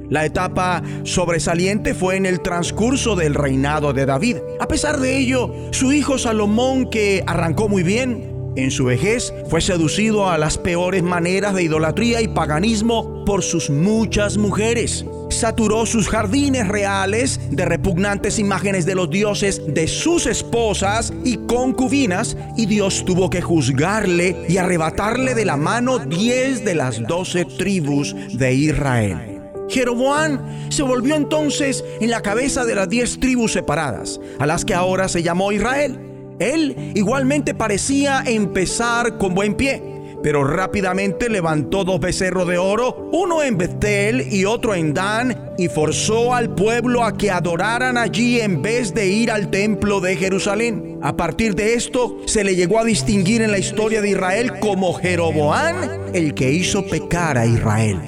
La etapa sobresaliente fue en el transcurso del reinado de David. A pesar de ello, su hijo Salomón, que arrancó muy bien, en su vejez fue seducido a las peores maneras de idolatría y paganismo por sus muchas mujeres saturó sus jardines reales de repugnantes imágenes de los dioses de sus esposas y concubinas, y Dios tuvo que juzgarle y arrebatarle de la mano diez de las doce tribus de Israel. Jeroboam se volvió entonces en la cabeza de las diez tribus separadas, a las que ahora se llamó Israel. Él igualmente parecía empezar con buen pie pero rápidamente levantó dos becerros de oro, uno en Betel y otro en Dan, y forzó al pueblo a que adoraran allí en vez de ir al templo de Jerusalén. A partir de esto, se le llegó a distinguir en la historia de Israel como Jeroboán, el que hizo pecar a Israel.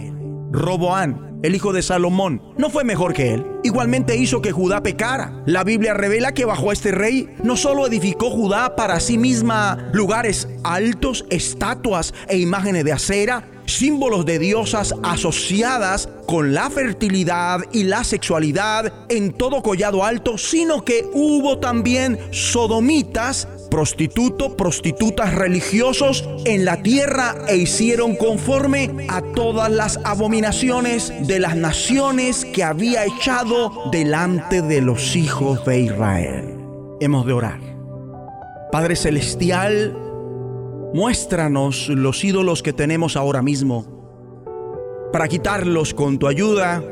Roboán el hijo de Salomón, no fue mejor que él. Igualmente hizo que Judá pecara. La Biblia revela que bajo este rey no solo edificó Judá para sí misma lugares altos, estatuas e imágenes de acera, símbolos de diosas asociadas con la fertilidad y la sexualidad en todo collado alto, sino que hubo también sodomitas, prostitutos, prostitutas religiosos en la tierra e hicieron conforme a todas las abominaciones de las naciones que había echado delante de los hijos de Israel. Hemos de orar. Padre Celestial, muéstranos los ídolos que tenemos ahora mismo para quitarlos con tu ayuda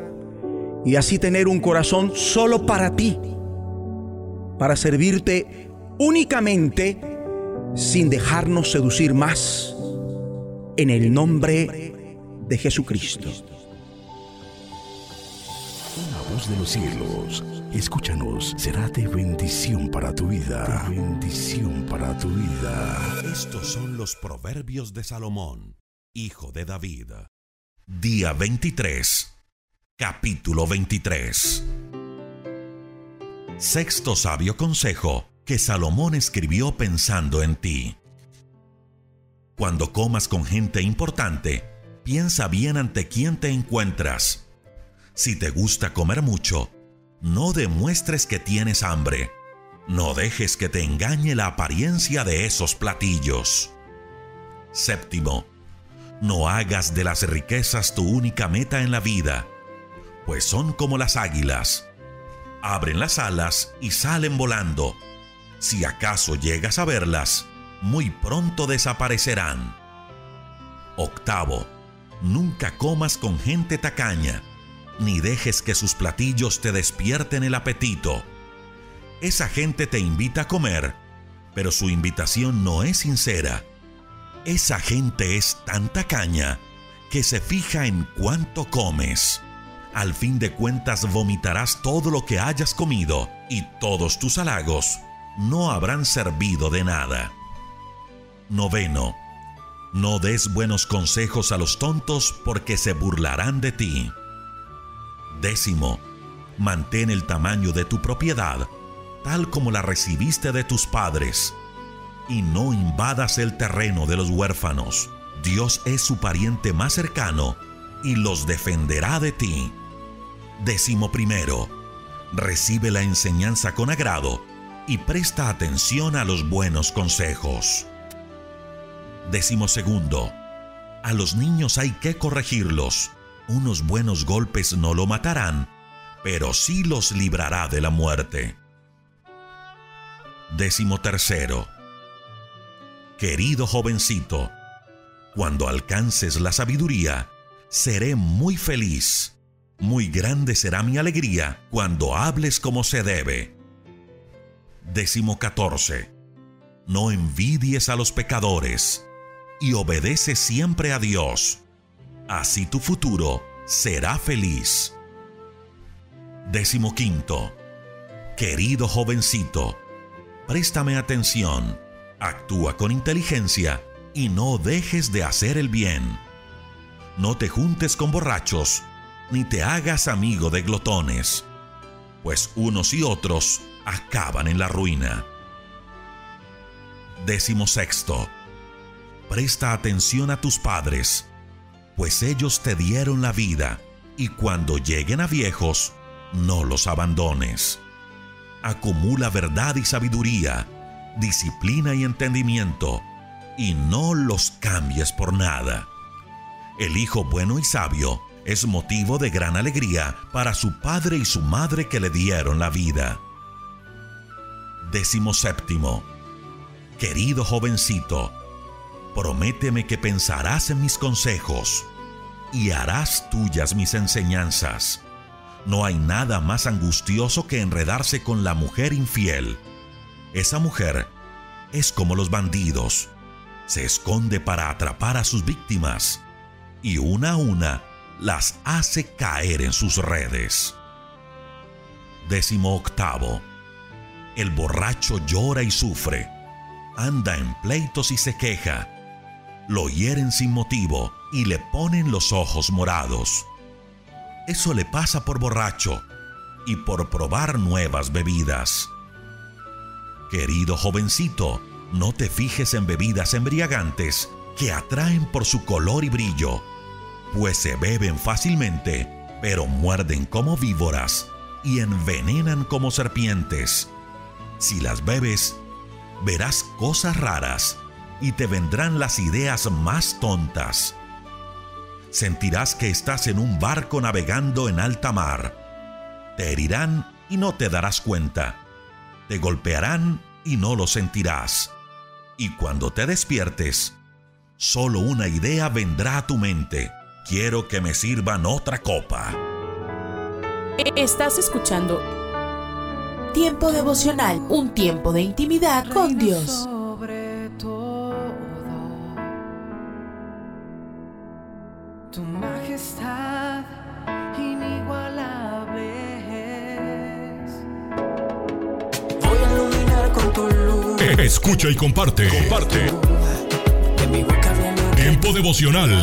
y así tener un corazón solo para ti, para servirte únicamente sin dejarnos seducir más en el nombre de Jesucristo. La voz de los cielos, escúchanos, será de bendición para tu vida. De bendición para tu vida. Estos son los proverbios de Salomón, hijo de David. Día 23, capítulo 23. Sexto sabio consejo que Salomón escribió pensando en ti. Cuando comas con gente importante, piensa bien ante quién te encuentras. Si te gusta comer mucho, no demuestres que tienes hambre. No dejes que te engañe la apariencia de esos platillos. Séptimo, no hagas de las riquezas tu única meta en la vida, pues son como las águilas. Abren las alas y salen volando. Si acaso llegas a verlas, muy pronto desaparecerán. Octavo, nunca comas con gente tacaña, ni dejes que sus platillos te despierten el apetito. Esa gente te invita a comer, pero su invitación no es sincera esa gente es tan tacaña que se fija en cuánto comes. Al fin de cuentas vomitarás todo lo que hayas comido y todos tus halagos no habrán servido de nada. Noveno. No des buenos consejos a los tontos porque se burlarán de ti. Décimo. Mantén el tamaño de tu propiedad tal como la recibiste de tus padres y no invadas el terreno de los huérfanos. Dios es su pariente más cercano y los defenderá de ti. Décimo primero, recibe la enseñanza con agrado y presta atención a los buenos consejos. Décimo segundo, a los niños hay que corregirlos. Unos buenos golpes no lo matarán, pero sí los librará de la muerte. Décimo tercero, Querido jovencito, cuando alcances la sabiduría, seré muy feliz. Muy grande será mi alegría cuando hables como se debe. Décimo 14. No envidies a los pecadores y obedece siempre a Dios. Así tu futuro será feliz. Décimo quinto. Querido jovencito, préstame atención Actúa con inteligencia y no dejes de hacer el bien. No te juntes con borrachos, ni te hagas amigo de glotones, pues unos y otros acaban en la ruina. Décimo sexto. Presta atención a tus padres, pues ellos te dieron la vida, y cuando lleguen a viejos, no los abandones. Acumula verdad y sabiduría disciplina y entendimiento, y no los cambies por nada. El hijo bueno y sabio es motivo de gran alegría para su padre y su madre que le dieron la vida. Décimo séptimo. Querido jovencito, prométeme que pensarás en mis consejos y harás tuyas mis enseñanzas. No hay nada más angustioso que enredarse con la mujer infiel esa mujer es como los bandidos. Se esconde para atrapar a sus víctimas y una a una las hace caer en sus redes. Décimo octavo. El borracho llora y sufre. Anda en pleitos y se queja. Lo hieren sin motivo y le ponen los ojos morados. Eso le pasa por borracho y por probar nuevas bebidas. Querido jovencito, no te fijes en bebidas embriagantes que atraen por su color y brillo, pues se beben fácilmente, pero muerden como víboras y envenenan como serpientes. Si las bebes, verás cosas raras y te vendrán las ideas más tontas. Sentirás que estás en un barco navegando en alta mar. Te herirán y no te darás cuenta. Te golpearán y no lo sentirás. Y cuando te despiertes, solo una idea vendrá a tu mente. Quiero que me sirvan otra copa. Estás escuchando Tiempo devocional, un tiempo de intimidad con Dios. Sobre todo, tu majestad inigualable es. Voy a iluminar con tu luz. Escucha y comparte. Comparte. Tiempo devocional.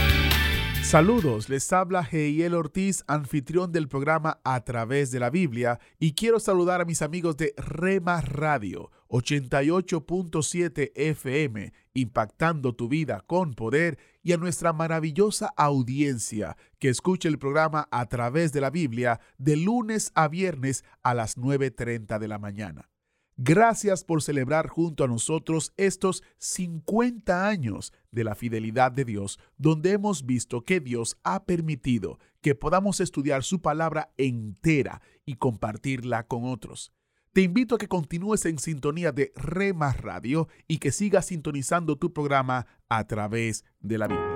Saludos, les habla Heiel Ortiz, anfitrión del programa A través de la Biblia, y quiero saludar a mis amigos de Rema Radio 88.7 FM, impactando tu vida con poder, y a nuestra maravillosa audiencia que escucha el programa A través de la Biblia de lunes a viernes a las 9.30 de la mañana. Gracias por celebrar junto a nosotros estos 50 años de la fidelidad de Dios, donde hemos visto que Dios ha permitido que podamos estudiar su palabra entera y compartirla con otros. Te invito a que continúes en sintonía de Rema Radio y que sigas sintonizando tu programa a través de la Biblia.